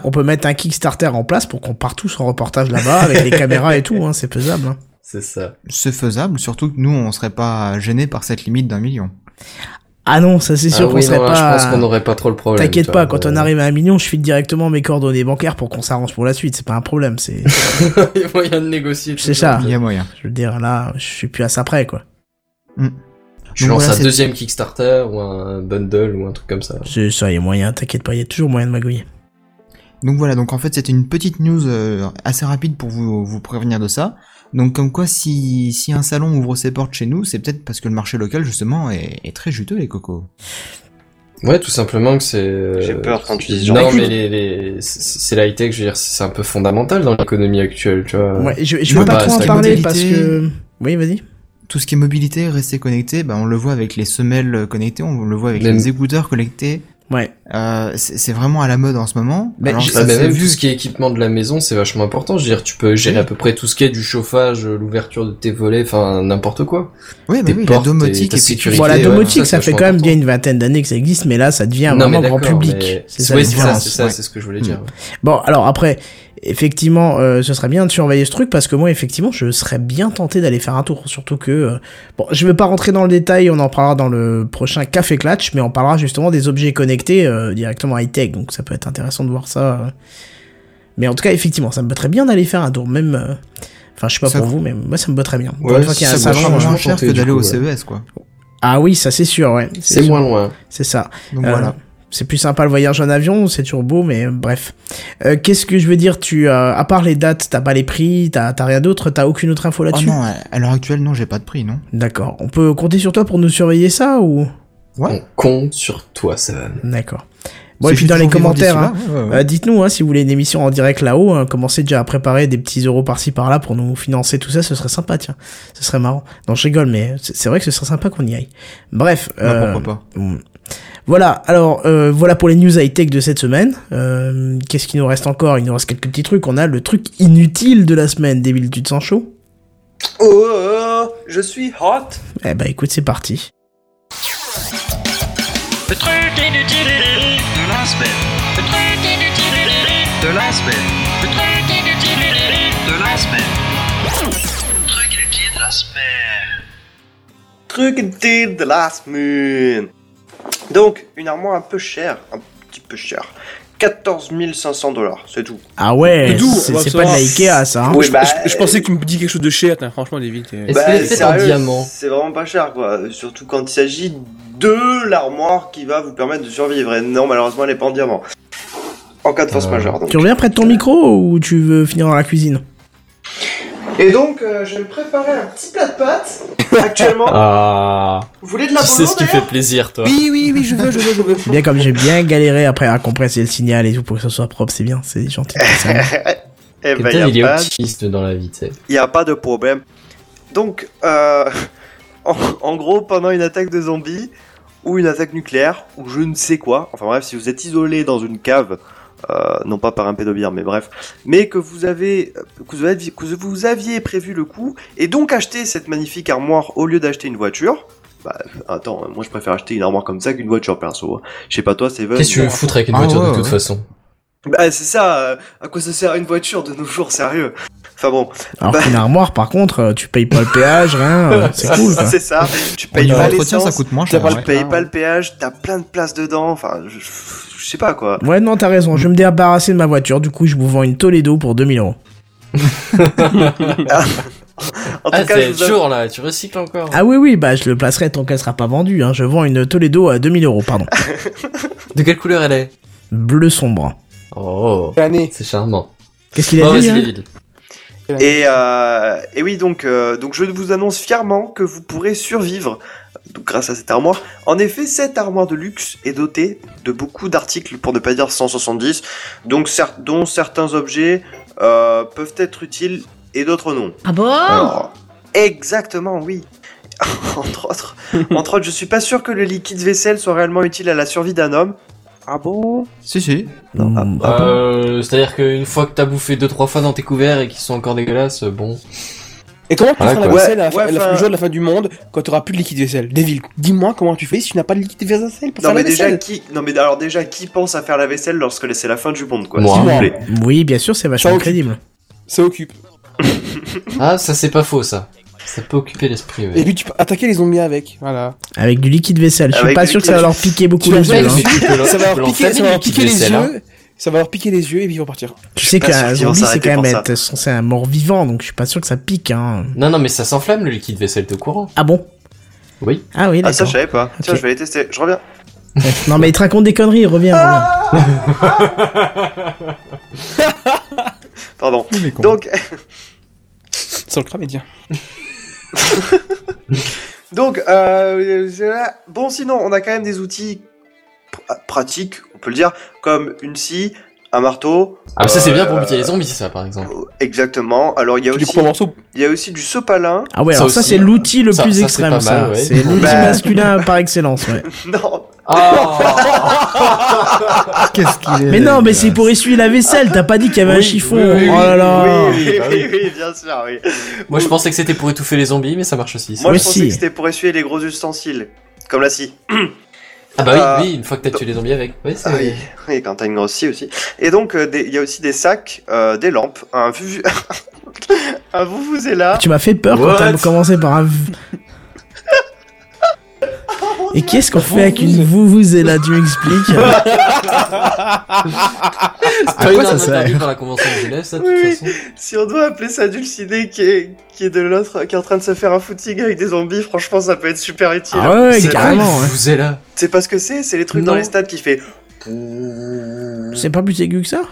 on peut mettre un Kickstarter en place pour qu'on parte tous en reportage là-bas avec les caméras et tout. Hein, c'est faisable. hein. C'est ça. C'est faisable, surtout que nous on serait pas gênés par cette limite d'un million. Ah non, ça c'est sûr ah qu'on oui, serait non, pas. je pense qu'on n'aurait pas trop le problème. T'inquiète pas, quand on arrive à un million, je file directement mes coordonnées bancaires pour qu'on s'arrange pour la suite. C'est pas un problème. C'est, <laughs> Il y a moyen de négocier. c'est ça. Il y a moyen. Je veux dire, là, je suis plus à ça près, quoi. Je Donc lance voilà, un deuxième Kickstarter ou un bundle ou un truc comme ça. C'est ça, il y a moyen. T'inquiète pas, il y a toujours moyen de magouiller. Donc voilà, donc en fait c'était une petite news euh, assez rapide pour vous, vous prévenir de ça. Donc comme quoi si, si un salon ouvre ses portes chez nous, c'est peut-être parce que le marché local justement est, est très juteux les cocos. Ouais, tout simplement que c'est. euh, J'ai peur quand tu dis Non, mais les, les... c'est la high-tech, je veux dire, c'est un peu fondamental dans l'économie actuelle, tu vois. Ouais, je, je veux pas bah, trop en parler parce que. Oui, vas-y. Tout ce qui est mobilité, rester connecté, bah, on le voit avec les semelles connectées, on le voit avec les écouteurs connectés. Ouais. Euh, c'est c'est vraiment à la mode en ce moment. Mais Alors, ça Ah, même vu. tout ce qui est équipement de la maison, c'est vachement important. Je veux dire, tu peux gérer Oui. à peu près tout ce qui est du chauffage, euh, l'ouverture de tes volets, enfin n'importe quoi. Oui, mais oui, la domotique et sécurité. Bon, la ouais, domotique, ça, fait quand même bien une vingtaine d'années que ça existe, mais là, ça devient non, vraiment grand public. mais- C'est ça ouais, c'est ça, c'est ça, ouais. c'est ce que je voulais dire. Bon, alors après, effectivement, euh, ce serait bien de surveiller ce truc parce que moi, effectivement, je serais bien tenté d'aller faire un tour. Surtout que, euh, bon, je vais pas rentrer dans le détail, on en parlera dans le prochain Café Clatch, mais on parlera justement des objets connectés euh, directement high-tech, donc ça peut être intéressant de voir ça. euh. Mais en tout cas, effectivement, ça me botterait bien d'aller faire un tour, même. euh, Enfin, je sais pas Ça pour vous, mais moi, ça me botterait bien. Ouais, fois y a ça moins cher que d'aller au. CES quoi. Ah oui, ça c'est sûr, ouais. C'est moins loin. C'est ça. Donc Euh, voilà. C'est plus sympa le voyage en avion, c'est toujours beau, mais bref. Euh, Qu'est-ce que je veux dire Tu, euh, à part les dates, t'as pas les prix, t'as t'as rien d'autre, t'as aucune autre info Oh là-dessus non, à l'heure actuelle non, j'ai pas de prix non. D'accord. On peut compter sur toi pour nous surveiller ça ou? Ouais. On compte sur toi, Seven. D'accord. Bon, et puis dans les commentaires, hein, d'ici là, ouais, ouais, ouais. euh, dites-nous hein, si vous voulez une émission en direct là-haut, hein, commencez déjà à préparer des petits euros par-ci par-là pour nous financer tout ça, ce serait sympa, tiens. Ce serait marrant. Non, je rigole, mais c'est vrai que ce serait sympa qu'on y aille. Bref. Bah, euh, pourquoi pas. Voilà, alors euh, voilà pour les news high-tech de cette semaine. Euh, Qu'est-ce qu'il nous reste encore? Il nous reste quelques petits trucs. On a le truc inutile de la semaine. Devil, tu te sens chaud? Oh, oh, oh, je suis hot. Eh bah écoute, c'est parti. Le truc inutile de la semaine. Le truc inutile de la semaine. Le truc inutile de la semaine. Le truc inutile de la semaine. Truc inutile de la semaine. Donc, une armoire un peu chère, un petit peu chère. 14 500 dollars, c'est tout. Ah ouais, C'est tout, c'est bah, pas de la Ikea ça. hein. Oui, je, bah, je- je pensais que tu me dis quelque chose de cher, t'as- franchement, David. Est-ce qu'elle est en diamant C'est vraiment pas cher, quoi. Surtout quand il s'agit de l'armoire qui va vous permettre de survivre. Et non, malheureusement, elle est pas en diamant. En cas de force Euh, majeure. donc. Tu reviens près de ton micro ou tu veux finir dans la cuisine? Et donc, euh, je vais me préparer un petit plat de pâtes. Actuellement, <laughs> Ah, vous voulez de la tu sais bolo ce qui fait plaisir, toi. Oui, oui, oui, je veux, je veux, je veux. C'est <laughs> bien comme j'ai bien galéré après à compresser le signal et tout pour que ce soit propre, c'est bien, c'est gentil. c'est <laughs> bien. Eh ben, Quelqu'un, il y est a pas optimiste dans la vie, tu sais. Il n'y a pas de problème. Donc, euh, en, en gros, pendant une attaque de zombies, ou une attaque nucléaire, ou je ne sais quoi, enfin bref, si vous êtes isolé dans une cave, euh, non pas par un pédobire, mais bref, mais que vous avez, que vous aviez, que vous aviez prévu le coup, et donc acheté cette magnifique armoire au lieu d'acheter une voiture, bah, attends, moi je préfère acheter une armoire comme ça qu'une voiture perso. hein. Je sais pas toi, Steven. Qu'est-ce que tu veux foutre avec une Ah voiture ouais, de toute ouais. façon? Bah, c'est ça, euh, à quoi ça sert une voiture de nos jours, sérieux? Enfin bon, Alors Bah. qu'une armoire, par contre, euh, tu payes pas le péage, rien, euh, <laughs> c'est cool c'est ça, tu payes pas entretien, ça coûte moins cher. Tu payes pas le péage, t'as plein de places dedans, enfin, je, je- sais pas quoi. Ouais, non, t'as raison, je vais me débarrasser de ma voiture, du coup, je vous vends une Toledo pour 2000 euros. <laughs> En Ah, tout cas, c'est je toujours là, tu recycles encore. Ah oui, oui, bah je le placerai tant qu'elle sera pas vendue, hein. je vends une Toledo à 2000 euros, pardon. <laughs> De quelle couleur elle est? Bleu sombre. Oh, c'est charmant. Qu'est-ce qu'il a Oh, dit hein? David. et, euh, et oui, donc, euh, donc je vous annonce fièrement que vous pourrez survivre donc, grâce à cette armoire. En effet, cette armoire de luxe est dotée de beaucoup d'articles, pour ne pas dire 170, donc cer- dont certains objets euh, peuvent être utiles et d'autres non. Ah bon? Alors, exactement, oui. <laughs> entre autres, <laughs> entre autres, je suis pas sûr que le liquide vaisselle soit réellement utile à la survie d'un homme. Ah bon? Si, si. Non, ah, Hmm, ah, Euh, c'est-à-dire qu'une fois que t'as bouffé deux trois fois dans tes couverts et qu'ils sont encore dégueulasses, euh, bon. Et comment tu Voilà, feras la vaisselle à la, fin- Ouais, à la- enfin- le jour de la fin du monde quand tu auras plus de liquide vaisselle? Devil, dis-moi comment tu fais si tu n'as pas de liquide vaisselle pour Non faire mais la déjà vaisselle? qui non mais alors déjà qui pense à faire la vaisselle lorsque c'est la fin du monde quoi Moi. s'il vous plaît? Oui, bien sûr, c'est vachement Ça occupe. crédible. Ça occupe. Ah, ça c'est pas faux ça. Ça peut occuper l'esprit. ouais. Et puis tu peux attaquer les zombies avec. Voilà. Avec du liquide vaisselle. Je suis Avec pas sûr que ça va leur piquer beaucoup les yeux. hein. Ça va leur piquer, faire ça des va leur liquides piquer les yeux. Ça va leur piquer les yeux et puis ils vont partir. Tu sais sûr qu'un zombie, c'est quand même être censé un mort vivant, donc je suis pas sûr que ça pique. Hein. Non, non, mais ça s'enflamme le liquide vaisselle, t'es au courant Ah bon? Oui. Ah oui, Ah ça d'accord. je savais pas. Tiens je vais les tester. Je reviens. <laughs> non mais il te raconte des conneries, reviens, reviens. <laughs> Pardon. Donc <laughs> Sans le cramédien. <laughs> donc euh, bon sinon on a quand même des outils pr- pratiques on peut le dire comme une scie, un marteau. Ah, mais ça c'est euh, bien pour buter les zombies, ça par exemple. Exactement. Alors il y a aussi il y a aussi du sopalin. Ah ouais, Ça alors ça c'est l'outil le Ça- plus ça, c'est extrême, pas ça. ouais. C'est l'outil <laughs> Bah. masculin par excellence, ouais. <laughs> Non. Oh <laughs> Qu'est-ce qu'il est Mais non, mais c'est pour essuyer la vaisselle. T'as pas dit qu'il y avait un chiffon. oui, oui, oh là là. Oui, oui, oui, bah oui, oui. bien sûr, oui. Moi je pensais que c'était pour étouffer les zombies, mais ça marche aussi. ça. Moi, je pensais que c'était pour essuyer les gros ustensiles, comme la scie. Ah bah oui, Euh, oui, une fois que t'as tué les zombies avec. Oui, Ah oui, oui, quand t'as une grosse scie aussi. Et donc, euh, il y a aussi des sacs, euh, des lampes, un vu... <laughs> un là. Tu m'as fait peur quand t'as commencé par un. Et qu'est-ce qu'on fait avec une vous vous et là tu m'expliques <laughs> pas quoi ça sert la convention de Genève, ça, de Oui, toute oui. façon. Si on doit appeler ça Dulciné qui est, qui est de l'autre, qui est en train de se faire un footing avec des zombies, franchement, ça peut être super utile. Ah ouais, C'est- carrément. ouais. Vous êtes là. C'est pas ce que c'est, c'est les trucs Non. dans les stades qui fait. C'est pas plus aigu que ça?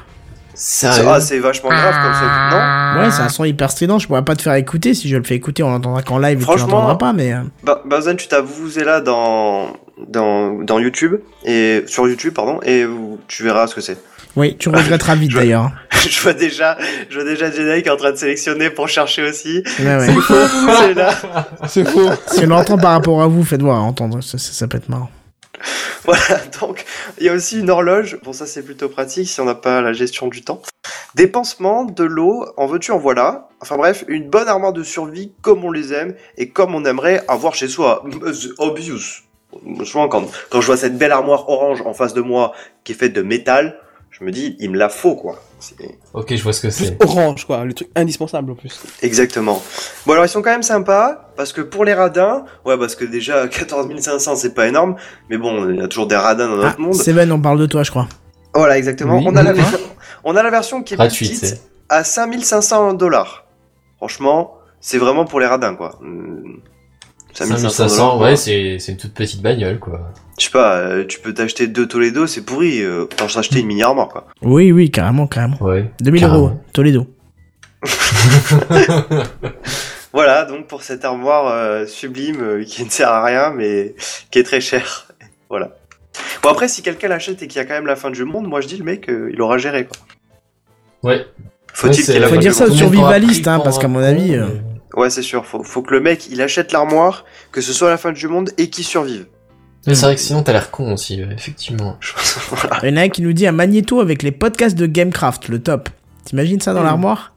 Sérieux Ah, c'est vachement grave comme ça, non Ouais, c'est un son hyper strident. Je pourrais pas te faire écouter. Si je le fais écouter, on l'entendra qu'en live et tu Franchement- l'entendras pas. Mais Bah, Bazen, tu t'as là dans, dans, dans YouTube, et, sur YouTube, pardon, et tu verras ce que c'est. oui, tu regretteras vite <laughs> d'ailleurs. <laughs> je vois déjà, je vois déjà Jedi qui est en train de sélectionner pour chercher aussi. Ouais, ouais. <laughs> C'est là. C'est faux. si on l'entend par rapport à vous, faites voir entendre. Ça, ça, ça peut être marrant. <laughs> Voilà, donc il y a aussi une horloge. Bon, ça c'est plutôt pratique si on n'a pas la gestion du temps. Des pansements, de l'eau, en veux-tu, en voilà. Enfin bref, une bonne armoire de survie comme on les aime et comme on aimerait avoir chez soi. C'est obvious. Souvent, quand, quand je vois cette belle armoire orange en face de moi qui est faite de métal, je me dis, il me la faut, quoi. Ok, je vois ce que c'est. orange, quoi. Le truc indispensable, en plus. Exactement. Bon alors ils sont quand même sympas parce que pour les radins, ouais parce que déjà <laughs> 14 500 c'est pas énorme, mais bon il y a toujours des radins dans Ah, notre monde. Seven, on parle de toi, je crois. Voilà exactement. Oui. on a la on a la version qui est Gratuit, plus c'est. petite à 5500 dollars. Franchement c'est vraiment pour les radins quoi. Hum, 5500, dollars, ouais, c'est c'est une toute petite bagnole, quoi. Je sais pas, euh, tu peux t'acheter deux Toledo, c'est pourri. Euh, autant s'acheter une mini armoire quoi. Oui, oui, carrément, carrément. Ouais. 2000 carrément. euros, Toledo. <laughs> Voilà donc pour cette armoire euh, sublime euh, qui ne sert à rien mais qui est très chère. voilà. Bon après si quelqu'un l'achète et qu'il y a quand même la fin du monde, moi je dis le mec euh, il aura géré quoi. Ouais. Faut-il Ouais, qu'il Faut dire ça aux survivalistes, hein, parce qu'à mon avis. euh, Ouais, c'est sûr. Faut, faut que le mec, il achète l'armoire, que ce soit la fin du monde et qu'il survive. Mais c'est vrai que sinon t'as l'air con aussi, ouais, effectivement. <laughs> Il y en a un qui nous dit un magnéto avec les podcasts de Gamecraft, le top. T'imagines ça dans Mm. l'armoire?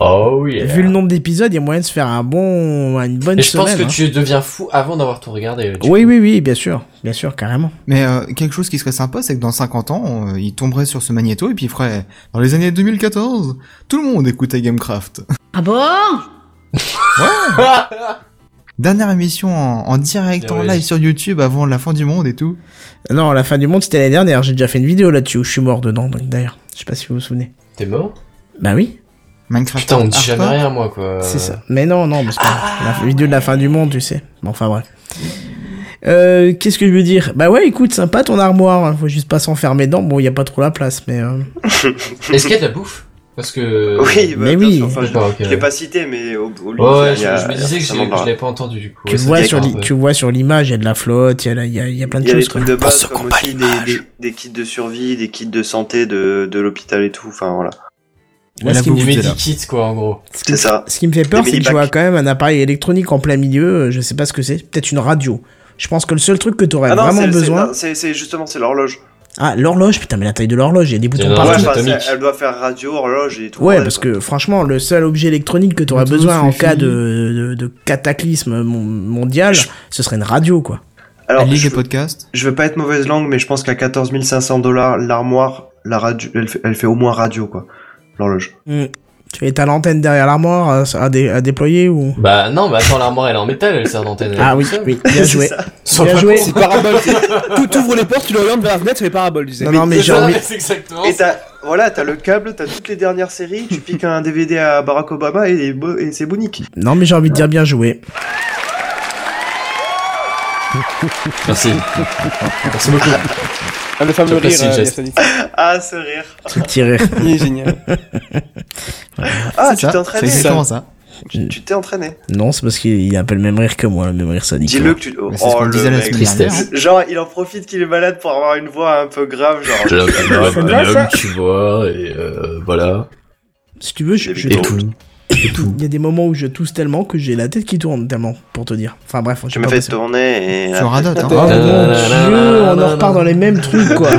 Oh oui. Vu le nombre d'épisodes, il y a moyen de se faire un bon, une bonne Mais je semaine. pense que hein. tu deviens fou avant d'avoir tout regardé. du Oui, coup. oui, oui, bien sûr, bien sûr, carrément. Mais euh, quelque chose qui serait sympa, c'est que dans 50 ans, euh, il tomberait sur ce magnéto et puis il ferait dans les années 2014, tout le monde écoutait Gamecraft. Ah bon? Dernière émission en, en direct, Ah en ouais. live sur YouTube avant la fin du monde et tout. Non, la fin du monde, c'était l'année dernière. J'ai déjà fait une vidéo là-dessus où je suis mort dedans, donc d'ailleurs. Je sais pas si vous vous souvenez. T'es mort? Bah oui, Minecraft. Putain, on me dit jamais rien, moi, quoi. c'est ça. Mais non, non, parce que la vidéo de la fin du monde, tu sais. Bon, enfin bref. Euh, qu'est-ce que je veux dire? Bah ouais, écoute, sympa ton armoire. Faut juste pas s'enfermer dedans. Bon, il y a pas trop la place, mais. euh, <laughs> Est-ce qu'il y a de la bouffe? Parce que. Oui, bah, mais oui. sûr. Enfin, je, D'accord, ok. je l'ai pas cité, mais au, au Ouais, ouais, il je, y a- je me disais que je, forcément de je la- l'avais pas entendu, du coup. Tu vois sur dérange l'i- un peu. tu vois sur l'image, il y a de la flotte, il y a, la- il y a, il y a plein de Il y a des choses. trucs de base, se comme aussi des, des, des kits de survie, des kits de santé de, de l'hôpital et tout. Enfin, voilà. La ce qui me là. medikit, quoi, en gros. C'est ça. ce qui me fait peur, c'est que je vois quand même un appareil électronique en plein milieu. euh, Je sais pas ce que c'est. Peut-être une radio. Je pense que le seul truc que tu aurais Ah vraiment besoin. non, c'est c'est justement, c'est l'horloge. Ah, l'horloge. Putain, mais la taille de l'horloge, il y a des boutons Ouais, partout. enfin, c'est- elle doit faire radio, horloge et tout. Ouais, ouais, parce quoi. que franchement, le seul objet électronique que tu aurais besoin en cas de, de, de cataclysme mon- mondial, ce serait une radio, quoi. Alors, Elle lit je, des podcasts? je veux pas être mauvaise langue, mais je pense qu'à 14 500 dollars, l'armoire, la radio, elle fait, elle fait au moins radio, quoi. L'horloge. Hmm. Tu es à l'antenne derrière l'armoire à, à dé- à déployer ou? Bah, non, mais attends, l'armoire, elle est en métal, elle sert d'antenne. Ah oui, oui, bien <laughs> joué. Bien pas joué. C'est parabole. tu <laughs> tu ouvres les portes, tu l'orientes vers la fenêtre, c'est les paraboles, tu sais. Non, non, mais. C'est <laughs> exactement Et t'as, voilà, t'as le câble, t'as toutes les dernières séries, tu piques un DVD à Barack Obama et, et c'est bonique. Non, mais j'ai envie de dire bien joué. Merci. Merci beaucoup. Ah, le fameux rire, euh. Ah, ce rire. <laughs> Ce petit rire. Il est génial. <laughs> Ah, C'est tu t'es C'est entraîné. exactement ça. Tu t'es entraîné. Non, c'est parce qu'il a un peu le même rire que moi, le même rire sonique. Dis-le que tu. C'est ce qu'on le disait la mec. hein. Genre, il en profite qu'il est malade pour avoir une voix un peu grave, genre. Je l'appelle <laughs> C'est bien, ça. tu vois, et euh, voilà. Si tu veux, je, je Et tout. Et tout. Il y a des moments où je tousse tellement que j'ai la tête qui tourne tellement, pour te dire. Enfin bref, je Tu me fais tourner et. Tu radotes, hein. Oh mon dieu, on en repart dans les mêmes trucs quoi. <laughs>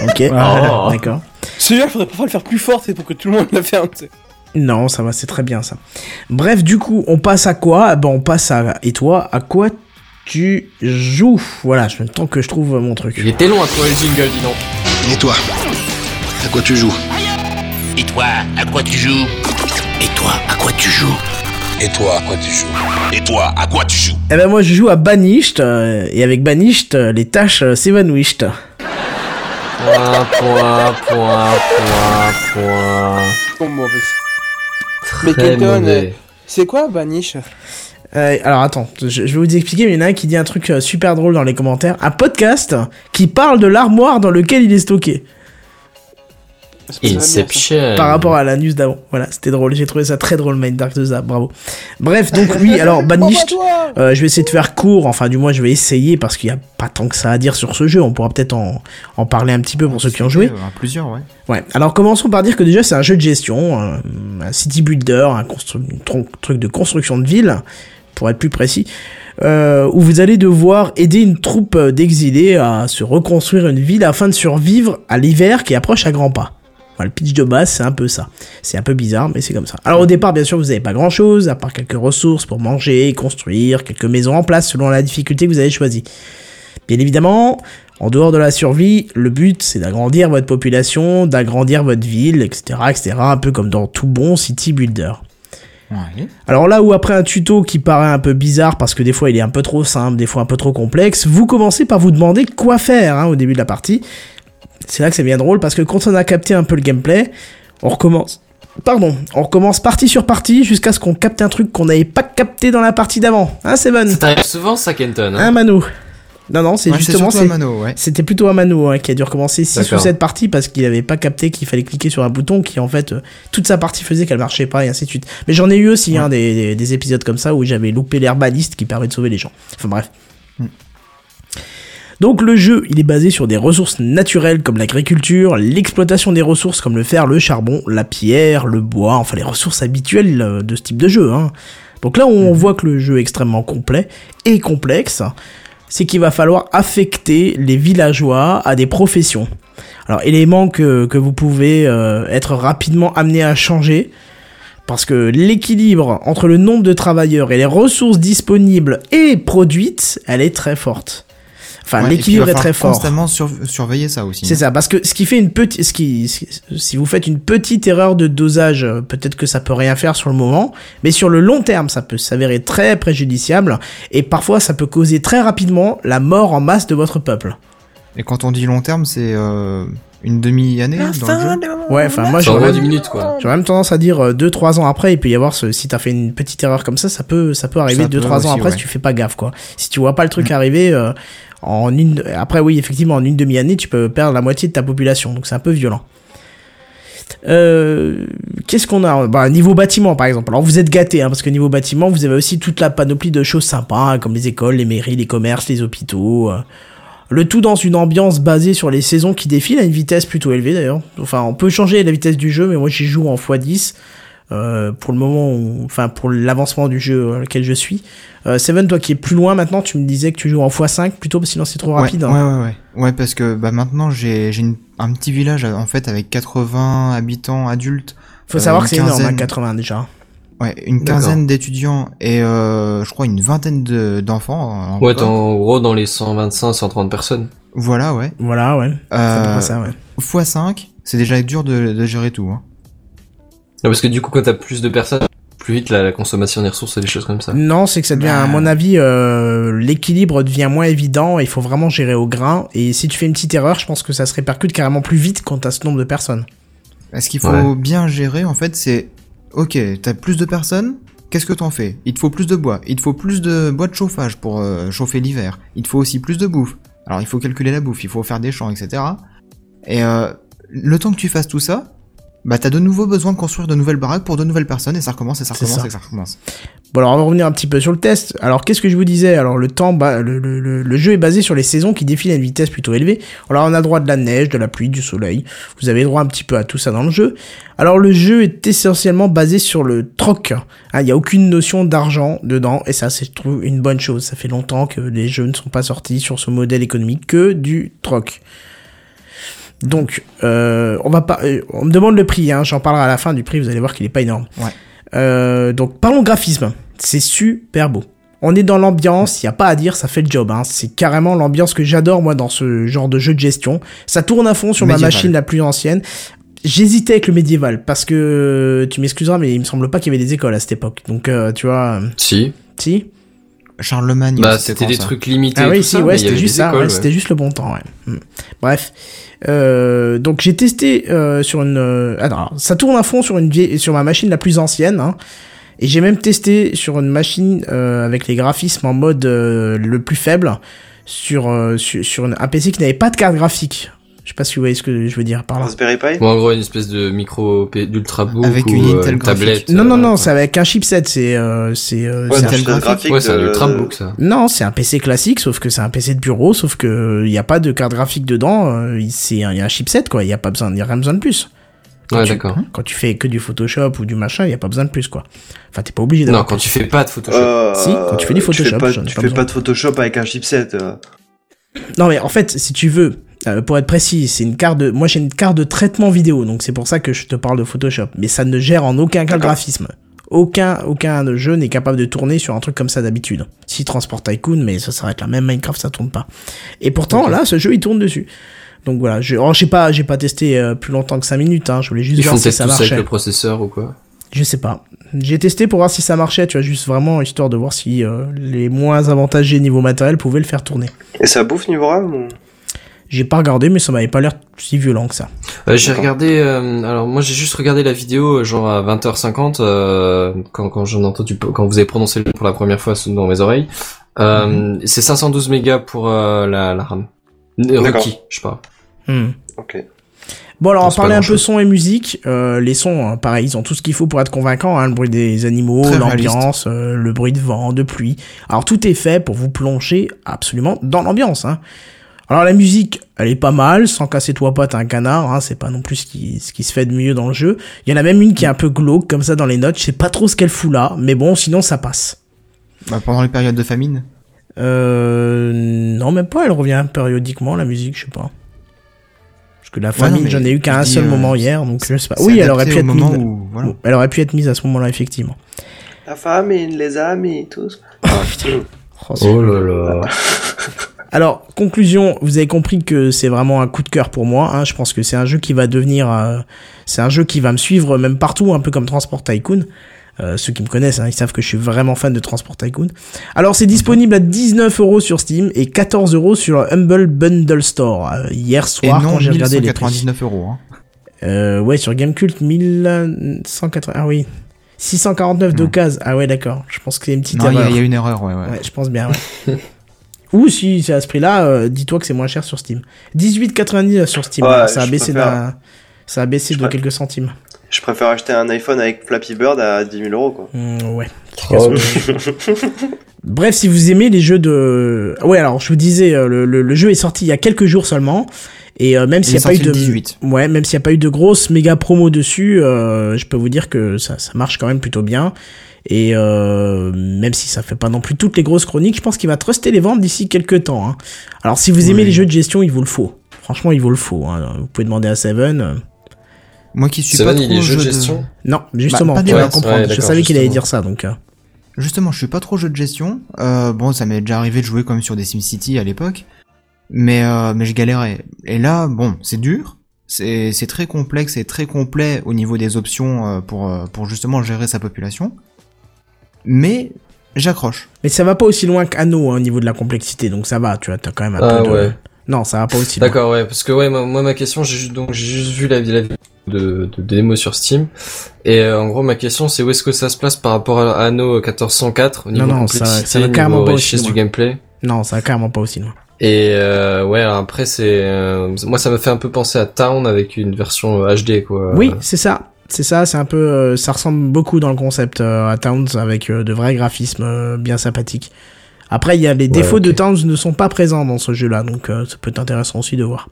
<laughs> ok, Oh. d'accord. Celui-là, faudrait parfois le faire plus fort, c'est pour que tout le monde le ferme, tu sais. Non, ça va, c'est très bien ça. Bref, du coup, on passe à quoi? Ben, on passe à. Et toi, à quoi tu joues? Voilà, je tant que je trouve mon truc. Il était long à trouver le jingle, dis donc. Et toi? À quoi tu joues? Et toi, à quoi tu joues? Et toi, à quoi tu joues? Et toi, à quoi tu joues? Et toi, à quoi tu joues? Eh ben moi je joue à Banished euh, et avec Banished euh, les tâches euh, s'évanouissent. Point, point, point, point, point. Mauvais. Mais Très Kenton, mauvais. c'est quoi Banish Euh, alors attends, je, je vais vous expliquer, mais il y en a un qui dit un truc euh, super drôle dans les commentaires. Un podcast qui parle de l'armoire dans lequel il est stocké. Inception. Par rapport à la news d'avant. Voilà, c'était drôle. J'ai trouvé ça très drôle, Mind Dark de ça. Bravo. Bref, donc oui, <laughs> alors Banished, euh, je vais essayer de faire court. Enfin, du moins, je vais essayer parce qu'il n'y a pas tant que ça à dire sur ce jeu. On pourra peut-être en, en parler un petit peu pour ceux qui ont joué. Euh, Plusieurs, ouais. Ouais. Alors commençons par dire que déjà c'est un jeu de gestion, un, un city builder, un truc de construction de ville pour être plus précis, euh, où vous allez devoir aider une troupe d'exilés à se reconstruire une ville afin de survivre à l'hiver qui approche à grands pas. Enfin, le pitch de base, c'est un peu ça. C'est un peu bizarre, mais c'est comme ça. Alors au départ, bien sûr, vous n'avez pas grand-chose, à part quelques ressources pour manger, construire, quelques maisons en place selon la difficulté que vous avez choisie. Bien évidemment, en dehors de la survie, le but c'est d'agrandir votre population, d'agrandir votre ville, etc., etc., un peu comme dans tout bon city builder. Ouais. Alors là où après un tuto qui paraît un peu bizarre parce que des fois il est un peu trop simple, des fois un peu trop complexe, vous commencez par vous demander quoi faire hein, au début de la partie. C'est là que c'est bien drôle parce que quand on a capté un peu le gameplay, on recommence. Pardon, on recommence partie sur partie jusqu'à ce qu'on capte un truc qu'on n'avait pas capté dans la partie d'avant. Hein, Seven Ça t'arrive souvent, ça, Kenton. Hein, Hein Mano Non, non, c'est Ouais, c'est justement. Mano, ouais. C'était plutôt à Mano hein, qui a dû recommencer 6 ou D'accord. 7 parties parce qu'il avait pas capté qu'il fallait cliquer sur un bouton qui en fait euh, toute sa partie faisait qu'elle marchait pas et ainsi de suite. Mais j'en ai eu aussi hein, des, des- des épisodes comme ça où j'avais loupé l'herbaliste qui permet de sauver les gens. Enfin bref. Donc le jeu, il est basé sur des ressources naturelles comme l'agriculture, l'exploitation des ressources comme le fer, le charbon, la pierre, le bois, enfin les ressources habituelles euh, de ce type de jeu. Hein. Donc là où on voit que le jeu est extrêmement complet et complexe, c'est qu'il va falloir affecter les villageois à des professions. Alors élément que, que vous pouvez euh, être rapidement amené à changer, parce que l'équilibre entre le nombre de travailleurs et les ressources disponibles et produites, elle est très forte. Enfin, Ouais, l'équilibre il est très fort. constamment sur- surveiller ça aussi. C'est ça, parce que ce qui fait une petite, ce qui, si vous faites une petite erreur de dosage, euh, peut-être que ça peut rien faire sur le moment, mais sur le long terme, ça peut s'avérer très préjudiciable, et parfois ça peut causer très rapidement la mort en masse de votre peuple. Et quand on dit long terme, c'est euh, une demi-année dans le jeu Ouais, enfin moi j'aurais moins même, 10 minutes, quoi. j'aurais même tendance à dire 2-3 ans après, il peut y avoir ce, si t'as fait une petite erreur comme ça, ça peut, ça peut arriver Ça 2-3 peut ans aussi, après ouais. si tu fais pas gaffe, quoi. Si tu vois pas le truc arriver, euh, en une, après oui, effectivement, en une demi-année, tu peux perdre la moitié de ta population, donc c'est un peu violent. Euh, qu'est-ce qu'on a? Bah, Niveau bâtiment, par exemple. Alors, vous êtes gâtés, hein, parce que niveau bâtiment, vous avez aussi toute la panoplie de choses sympas, hein, comme les écoles, les mairies, les commerces, les hôpitaux. euh. Le tout dans une ambiance basée sur les saisons qui défilent à une vitesse plutôt élevée, d'ailleurs. Enfin, on peut changer la vitesse du jeu, mais moi, j'y joue en x10. Euh, pour le moment, où- enfin, pour l'avancement du jeu à lequel je suis. Euh, Seven, toi qui es plus loin maintenant, tu me disais que tu joues en x5 plutôt, parce que sinon c'est trop Ouais, rapide. ouais, hein. ouais, ouais. Ouais, parce que bah, maintenant j'ai j'ai une- un petit village en fait avec 80 habitants adultes. Faut euh, savoir que c'est énorme, hein, quinzaine- 80 déjà. Ouais, une quinzaine d'étudiants et euh, je crois une vingtaine de- d'enfants. Ouais, en gros dans les 125, 130 personnes. Voilà, ouais. Voilà, ouais. Euh, ça, ouais. x5, c'est déjà dur de, de gérer tout. Hein. Non, parce que du coup, quand t'as plus de personnes, plus vite la, la consommation des ressources et des choses comme ça. Non, c'est que ça devient, à mon avis, euh, l'équilibre devient moins évident. Il faut vraiment gérer au grain. Et si tu fais une petite erreur, je pense que ça se répercute carrément plus vite quand t'as ce nombre de personnes. Ce qu'il faut Ouais. bien gérer, en fait, c'est ok, t'as plus de personnes, qu'est-ce que t'en fais? Il te faut plus de bois, il te faut plus de bois de chauffage pour euh, chauffer l'hiver, il te faut aussi plus de bouffe. Alors il faut calculer la bouffe, il faut faire des champs, etc. Et euh, le temps que tu fasses tout ça, bah t'as de nouveau besoin de construire de nouvelles baraques pour de nouvelles personnes et ça recommence et ça recommence ça. et ça recommence. Bon, alors on va revenir un petit peu sur le test. Alors, qu'est-ce que je vous disais? Alors, le temps, bah, le, le, le, le jeu est basé sur les saisons qui défilent à une vitesse plutôt élevée. Alors, on a droit de la neige, de la pluie, du soleil. Vous avez droit un petit peu à tout ça dans le jeu. Alors, le jeu est essentiellement basé sur le troc. Hein, Il n'y a aucune notion d'argent dedans, et ça, c'est, je trouve, une bonne chose. Ça fait longtemps que les jeux ne sont pas sortis sur ce modèle économique que du troc. Donc, euh, on va pas, euh, on me demande le prix, hein, j'en parlerai à la fin du prix, vous allez voir qu'il est pas énorme. Ouais. Euh, donc, parlons graphisme. C'est super beau. On est dans l'ambiance, il y a pas à dire, ça fait le job. Hein. C'est carrément l'ambiance que j'adore moi dans ce genre de jeu de gestion. Ça tourne à fond sur ma machine la plus ancienne. J'hésitais avec le médiéval parce que tu m'excuseras, mais il me semble pas qu'il y avait des écoles à cette époque. Donc, euh, tu vois, Si. si. Charlemagne. Bah, c'était des ça trucs limités. Ah oui, si, ça, ouais, c'était juste ça, ouais, ouais. c'était juste le bon temps, ouais. Hmm. Bref. Euh, donc j'ai testé euh, sur une... euh, alors, ça tourne à fond sur, une vieille, sur ma machine la plus ancienne, hein, et j'ai même testé sur une machine euh, avec les graphismes en mode euh, le plus faible, sur, euh, sur, sur une- un PC qui n'avait pas de carte graphique. Je sais pas si vous voyez ce que je veux dire par là. Raspberry Pi Ou en gros, une espèce de micro d'ultrabook Avec ou une euh, Intel tablette. Non, non, euh, non, c'est avec un chipset, c'est... Euh, c'est euh, Ouais, un- chipset graphique. Ouais, c'est un ultrabook, ça. Non, c'est un PC classique, sauf que c'est un PC de bureau, sauf que il n'y a pas de carte graphique dedans. euh, il- c'est un- il y a un chipset, quoi. Il n'y a pas besoin, il y a rien besoin de plus. Quand Ouais, tu- d'accord. Quand tu fais que du Photoshop ou du machin, il y a pas besoin de plus quoi. Enfin, t'es pas obligé Non, d'avoir quand plus. tu fais pas de Photoshop. Euh, Si, quand tu fais du Tu fais Photoshop, pas, j'en ai tu pas fais pas de Photoshop avec un chipset. euh. Non mais en fait, si tu veux, euh, pour être précis, c'est une carte de, moi j'ai une carte de traitement vidéo, donc c'est pour ça que je te parle de Photoshop. Mais ça ne gère en aucun cas le graphisme. Aucun, aucun jeu n'est capable de tourner sur un truc comme ça d'habitude. Si Transport Tycoon, mais ça s'arrête là. Même Minecraft, ça tourne pas. Et pourtant, là, ce jeu, il tourne dessus. Donc voilà, je, alors, j'ai pas, j'ai pas testé euh, plus longtemps que 5 minutes, hein. Je voulais juste Ils voir font si ça ça avec marchait. le processeur ou quoi? Je sais pas. J'ai testé pour voir si ça marchait, tu vois, juste vraiment histoire de voir si euh, les moins avantagés niveau matériel pouvaient le faire tourner. Et ça bouffe niveau RAM ou... J'ai pas regardé, mais ça m'avait pas l'air si violent que ça. Euh, j'ai regardé, euh, alors moi j'ai juste regardé la vidéo euh, genre à 20h50 euh, quand quand j'en ai entendu quand vous avez prononcé le nom pour la première fois sous- dans mes oreilles. Euh, Mhm. C'est 512 mégas pour euh, la, la RAM. Requis, je parle. Hmm. Ok. Bon alors on parlait un peu son et musique. Euh, les sons, hein, pareil, ils ont tout ce qu'il faut pour être convaincants. Hein, le bruit des animaux, l'ambiance, euh, le bruit de vent, de pluie. Alors tout est fait pour vous plonger absolument dans l'ambiance. Hein. Alors la musique, elle est pas mal, sans casser toi pas t'es un canard. Hein, c'est pas non plus ce qui, ce qui se fait de mieux dans le jeu. Il y en a même une qui est un peu glauque comme ça dans les notes. Je sais pas trop ce qu'elle fout là, mais bon, sinon ça passe. Bah, pendant les périodes de famine? Euh, non, même pas. Elle revient périodiquement la musique, je sais pas. Parce que la Ouais, mais j'en ai eu qu'un dis, seul euh, moment hier, donc je sais pas. Oui, elle aurait pu être mise. où- voilà. Elle aurait pu être mise à ce moment-là, effectivement. La famille, les amis, tous. <laughs> Oh, c'est- Oh là là. <laughs> Alors, conclusion, vous avez compris que c'est vraiment un coup de cœur pour moi. Hein. Je pense que c'est un jeu qui va devenir, euh, c'est un jeu qui va me suivre même partout, un peu comme Transport Tycoon. Euh, ceux qui me connaissent, hein, ils savent que je suis vraiment fan de Transport Tycoon. Alors, c'est disponible à 19 euros sur Steam et 14 euros sur le Humble Bundle Store. Euh, hier Et soir, non quand j'ai regardé les prix. 1199 euros. Hein. Euh, ouais, sur Gamecult, 1180. Ah oui. 649 d'occasion. Ah ouais, d'accord. Je pense que c'est une petite Non, il y, a- erreur. il y a une erreur, ouais, ouais. Ouais, je pense bien, ouais. <laughs> Ou si c'est à ce prix-là, euh, dis-toi que c'est moins cher sur Steam. 18,99 sur Steam. Ouais, ça a baissé préfère- ça a baissé de préfère- quelques centimes. Je préfère acheter un iPhone avec Flappy Bird à 10 000 euros, quoi. Mm, ouais. Oh, <laughs> Bref, si vous aimez les jeux de, ouais, alors je vous disais, euh, le, le, le jeu est sorti il y a quelques jours seulement. Et euh, même s'il Il n'y a pas eu de, le 18. ouais, même s'il n'y a pas eu de grosses méga promos dessus, euh, je peux vous dire que ça, ça marche quand même plutôt bien. Et euh, même si ça fait pas non plus toutes les grosses chroniques, je pense qu'il va truster les ventes d'ici quelques temps. Hein. Alors si vous aimez Oui. les jeux de gestion, il vous le faut. Franchement, il vous le faut. Hein. Vous pouvez demander à Seven. Moi qui suis Seven, pas il trop est jeu de gestion Non, justement, tu vas masses. comprendre. Ouais, je savais qu'il allait justement. dire ça, donc. euh, Justement, je suis pas trop jeu de gestion. Euh, bon, ça m'est déjà arrivé de jouer comme sur des SimCity à l'époque, mais euh, mais je galérais. Et là, bon, c'est dur, c'est c'est très complexe et très complet au niveau des options pour pour justement gérer sa population. Mais j'accroche. Mais ça va pas aussi loin qu'Anno hein, au niveau de la complexité, donc ça va, tu vois, t'as quand même un Ah peu de... ouais. Non, ça va pas aussi loin. D'accord, ouais, parce que ouais, moi, moi, ma question, j'ai juste donc j'ai juste vu la, vidéo de, de démo sur Steam, et euh, en gros ma question c'est où est-ce que ça se place par rapport à Anno 1404 au niveau non, ça- complexité, ça va carrément niveau pas aussi richesse loin. du gameplay. Non, ça va carrément pas aussi loin. Et euh, ouais, alors après c'est euh, moi ça me fait un peu penser à Town avec une version euh, HD quoi. Oui, c'est ça. C'est ça, c'est un peu... euh, ça ressemble beaucoup dans le concept euh, à Towns avec euh, de vrais graphismes euh, bien sympathiques. Après, il y a les défauts de. Towns ne sont pas présents dans ce jeu-là, donc euh, ça peut être intéressant aussi de voir.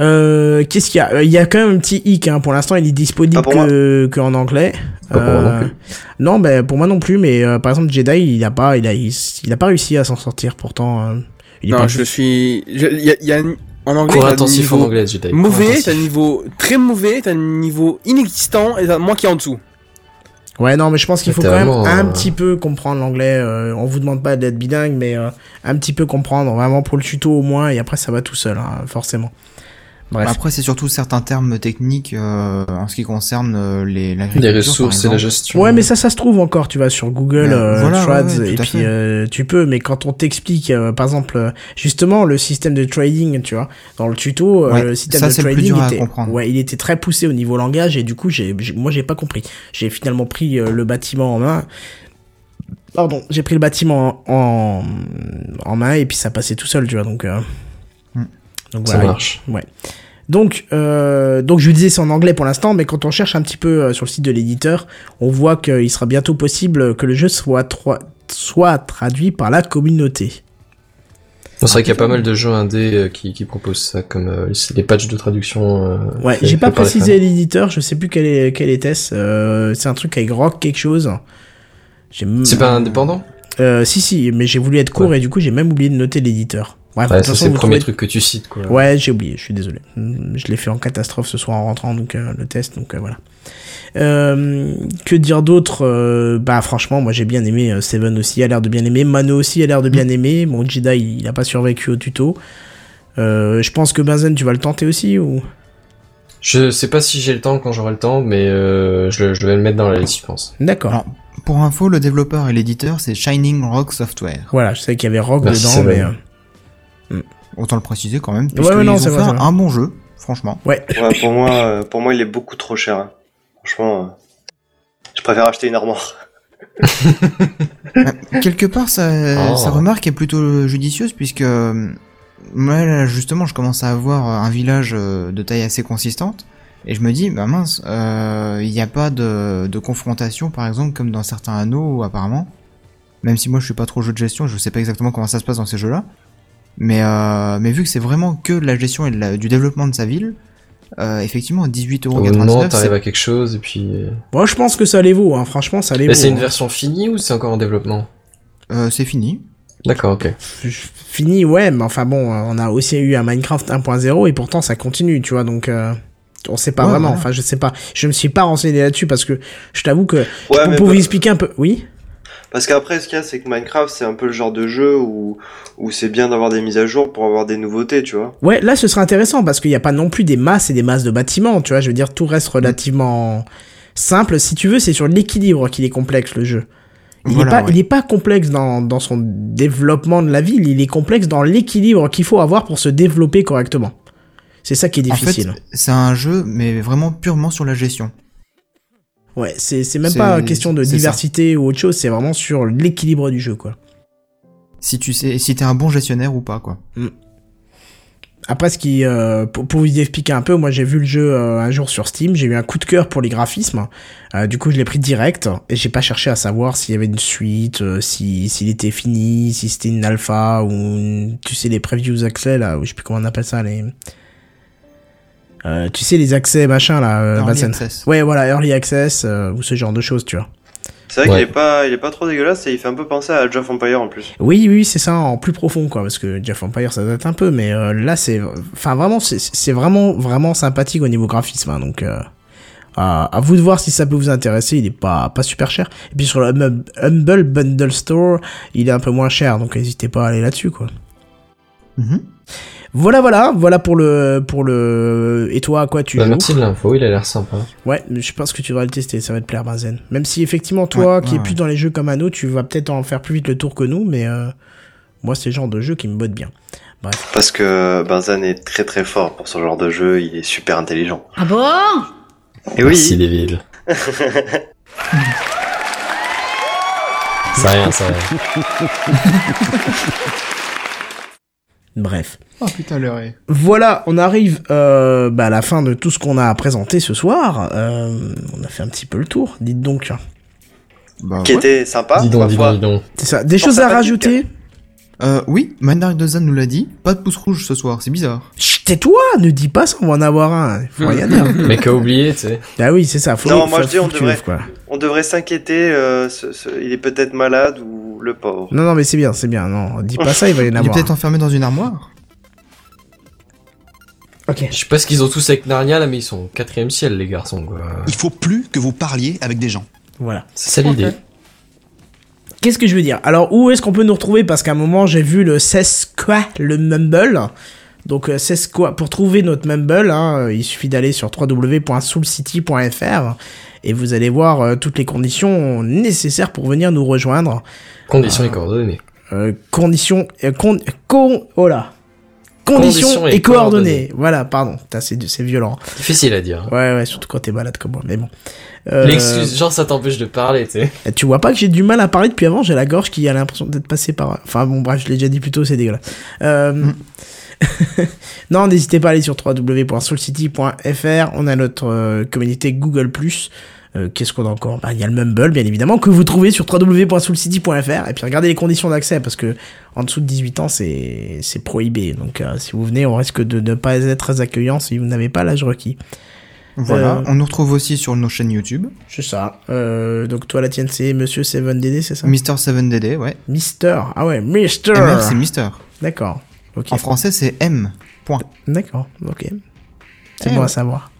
Euh, Qu'est-ce qu'il y a? Euh, Il y a quand même un petit hic, hein. pour l'instant il est disponible que, que en anglais. Pas pour moi non plus. non, ben pour moi non plus, mais euh, par exemple Jedi, il a pas, il a, il, il a pas réussi à s'en sortir. Pourtant, euh, il est Non, pas je suis. Il y a, y a un- en anglais. Cours intensif niveau en anglais. Cours Mauvais, t'as un niveau très mauvais, t'as un niveau inexistant et t'as moi qui est en dessous. Ouais, non, mais je pense qu'il faut quand même un euh, petit peu comprendre l'anglais. euh, on vous demande pas d'être bilingue, mais euh, un petit peu comprendre, vraiment pour le tuto au moins, et après ça va tout seul, hein, forcément. Bref. Après, c'est surtout certains termes techniques euh, en ce qui concerne euh, les Les ressources et la gestion. Ouais, mais ça, ça se trouve encore, tu vas sur Google, Ben, euh, voilà, Trades, ouais, ouais, et puis euh, tu peux, mais quand on t'explique, euh, par exemple, euh, justement, le système de trading, tu vois, dans le tuto, Ouais, le système ça, de trading dur à était, comprendre. ouais, il était très poussé au niveau langage, et du coup, j'ai, j'ai- moi, j'ai pas compris. J'ai finalement pris euh, le bâtiment en main. Pardon, j'ai pris le bâtiment en, en main, et puis ça passait tout seul, tu vois, donc, donc Ça voilà. marche. Ouais. Donc, euh, donc je vous disais c'est en anglais pour l'instant, mais quand on cherche un petit peu euh, sur le site de l'éditeur, on voit qu'il sera bientôt possible que le jeu soit, soit traduit par la communauté. C'est vrai qu'il y a pas mal de jeux indés euh, qui, qui proposent ça, comme euh, des patchs de traduction. euh, Ouais, j'ai pas les précisé l'éditeur, je sais plus quel, est, quel était-ce. Euh, c'est un truc avec Rock quelque chose. C'est pas indépendant? Euh, si, si, mais j'ai voulu être court et du coup j'ai même oublié de noter l'éditeur. Bref, Ouais, ça c'est le premier trouvez- truc que tu cites, quoi. Ouais, j'ai oublié, je suis désolé. Hmm, Je l'ai fait en catastrophe ce soir en rentrant, donc euh, le test, donc euh, voilà. Euh, que dire d'autre Euh, Bah franchement, moi j'ai bien aimé. Seven aussi a l'air de bien aimer. Mano aussi a l'air de bien aimer. Bon, Jedi, il, il a pas survécu au tuto. Euh, je pense que Benzen, tu vas le tenter aussi ou? Je sais pas si j'ai le temps quand j'aurai le temps, mais euh, je, je vais le mettre dans la liste, je pense. D'accord. Alors, pour info, le développeur et l'éditeur, c'est Shining Rock Software. Voilà, je sais qu'il y avait Rock Merci, dedans, mais. Euh, Autant le préciser quand même. Ouais, non, c'est un bon jeu, franchement. Ouais. Ouais, pour <laughs> moi, euh, pour moi, il est beaucoup trop cher. hein. Franchement, euh, je préfère acheter une armoire. Quelque part, sa, Oh. sa remarque est plutôt judicieuse puisque euh, moi, là, justement, je commence à avoir un village euh, de taille assez consistante et je me dis, bah mince, euh, il n'y a pas de, de confrontation, par exemple, comme dans certains anneaux, apparemment. Même si moi, je suis pas trop jeu de gestion, je sais pas exactement comment ça se passe dans ces jeux-là. Mais, euh, mais vu que c'est vraiment que de la gestion et de la- du développement de sa ville, euh, effectivement, 18,99€. Au moment, c'est- t'arrives à quelque chose, et puis... euh, Moi, je pense que ça les vaut, hein. franchement, ça les Mais vaut. c'est une hein. version finie ou c'est encore en développement euh, c'est fini. D'accord, ok. Fini, ouais, mais enfin bon, on a aussi eu un Minecraft 1.0 et pourtant ça continue, tu vois, donc euh, on sait pas Ouais, vraiment. Enfin, je sais pas. Je me suis pas renseigné là-dessus parce que je t'avoue que Ouais, vous mais pouvez pas- expliquer un peu. Oui? Parce qu'après, ce qu'il y a, c'est que Minecraft, c'est un peu le genre de jeu où, où c'est bien d'avoir des mises à jour pour avoir des nouveautés, tu vois. Ouais, là ce serait intéressant parce qu'il n'y a pas non plus des masses et des masses de bâtiments, tu vois. Je veux dire, tout reste relativement simple. Si tu veux, c'est sur l'équilibre qu'il est complexe le jeu. Il Voilà, est pas, ouais. il est pas complexe dans, dans son développement de la ville. Il est complexe dans l'équilibre qu'il faut avoir pour se développer correctement. C'est ça qui est En difficile. fait, c'est un jeu, mais vraiment purement sur la gestion. Ouais, c'est c'est même pas question de ça. diversité ou autre chose, c'est vraiment sur l'équilibre du jeu, quoi. Si tu sais, si t'es un bon gestionnaire ou pas, quoi. Après, ce qui, euh, pour, pour vous expliquer un peu, moi j'ai vu le jeu euh, un jour sur Steam, j'ai eu un coup de cœur pour les graphismes. Euh, du coup, je l'ai pris direct et j'ai pas cherché à savoir s'il y avait une suite, euh, si s'il était fini, si c'était une alpha ou une- tu sais les previews accès là, ou je sais plus comment on appelle ça les. Euh, tu sais les accès machin là, euh, Early Vincent. access. Ouais, voilà, early access euh, ou ce genre de choses, tu vois. C'est vrai Ouais. qu'il est pas, il est pas trop dégueulasse et il fait un peu penser à of Empire en plus. Oui, oui, c'est ça, en plus profond, quoi, parce que Jeff Empire, ça date un peu, mais euh, là, c'est, enfin, vraiment, c'est, c'est vraiment, vraiment sympathique au niveau graphisme, hein, donc, euh, à, à vous de voir si ça peut vous intéresser, il est pas, pas super cher. Et puis sur le Hum- Humble Bundle Store, il est un peu moins cher, donc n'hésitez pas à aller là-dessus, quoi. Mhm. Voilà, voilà, voilà pour le, pour le, et toi, à quoi tu Bah, joues merci de l'info, il a l'air sympa. Ouais, je pense que tu devrais le tester, ça va te plaire, Benzen. Même si effectivement, toi, Ouais, qui ouais, es plus ouais. dans les jeux comme Anno, tu vas peut-être en faire plus vite le tour que nous, mais euh, moi, c'est le genre de jeu qui me botte bien. Bref. Parce que Benzan est très très fort pour ce genre de jeu, il est super intelligent. Ah bon? Et oui. Merci, Devil. <laughs> C'est rien, c'est rien. <laughs> Bref. Oh putain, l'heure est. Voilà, on arrive euh, bah, à la fin de tout ce qu'on a à présenter ce soir. Euh, on a fait un petit peu le tour, dites donc. Bah, Qui ouais. était sympa. dis donc, dis donc, dis donc. C'est ça. Des choses à rajouter? Euh, oui, Mandark Dozan nous l'a dit. Pas de pouce rouge ce soir, c'est bizarre. Chut, tais-toi, ne dis pas ça, on va en avoir un. Faut rien dire. <laughs> Mais qu'a oublié, tu sais. ah oui, c'est ça. Faut, Non, moi, faut- je dis, on devrait- ouvres, quoi. On devrait s'inquiéter, euh, ce- ce- il est peut-être malade ou le pauvre. Non, non, mais c'est bien, c'est bien. Non, dis pas ça, il va y en Il est avoir. peut-être enfermé dans une armoire. Ok. Je sais pas ce qu'ils ont tous avec Narnia là, mais ils sont au quatrième ciel, les garçons, quoi. Il faut plus que vous parliez avec des gens. Voilà. C'est ça l'idée. Qu'est-ce que je veux dire? Alors, où est-ce qu'on peut nous retrouver? Parce qu'à un moment, j'ai vu le c'est quoi le Mumble. Donc, euh, c'est quoi Pour trouver notre Mumble, hein, euh, il suffit d'aller sur www.soulcity.fr et vous allez voir euh, toutes les conditions nécessaires pour venir nous rejoindre. Conditions et coordonnées. Euh, conditions, euh, con, con- oh là. Conditions, Conditions et, et coordonnées. coordonnées. Voilà, pardon. C'est c'est violent. Difficile à dire. Ouais, ouais, surtout quand t'es malade comme moi. Mais bon. Euh, L'excuse, genre ça t'empêche de parler, tu sais. Tu vois pas que j'ai du mal à parler depuis avant, j'ai la gorge qui a l'impression d'être passée par... Enfin bon bref, je l'ai déjà dit plus tôt, c'est dégueulasse. Euh... non, n'hésitez pas à aller sur www.soulcity.fr, on a notre euh, communauté Google+, Euh, Qu'est-ce qu'on a encore? Bah, il y a le Mumble, bien évidemment, que vous trouvez sur www.soulcity.fr. Et puis regardez les conditions d'accès, parce que en dessous de 18 ans, c'est c'est prohibé. Donc euh, si vous venez, on risque de ne pas être très accueillant si vous n'avez pas l'âge requis. Voilà, Euh, on nous retrouve aussi sur nos chaînes YouTube. C'est ça. Euh, donc toi, la tienne, c'est Monsieur 7DD, c'est ça? Mister 7DD, ouais. Mister. Ah ouais, Mister. MR, c'est Mister. D'accord. En français, c'est M. Point. D'accord. Ok. C'est Eh bon à savoir.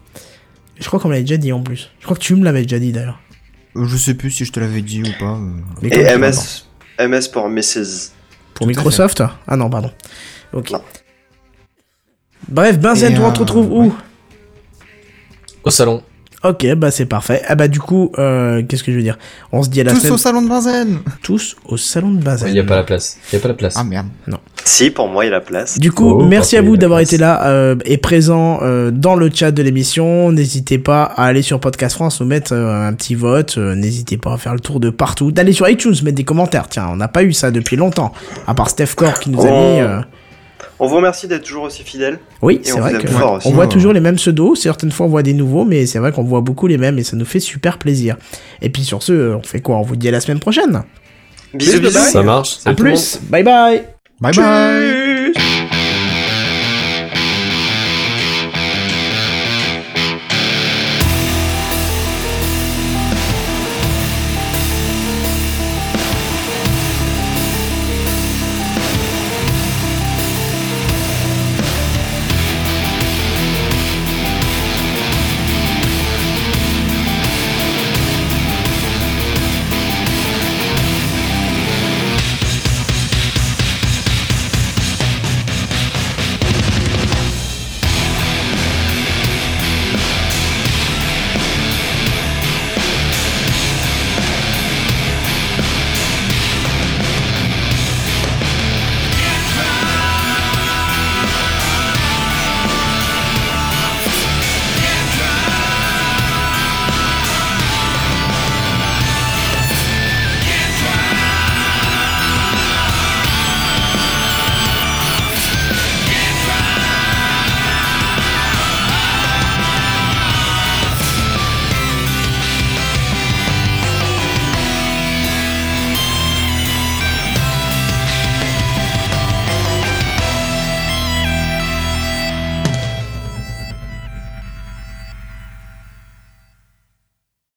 Je crois qu'on me l'avait déjà dit en plus. Je crois que tu me l'avais déjà dit d'ailleurs. Je sais plus si je te l'avais dit ou pas. euh. Mais Et MS, MS pour Mrs. Pour Microsoft? Ah non, pardon. Ok. Bref, Benzen, Et, toi, on te euh, retrouve où? Au salon. Ok, bah c'est parfait. Ah bah du coup, euh, qu'est-ce que je veux dire? On se dit à la Tous semaine... au salon de Benzen Tous au salon de Benzen. Il y a pas la place. Il y a pas la place. Ah merde. Non. Si, pour moi, il y a la place. Du coup, Oh, merci à vous d'avoir été là euh, et présent euh, dans le chat de l'émission. N'hésitez pas à aller sur Podcast France, nous mettre euh, un petit vote. Euh, N'hésitez pas à faire le tour de partout. D'aller sur iTunes, mettre des commentaires. Tiens, on n'a pas eu ça depuis longtemps. À part Steph Core qui nous a Oh. mis... On vous remercie d'être toujours aussi fidèles. Oui, c'est vrai que fort on voit toujours les mêmes pseudos. Certaines fois, on voit des nouveaux, mais c'est vrai qu'on voit beaucoup les mêmes et ça nous fait super plaisir. Et puis sur ce, on fait quoi? On vous dit à la semaine prochaine. Bisous, bisous. Ça marche. À plus. Bye bye. Bye bye Tchuss.